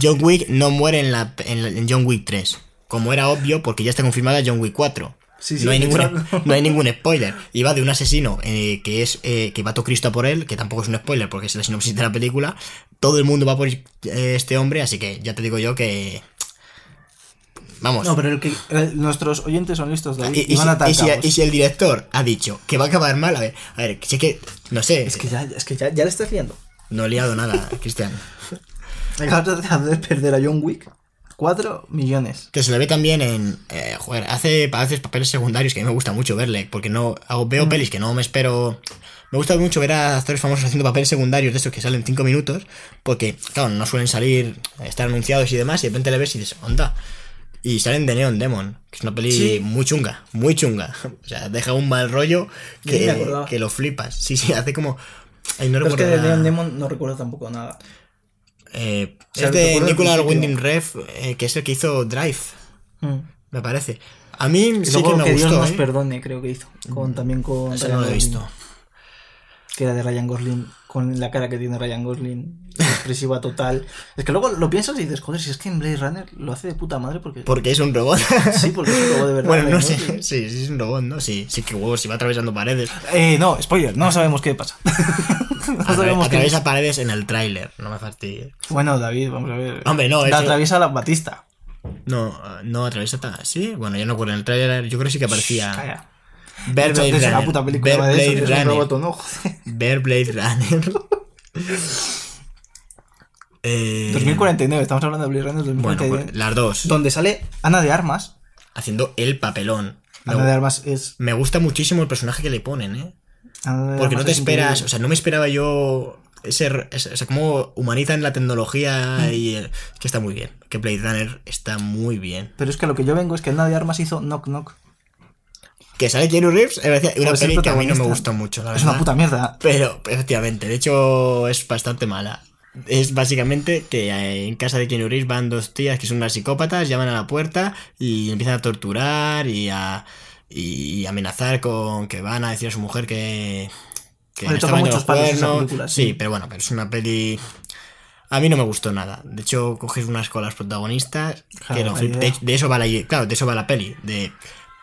John Wick no muere en, la, en, la- en John Wick 3. Como era obvio, porque ya está confirmada John Wick 4. Sí, sí, no, hay ningún, no hay ningún spoiler. Y va de un asesino eh, que es eh, que va a Cristo a por él, que tampoco es un spoiler porque es la sinopsis de la película. Todo el mundo va por eh, este hombre, así que ya te digo yo que. Vamos. No, pero el que, el- nuestros oyentes son listos, David. y, Y, y van a si, si- y si el director ha dicho que va a acabar mal, a ver, a ver, sí que. No sé. Es que ya, es que ya, ya le estás liando. No he liado nada, (laughs) Cristian. Acabas de perder a John Wick 4 millones. Que se le ve también en. eh, joder, hace a veces papeles secundarios que a mí me gusta mucho verle. Porque no. hago- Mm. veo pelis que no me espero. Me gusta mucho ver a actores famosos haciendo papeles secundarios de esos que salen 5 minutos. Porque, claro, no suelen salir, estar anunciados y demás. Y de repente le ves y dices, onda. Y salen de Neon Demon, que es una peli Sí. muy chunga, muy chunga. (laughs) O sea, deja un mal rollo que, que lo flipas. Sí, sí, hace como. Ay, no es que de Neon Demon no recuerdo tampoco nada. eh, O sea, es de Nicolas. Winding Ref, eh, que es el que hizo Drive, Mm. me parece. A mí Y sí que me que Dios nos ¿eh? perdone, creo que hizo. Con, también con Eso no lo he visto. Que era de Ryan Gosling, con la cara que tiene Ryan Gosling, expresiva total. Es que luego lo piensas y dices, joder, si es que en Blade Runner lo hace de puta madre porque... Porque es un robot. (laughs) Sí, porque es un robot de verdad. bueno, no Ryan sé. Sí, sí, es un robot, ¿no? Sí, sí que huevos, si va atravesando paredes. Eh, no, spoiler, no sabemos qué pasa. (laughs) no sabemos qué atraviesa paredes en el tráiler, no me fastidies. Bueno, David, vamos a ver. Hombre, no, La eso- atraviesa la Batista. No, no atraviesa. Sí, bueno, yo no acuerdo en el tráiler. Yo creo que sí que aparecía. Calla. Ver (laughs) Blade Runner. puta película Ver de Blade Runner. no. Ver Blade Runner. Eh, 2049, estamos hablando de Blade Runner Bueno, 2049. pues, las dos. donde sale Ana de Armas. Haciendo el papelón. Ana de Armas es. me gusta muchísimo el personaje que le ponen, ¿eh? Ana Porque no te es esperas, increíble. o sea, no me esperaba yo ese, ese- o sea, cómo humanizan la tecnología y el- es que está muy bien. Que Blade Runner está muy bien. Pero es que lo que yo vengo es que Ana de Armas hizo Knock Knock. Que sale Keanu Reeves, es verdad, una Pues el peli que a mí no me gustó mucho, la Es una verdad. puta mierda. Pero, efectivamente, de hecho es bastante mala. Es básicamente que eh, en casa de Keanu Reeves van dos tías que son unas psicópatas, llaman a la puerta y empiezan a torturar y a y amenazar con que van a decir a su mujer que, que Le toca muchos película, sí. sí. pero bueno, pero es una peli... A mí no me gustó nada. De hecho, coges unas con las protagonistas Claro, que no de, de eso va la... Claro, de eso va la peli. De,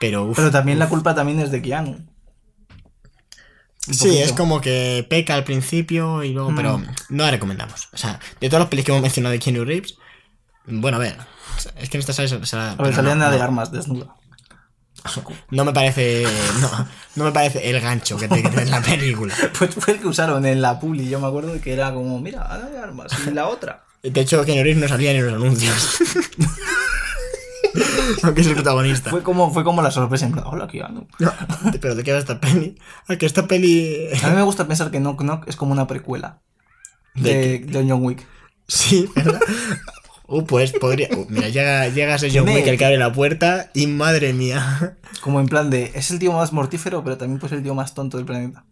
pero, uf, Pero también la culpa también es de Keanu. Un Sí, poquito. es como que peca al principio y luego, Mm. pero no la recomendamos. O sea, de todas las pelis que hemos mencionado de Keanu Reeves, bueno, a ver, es que en esta sale, sale- A ver, sale no, de Armas desnuda. (laughs) no me parece, no, no me parece el gancho que da en la (laughs) película. Pues fue el que usaron en la publi, yo me acuerdo que era como, mira, de Armas. Y la otra. De hecho, Keanu Reeves no salía ni en los anuncios. (laughs) (laughs) Aunque es el protagonista. Fue como, fue como la sorpresa en plan, hola. No, pero ¿de qué va esta peli? A que esta peli... A mí me gusta pensar que Knock Knock es como una precuela de, de John Wick. Sí, ¿verdad? (laughs) Uh, pues podría... uh, mira, llega, llega ese John Wick el que abre la puerta y madre mía. (laughs) Como en plan de, es el tío más mortífero, pero también pues el tío más tonto del planeta.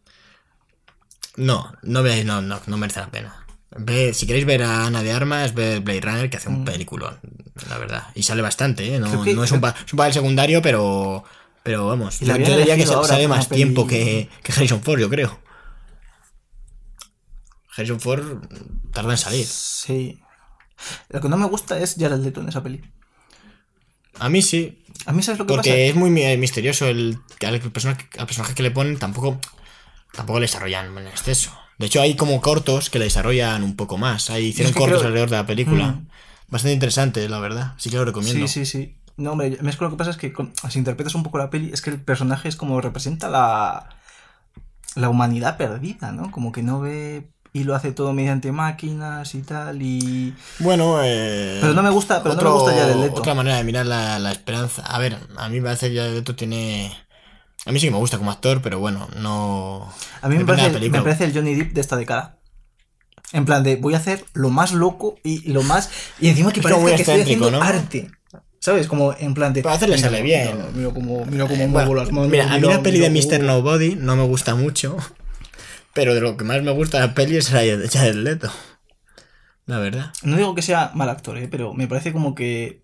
No, no veáis, no, no, no merece la pena. Ve- si queréis ver a Ana de Armas, ve Blade Runner, que hace un peliculón, la verdad. Y sale bastante, ¿eh? No, Mm. Que- no es, un es un papel secundario, pero... Pero vamos, yo, la yo diría que elegido sa- ahora sale para más tiempo que, que Harrison Ford, yo creo. Harrison Ford tarda en salir. Sí. Lo que no me gusta es Jared Leto en esa peli. A mí sí, A mí, ¿sabes lo que porque pasa? es muy mi- misterioso el, al, personaje, al personaje que le ponen, tampoco, tampoco le desarrollan en exceso. De hecho, hay como cortos que le desarrollan un poco más. Hay, hicieron Es que cortos creo- alrededor de la película. Mm. Bastante interesante, la verdad. Sí que lo recomiendo. Sí, sí, sí. No, hombre, es que lo que pasa es que con- si interpretas un poco la peli, es que el personaje es como representa la, la humanidad perdida, ¿no? Como que no ve y lo hace todo mediante máquinas y tal y... Bueno, eh, Pero no me gusta- pero no me gusta Jared Leto. Otra manera de mirar la, la esperanza. A ver, a mí me parece que Jared Leto tiene... A mí sí que me gusta como actor, pero bueno, no... A mí me de la parece, película. me parece el Johnny Depp de esta década. En plan de, voy a hacer lo más loco y lo más... Y encima que como parece que estoy haciendo ¿no? arte. ¿Sabes? Como en plan de... Para hacerle mira, sale bien. Mira, mira cómo, mira cómo Bueno, las manos. mira, a mí la peli de Mr. Nobody no me gusta mucho, (laughs) pero de lo que más me gusta de la peli es Jared Jared Leto. La verdad. No digo que sea mal actor, ¿eh? pero me parece como que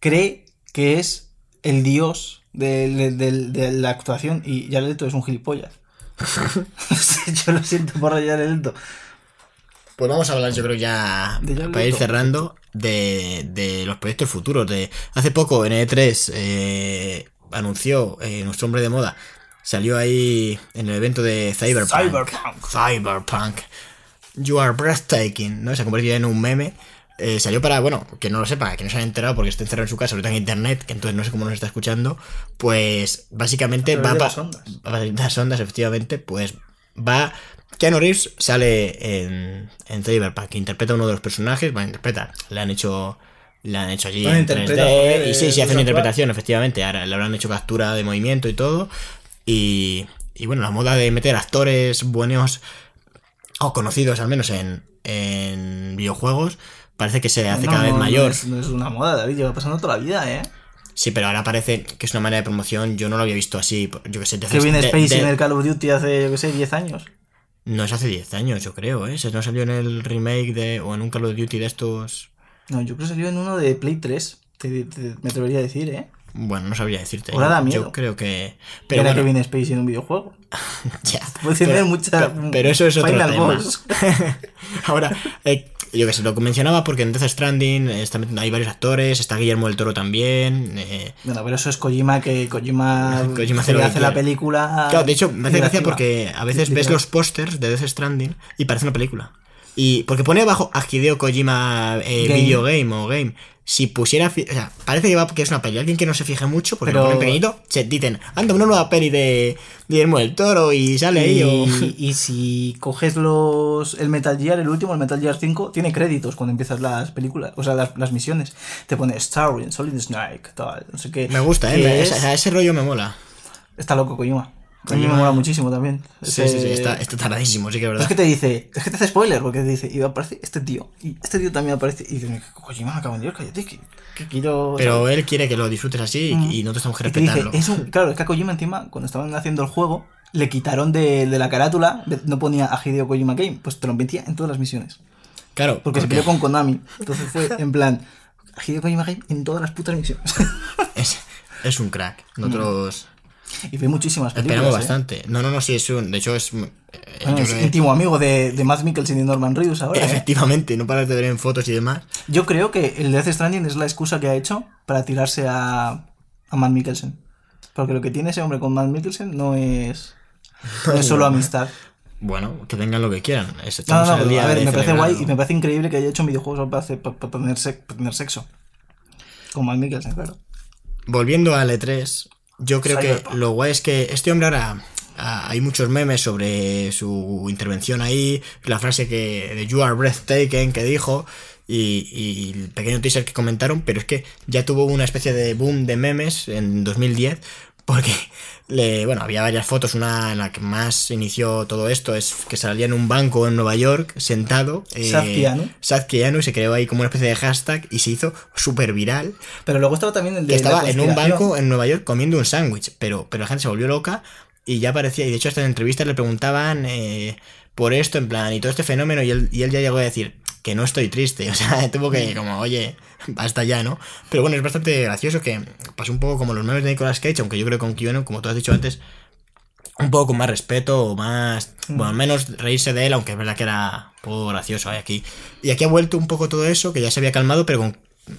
cree que es el dios de, de- de- de la actuación y Jared Leto es un gilipollas. (laughs) (laughs) Yo lo siento por Jared Leto. Pues vamos a hablar, yo creo ya, para ir cerrando, de, de los proyectos futuros. De Hace poco en E3 eh, anunció eh, nuestro hombre de moda, salió ahí en el evento de Cyberpunk. Cyberpunk. Cyberpunk. You are breathtaking, ¿no? Se ha convertido en un meme. Eh, salió para, bueno, que no lo sepa, que no se haya enterado porque está encerrado en su casa, ahorita en internet, que entonces no sé cómo nos está escuchando. Pues básicamente va través pa- de las ondas. efectivamente, pues va. Keanu Reeves sale en, en Cyberpunk, que interpreta a uno de los personajes, bueno, interpreta, le han hecho. Le han hecho allí en interpreta, 3D. joder, y sí, sí, hace una actual. interpretación, efectivamente. Ahora le habrán hecho captura de movimiento y todo. Y, y bueno, la moda de meter actores buenos o conocidos al menos en, en videojuegos parece que se hace No, cada vez no mayor. es- No es, una moda, David, lleva pasando toda la vida, ¿eh? Sí, pero ahora parece que es una manera de promoción. Yo no lo había visto así. Yo que sé, de- Que viene Space de- en el Call of Duty hace, yo qué sé, 10 años. No es hace 10 años, yo creo, ¿eh? Se no salió en el remake de. o en un Call of Duty de estos. No, yo creo que salió en uno de Play 3. te- te- me atrevería a decir, ¿eh? Bueno, no sabría decirte. Ahora da miedo. yo creo que. Pero Pero que viene Space en un videojuego. (laughs) ya. Puede tener Pero- mucha. pero, pero eso es otro Final tema. Boss. (laughs) Ahora, eh, yo que sé, lo que mencionaba porque en Death Stranding eh, está hay varios actores, está Guillermo del Toro también. eh, Bueno, pero eso es Kojima, que Kojima, (laughs) Kojima hace la película. Claro, de hecho, me hace gracia porque a veces ves los pósters de Death Stranding y parece una película. Y porque pone abajo a Hideo Kojima eh, Game. Video Game o Game. Si pusiera. O sea, parece que, va, que es una peli. Alguien que no se fije mucho, porque Pero- lo ponen pequeñito, se dicen, anda, una nueva peli de Guillermo del Toro y sale ahí. o- Y, y si coges los el Metal Gear, el último, el Metal Gear 5, tiene créditos cuando empiezas las películas, o sea, las, las misiones. Te pone Starring, Solid Snake, tal, no sé qué. Me gusta, ¿eh? es- esa- ese rollo me mola. Está loco Kojima. A mí me mola muchísimo también. Sí, Ese- sí, sí, está, está tardadísimo, sí que es Es verdad. que te dice, es que te hace spoiler, porque te dice, y aparece este tío, y este tío también aparece, y dices, Kojima, cago en Dios, cállate, que, que quiero... Pero él quiere que lo disfrutes así y- Mm. y nosotros tenemos que te dice, respetarlo. es un, claro, es que a Kojima encima, cuando estaban haciendo el juego, le quitaron de, de la carátula, de- no ponía a Hideo Kojima Game, pues te lo metía en todas las misiones. Claro, Porque se peleó con Konami. Entonces fue en plan, Hideo Kojima Game en todas las putas misiones. (laughs) es, es un crack. Nosotros y ve muchísimas películas. esperamos ¿eh? bastante. No, no, no, sí, es un. De hecho, es. eh, Bueno, es creo íntimo amigo de, de Matt Mikkelsen y Norman Reedus ahora. ¿eh? Efectivamente, no paras de ver en fotos y demás. Yo creo que el Death Stranding es la excusa que ha hecho para tirarse a, a Matt Mikkelsen. Porque lo que tiene ese hombre con Matt Mikkelsen no es, no es solo (laughs) amistad. Bueno, que tengan lo que quieran. Es- No, estamos no, pero, día a ver, me parece guay y me parece increíble que haya hecho un videojuego para, hacer- para, para tener sexo. Con Matt Mikkelsen, claro. Volviendo al E3, yo creo que lo guay es que este hombre ahora. ah, hay muchos memes sobre su intervención ahí, la frase que de You are breathtaking que dijo. y, y el pequeño teaser que comentaron, pero es que ya tuvo una especie de boom de memes en 2010 porque le, bueno, había varias fotos, una en la que más inició todo esto es que salía en un banco en Nueva York sentado. Eh, Sad Keanu. Sad Keanu, y se creó ahí como una especie de hashtag y se hizo súper viral. Pero luego estaba también el de Que estaba en un banco en Nueva York comiendo un sándwich, pero, pero la gente se volvió loca y ya parecía, y de hecho hasta en entrevistas le preguntaban eh, por esto, en plan, y todo este fenómeno, y él, y él ya llegó a decir que no estoy triste, (laughs) o sea, tuvo que como, oye, basta ya, ¿no? Pero bueno, es bastante gracioso que pasó un poco como los memes de Nicolas Cage, aunque yo creo que con Keanu, como tú has dicho antes, un poco con más respeto o más, bueno, menos reírse de él, aunque es verdad que era un poco gracioso ¿eh? aquí. Y aquí ha vuelto un poco todo eso, que ya se había calmado, pero con,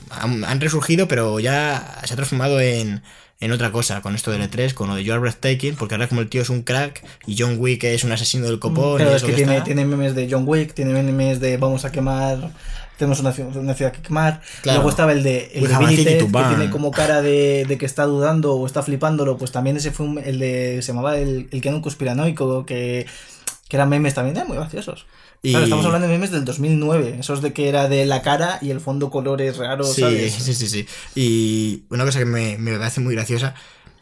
han, han resurgido, pero ya se ha transformado en, en otra cosa, con esto del E3, con lo de You Are Breathtaking, porque ahora como el tío es un crack y John Wick es un asesino del copón. Pero y es que tiene, está. tiene memes de John Wick, tiene memes de vamos a quemar, tenemos una, ciudad- una ciudad que quemar. Claro. Luego estaba el de el to que tiene como cara de, de que está dudando o está flipándolo. Pues también ese fue un- el de. Se llamaba el, el que era un conspiranoico, que, que eran memes también eh, muy graciosos. Y- Claro, estamos hablando de memes del 2009, esos de que era de la cara y el fondo colores raros, Sí, ¿sabes? sí, sí, sí. Y una cosa que me, me parece muy graciosa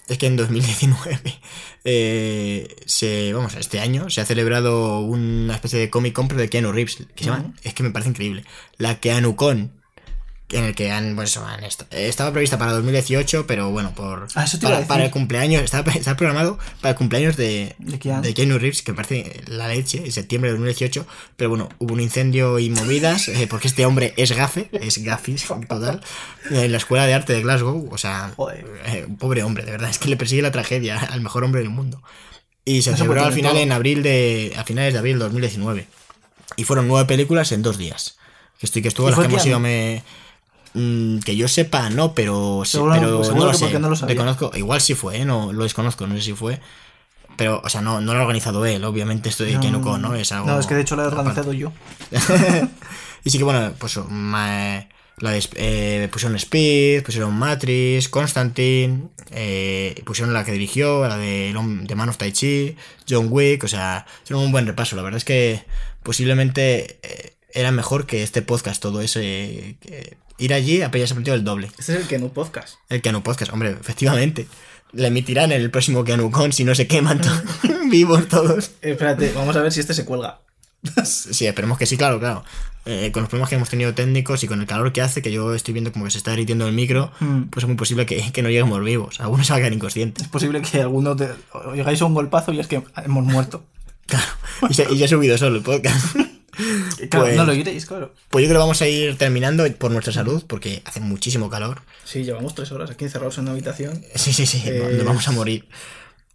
es que en 2019, (laughs) eh, se, vamos, este año se ha celebrado una especie de Comic Con pero de Keanu Reeves, que se llama, es que me parece increíble, la KeanuCon, en el que han, pues, han esto, estaba prevista para 2018, pero bueno, por Ah, eso te para, para el cumpleaños, estaba, estaba programado para el cumpleaños de, De Keanu. de Keanu Reeves, que me parece la leche, en septiembre de 2018, pero bueno, hubo un incendio y movidas, eh, porque este hombre es gafe, es gafis total, en la Escuela de Arte de Glasgow, o sea, eh, un pobre hombre, de verdad, es que le persigue la tragedia al mejor hombre del mundo. Y se No celebró al final todo. en abril de, a finales de abril de 2019. Y fueron nueve películas en dos días. Que estoy que estuvo ¿Y las que hemos ido me... mm, que yo sepa, no, pero, sí, Seguro- pero seguro no lo sé. no lo igual sí fue, ¿eh? no lo desconozco, no sé si fue. Pero, o sea, no, no lo ha organizado él, obviamente esto de No, ¿no? Es algo No, es que de hecho lo he organizado yo. (laughs) y sí que bueno, pues ma- la de, eh, pusieron Speed, pusieron Matrix, Constantine, eh, pusieron la que dirigió, la de, de Man of Tai Chi, John Wick, o sea, hicieron un buen repaso. La verdad es que posiblemente eh, era mejor que este podcast, todo ese. que ir allí apenas aprendido el doble. Este es el Kenu Podcast. El Keanu Podcast, hombre, efectivamente. Le emitirán en el próximo KeanuCon si no se queman to- (laughs) (laughs) vivos todos. Eh, espérate, vamos a ver si este se cuelga. (laughs) Sí, esperemos que sí, claro, claro. Eh, con los problemas que hemos tenido técnicos y con el calor que hace, que yo estoy viendo como que se está derritiendo el micro, Mm. pues es muy posible que, que no lleguemos vivos. Algunos a quedar inconscientes. Es posible que alguno te, llegáis a un golpazo y es que hemos muerto. Claro. Y, se- y ya he subido solo el podcast. Claro, Pues- no lo iréis, claro. Pues yo creo que vamos a ir terminando por nuestra salud, porque hace muchísimo calor. Sí, llevamos tres horas aquí encerrados en una habitación. (laughs) Sí, sí, sí, Eh, nos vamos a morir.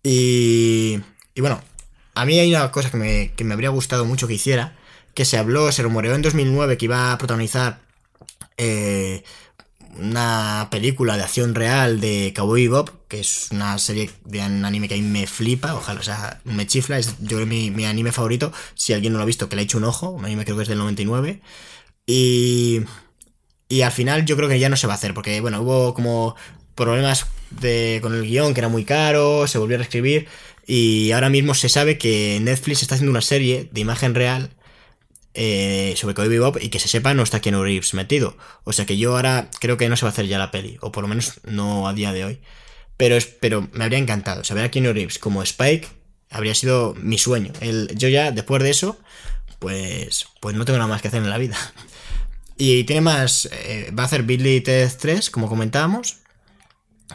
Y, y bueno, a mí hay una cosa que me, que me habría gustado mucho que hiciera, que se habló, se rumoreó en 2009 que iba a protagonizar eh, una película de acción real de Cowboy Bob, que es una serie de un anime que a mí me flipa, ojalá, o sea, me chifla, es yo creo mi, mi anime favorito, si alguien no lo ha visto, que le he hecho un ojo, un anime creo que es del 99, y, y al final yo creo que ya no se va a hacer, porque bueno, hubo como problemas de, con el guion que era muy caro, se volvió a reescribir, y ahora mismo se sabe que Netflix está haciendo una serie de imagen real eh, sobre Cowboy Bebop y que se sepa no está Keanu Reeves metido. O sea que yo ahora creo que no se va a hacer ya la peli, o por lo menos no a día de hoy. Pero, pero me habría encantado. Saber a Keanu Reeves como Spike habría sido mi sueño. El, yo ya, después de eso, pues, pues no tengo nada más que hacer en la vida. (laughs) Y tiene más. eh, va a hacer Billy Ted 3, como comentábamos.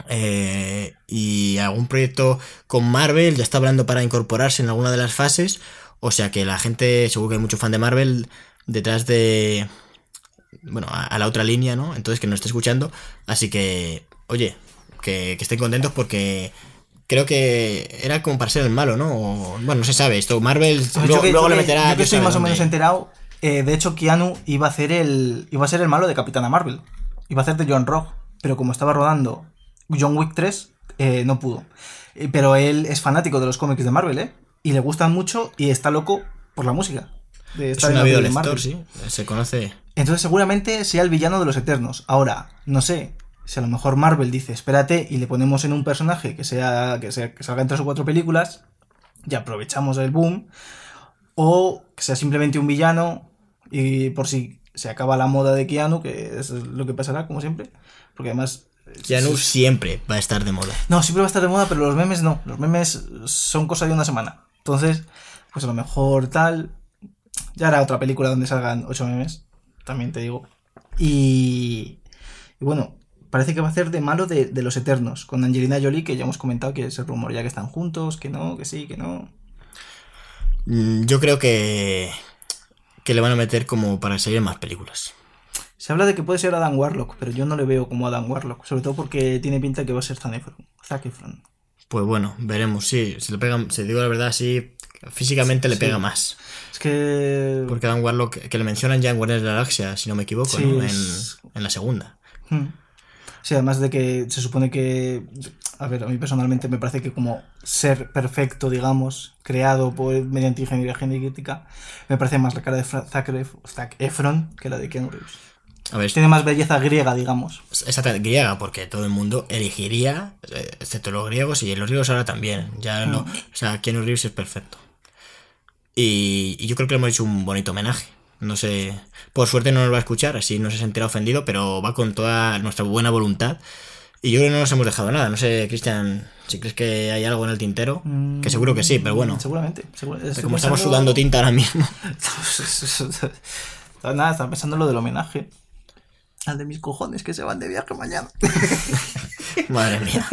Eh, y algún proyecto con Marvel ya está hablando para incorporarse en alguna de las fases. O sea que la gente, seguro que hay mucho fan de Marvel detrás de. Bueno, a, a la otra línea, ¿no? Entonces que nos esté escuchando. Así que, oye, que, que estén contentos porque creo que era como para ser el malo, ¿no? O- bueno, no se sabe esto. Marvel luego, que- luego le meterá. Yo que estoy más o menos enterado. eh, de hecho, Keanu iba a hacer el. iba a ser el malo de Capitana Marvel. Iba a hacer de John Rock. Pero como estaba rodando John Wick 3, eh, no pudo. Eh, Pero él es fanático de los cómics de Marvel, ¿eh? Y le gustan mucho y está loco por la música. De Es un de lector, sí. Se conoce. Entonces seguramente sea el villano de los Eternos. Ahora, no sé, si a lo mejor Marvel dice, espérate, y le ponemos en un personaje que sea que, sea, que salga en tres o cuatro películas, y aprovechamos el boom, o que sea simplemente un villano, y por si se acaba la moda de Keanu, que es lo que pasará, como siempre. Porque además. Keanu siempre va a estar de moda. No, siempre va a estar de moda, pero los memes no. Los memes son cosa de una semana. Entonces, pues a lo mejor tal. Ya hará otra película donde salgan ocho memes. También te digo. Y. Y bueno, parece que va a ser de malo de, de los Eternos. Con Angelina Jolie, que ya hemos comentado que es el rumor ya que están juntos, que no, que sí, que no. Mm, Yo creo que. que le van a meter como para seguir más películas. Se habla de que puede ser Adam Warlock, pero yo no le veo como Adam Warlock. Sobre todo porque tiene pinta que va a ser Zac Efron. Zac Efron. Pues bueno, veremos, sí. Si le pegan, si digo la verdad, sí. Físicamente le Sí. pega más. Es que. Porque Adam Warlock, que le mencionan ya en Guardianes de la Galaxia, si no me equivoco, Sí, ¿no? En, es- en la segunda. Hmm. Sí, además de que se supone que. A ver, a mí personalmente me parece que como ser perfecto, digamos, creado por, mediante ingeniería genética, me parece más la cara de Zac, Ef- Zac Efron que la de Keanu Reeves. A ver, Tiene más belleza griega, digamos. esa griega, porque todo el mundo elegiría, eh, excepto los griegos, y los griegos ahora también. Ya no. O sea, Keanu Reeves es perfecto. Y, y yo creo que le hemos hecho un bonito homenaje. No sé. Por suerte no nos va a escuchar, así no se sentirá ofendido, pero va con toda nuestra buena voluntad. Y yo creo que no nos hemos dejado nada. No sé, Cristian, si crees que hay algo en el tintero. Que seguro que sí, pero bueno. Seguramente. seguro- Como estamos sudando tinta ahora mismo. (laughs) (laughs) Nada, estaba pensando en lo del homenaje. Al de mis cojones que se van de viaje mañana. (laughs) Madre mía.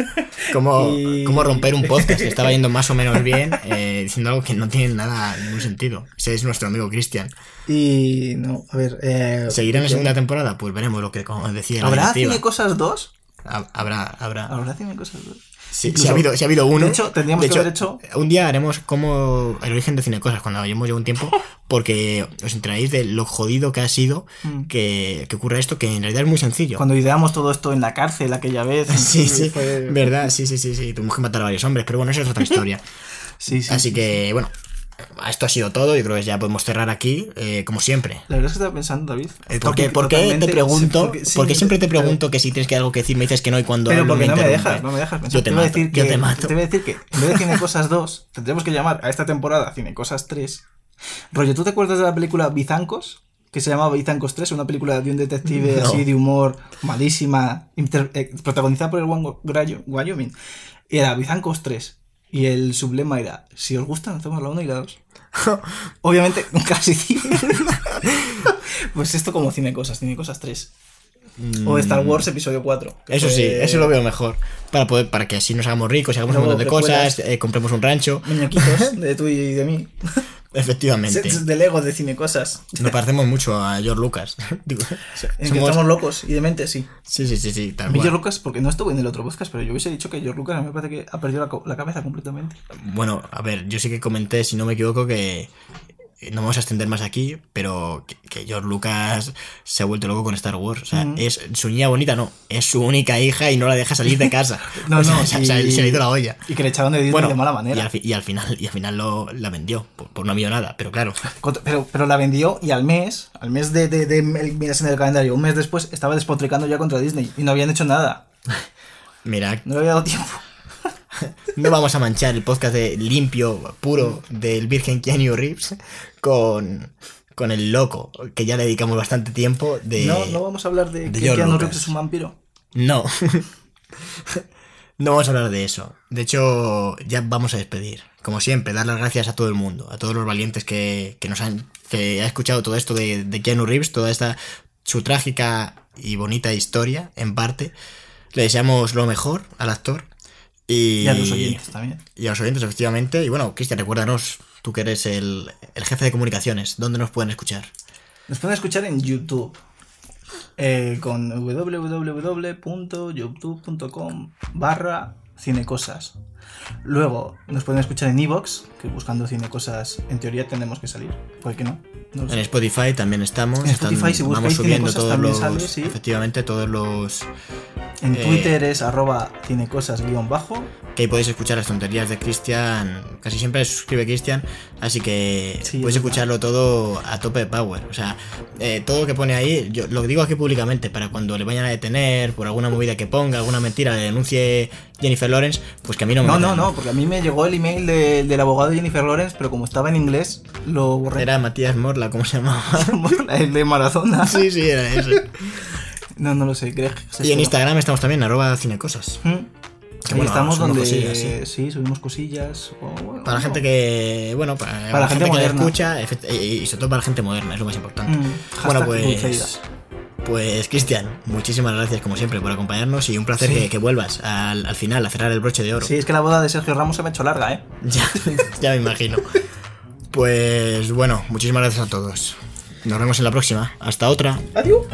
¿Cómo, Y- cómo romper un podcast que estaba yendo más o menos bien eh, diciendo algo que no tiene nada, ningún sentido? Ese es nuestro amigo Cristian. Y no, a ver. Eh, ¿Seguirá en la segunda temporada? Pues veremos lo que como decía ¿Habrá. Cine Cosas 2? Ha- Habrá, habrá. ¿Habrá Cine Cosas 2? Sí, Incluso- sí ha habido, ha habido uno. De hecho, tendríamos que haber hecho- Un día haremos como el origen de Cinecosas cuando llevamos ya un tiempo, (laughs) porque os enteraréis de lo jodido que ha sido Mm. que, que ocurra esto, que en realidad es muy sencillo. Cuando ideamos todo esto en la cárcel aquella vez. (laughs) Sí, sí, fue- verdad, sí, sí, sí, sí. Tuvimos que matar a varios hombres, pero bueno, eso es otra (laughs) historia. Sí, sí, Así sí, que, bueno, esto ha sido todo. Yo creo que ya podemos cerrar aquí, eh, como siempre. La verdad es que estaba pensando, David. Eh, ¿Por qué, Topic por qué te pregunto? porque- sí, porque siempre te pero- pregunto que si tienes que algo que decir, me dices que no y cuando Pero no me dejas, no me dejas pensar. Yo te a mato, decir que, yo te mato. Te voy a decir que en vez de Cine (laughs) Cosas 2, tendremos que llamar a esta temporada Cine Cosas 3. Rollo, ¿tú te acuerdas de la película Bizancos? Que se llamaba Bizancos 3, una película de un detective No. así de humor malísima, inter- eh, protagonizada por el Grayo- Wyoming. Y era Bizancos 3. Y el sublema era, si os gustan, hacemos la 1 y la 2. (laughs) Obviamente, (laughs) casi (laughs) pues esto como Cine Cosas, Cine Cosas 3. O Star Wars Episodio 4. que Mm. Eso fue- sí, eso lo veo mejor. Para poder, para que así nos hagamos ricos y hagamos un montón de cosas, eh, compremos un rancho. Muñequitos de tú y de mí. Efectivamente. Sets de Lego de cine cosas. Nos parecemos mucho a George Lucas. (laughs) Digo, En que estamos locos y dementes, sí. Sí, sí, sí, sí, tal A mí. George Lucas, porque no estuvo en el otro podcast, pero yo hubiese dicho que George Lucas a mí me parece que ha perdido la, la cabeza completamente. Bueno, a ver, yo sí que comenté, si no me equivoco, que no vamos a extender más aquí, pero que, que George Lucas se ha vuelto loco con Star Wars. O sea, es su niña bonita, no, es su única hija y no la deja salir de casa. (laughs) No, (laughs) O sea, no, se, se- y- se le ha ido la olla. Y que le echaron de Disney Bueno, de mala y manera. al, y al final, y al final lo, la vendió por, por una millonada, pero claro. (laughs) Pero, pero la vendió y al mes, al mes de, de, de- el- miras en el calendario, un mes después estaba despotricando ya contra Disney y no habían hecho nada. Mira, No le había dado tiempo. (laughs) no vamos a manchar el podcast de limpio, puro, del Virgen Keanu Reeves con, con el loco, que ya le dedicamos bastante tiempo de... No, no vamos a hablar de, de que Keanu Lucas. Reeves es un vampiro. No. (laughs) No vamos a hablar de eso. De hecho, ya vamos a despedir. Como siempre, dar las gracias a todo el mundo, a todos los valientes que, que nos han que ha escuchado todo esto de, de Keanu Reeves, toda esta su trágica y bonita historia, en parte. Le deseamos lo mejor al actor. Y, Y a los oyentes también. Y a los oyentes, efectivamente. Y bueno, Cristian, recuérdanos, tú que eres el, el jefe de comunicaciones, ¿dónde nos pueden escuchar? Nos pueden escuchar en YouTube. eh, con www.youtube.com barra cinecosas. Luego nos pueden escuchar en Evox, que buscando cinecosas en teoría tendremos que salir. ¿Por qué no? No sé. En Spotify también estamos. En Spotify, si vamos subiendo Cinecosas, todos también los. sale, sí. Efectivamente, todos los. En eh, Twitter es arroba cinecosas guion bajo. Que ahí podéis escuchar las tonterías de Cristian. Casi siempre suscribe Cristian. Así que Sí, podéis es verdad. escucharlo todo a tope de power. O sea, eh, todo lo que pone ahí, yo lo digo aquí públicamente, para cuando le vayan a detener por alguna movida que ponga, alguna mentira, le denuncie Jennifer Lawrence, pues que a mí no me No, No, no, no, porque a mí me llegó el email de- del abogado de Jennifer Lawrence, pero como estaba en inglés, lo borré. Era Matías Morla, ¿cómo se llamaba? (laughs) el de Marazona. sí, sí, era ese. (laughs) No, no lo sé, Greg. Y en. Instagram estamos también, arroba cinecosas. Mm. Que Ahí bueno, estamos donde cosillas, sí. sí. subimos cosillas. o bueno, Para la gente que, bueno, para, Para la gente que moderna. escucha, y sobre todo para la gente moderna, es lo más importante. Mm, Bueno, pues. Pues Cristian, muchísimas gracias como siempre por acompañarnos y un placer Sí. que, que vuelvas al, al final a cerrar el broche de oro. Sí, es que la boda de Sergio Ramos se me ha hecho larga, ¿eh? (laughs) Ya, ya me imagino. Pues bueno, muchísimas gracias a todos. Nos vemos en la próxima. Hasta otra. Adiós.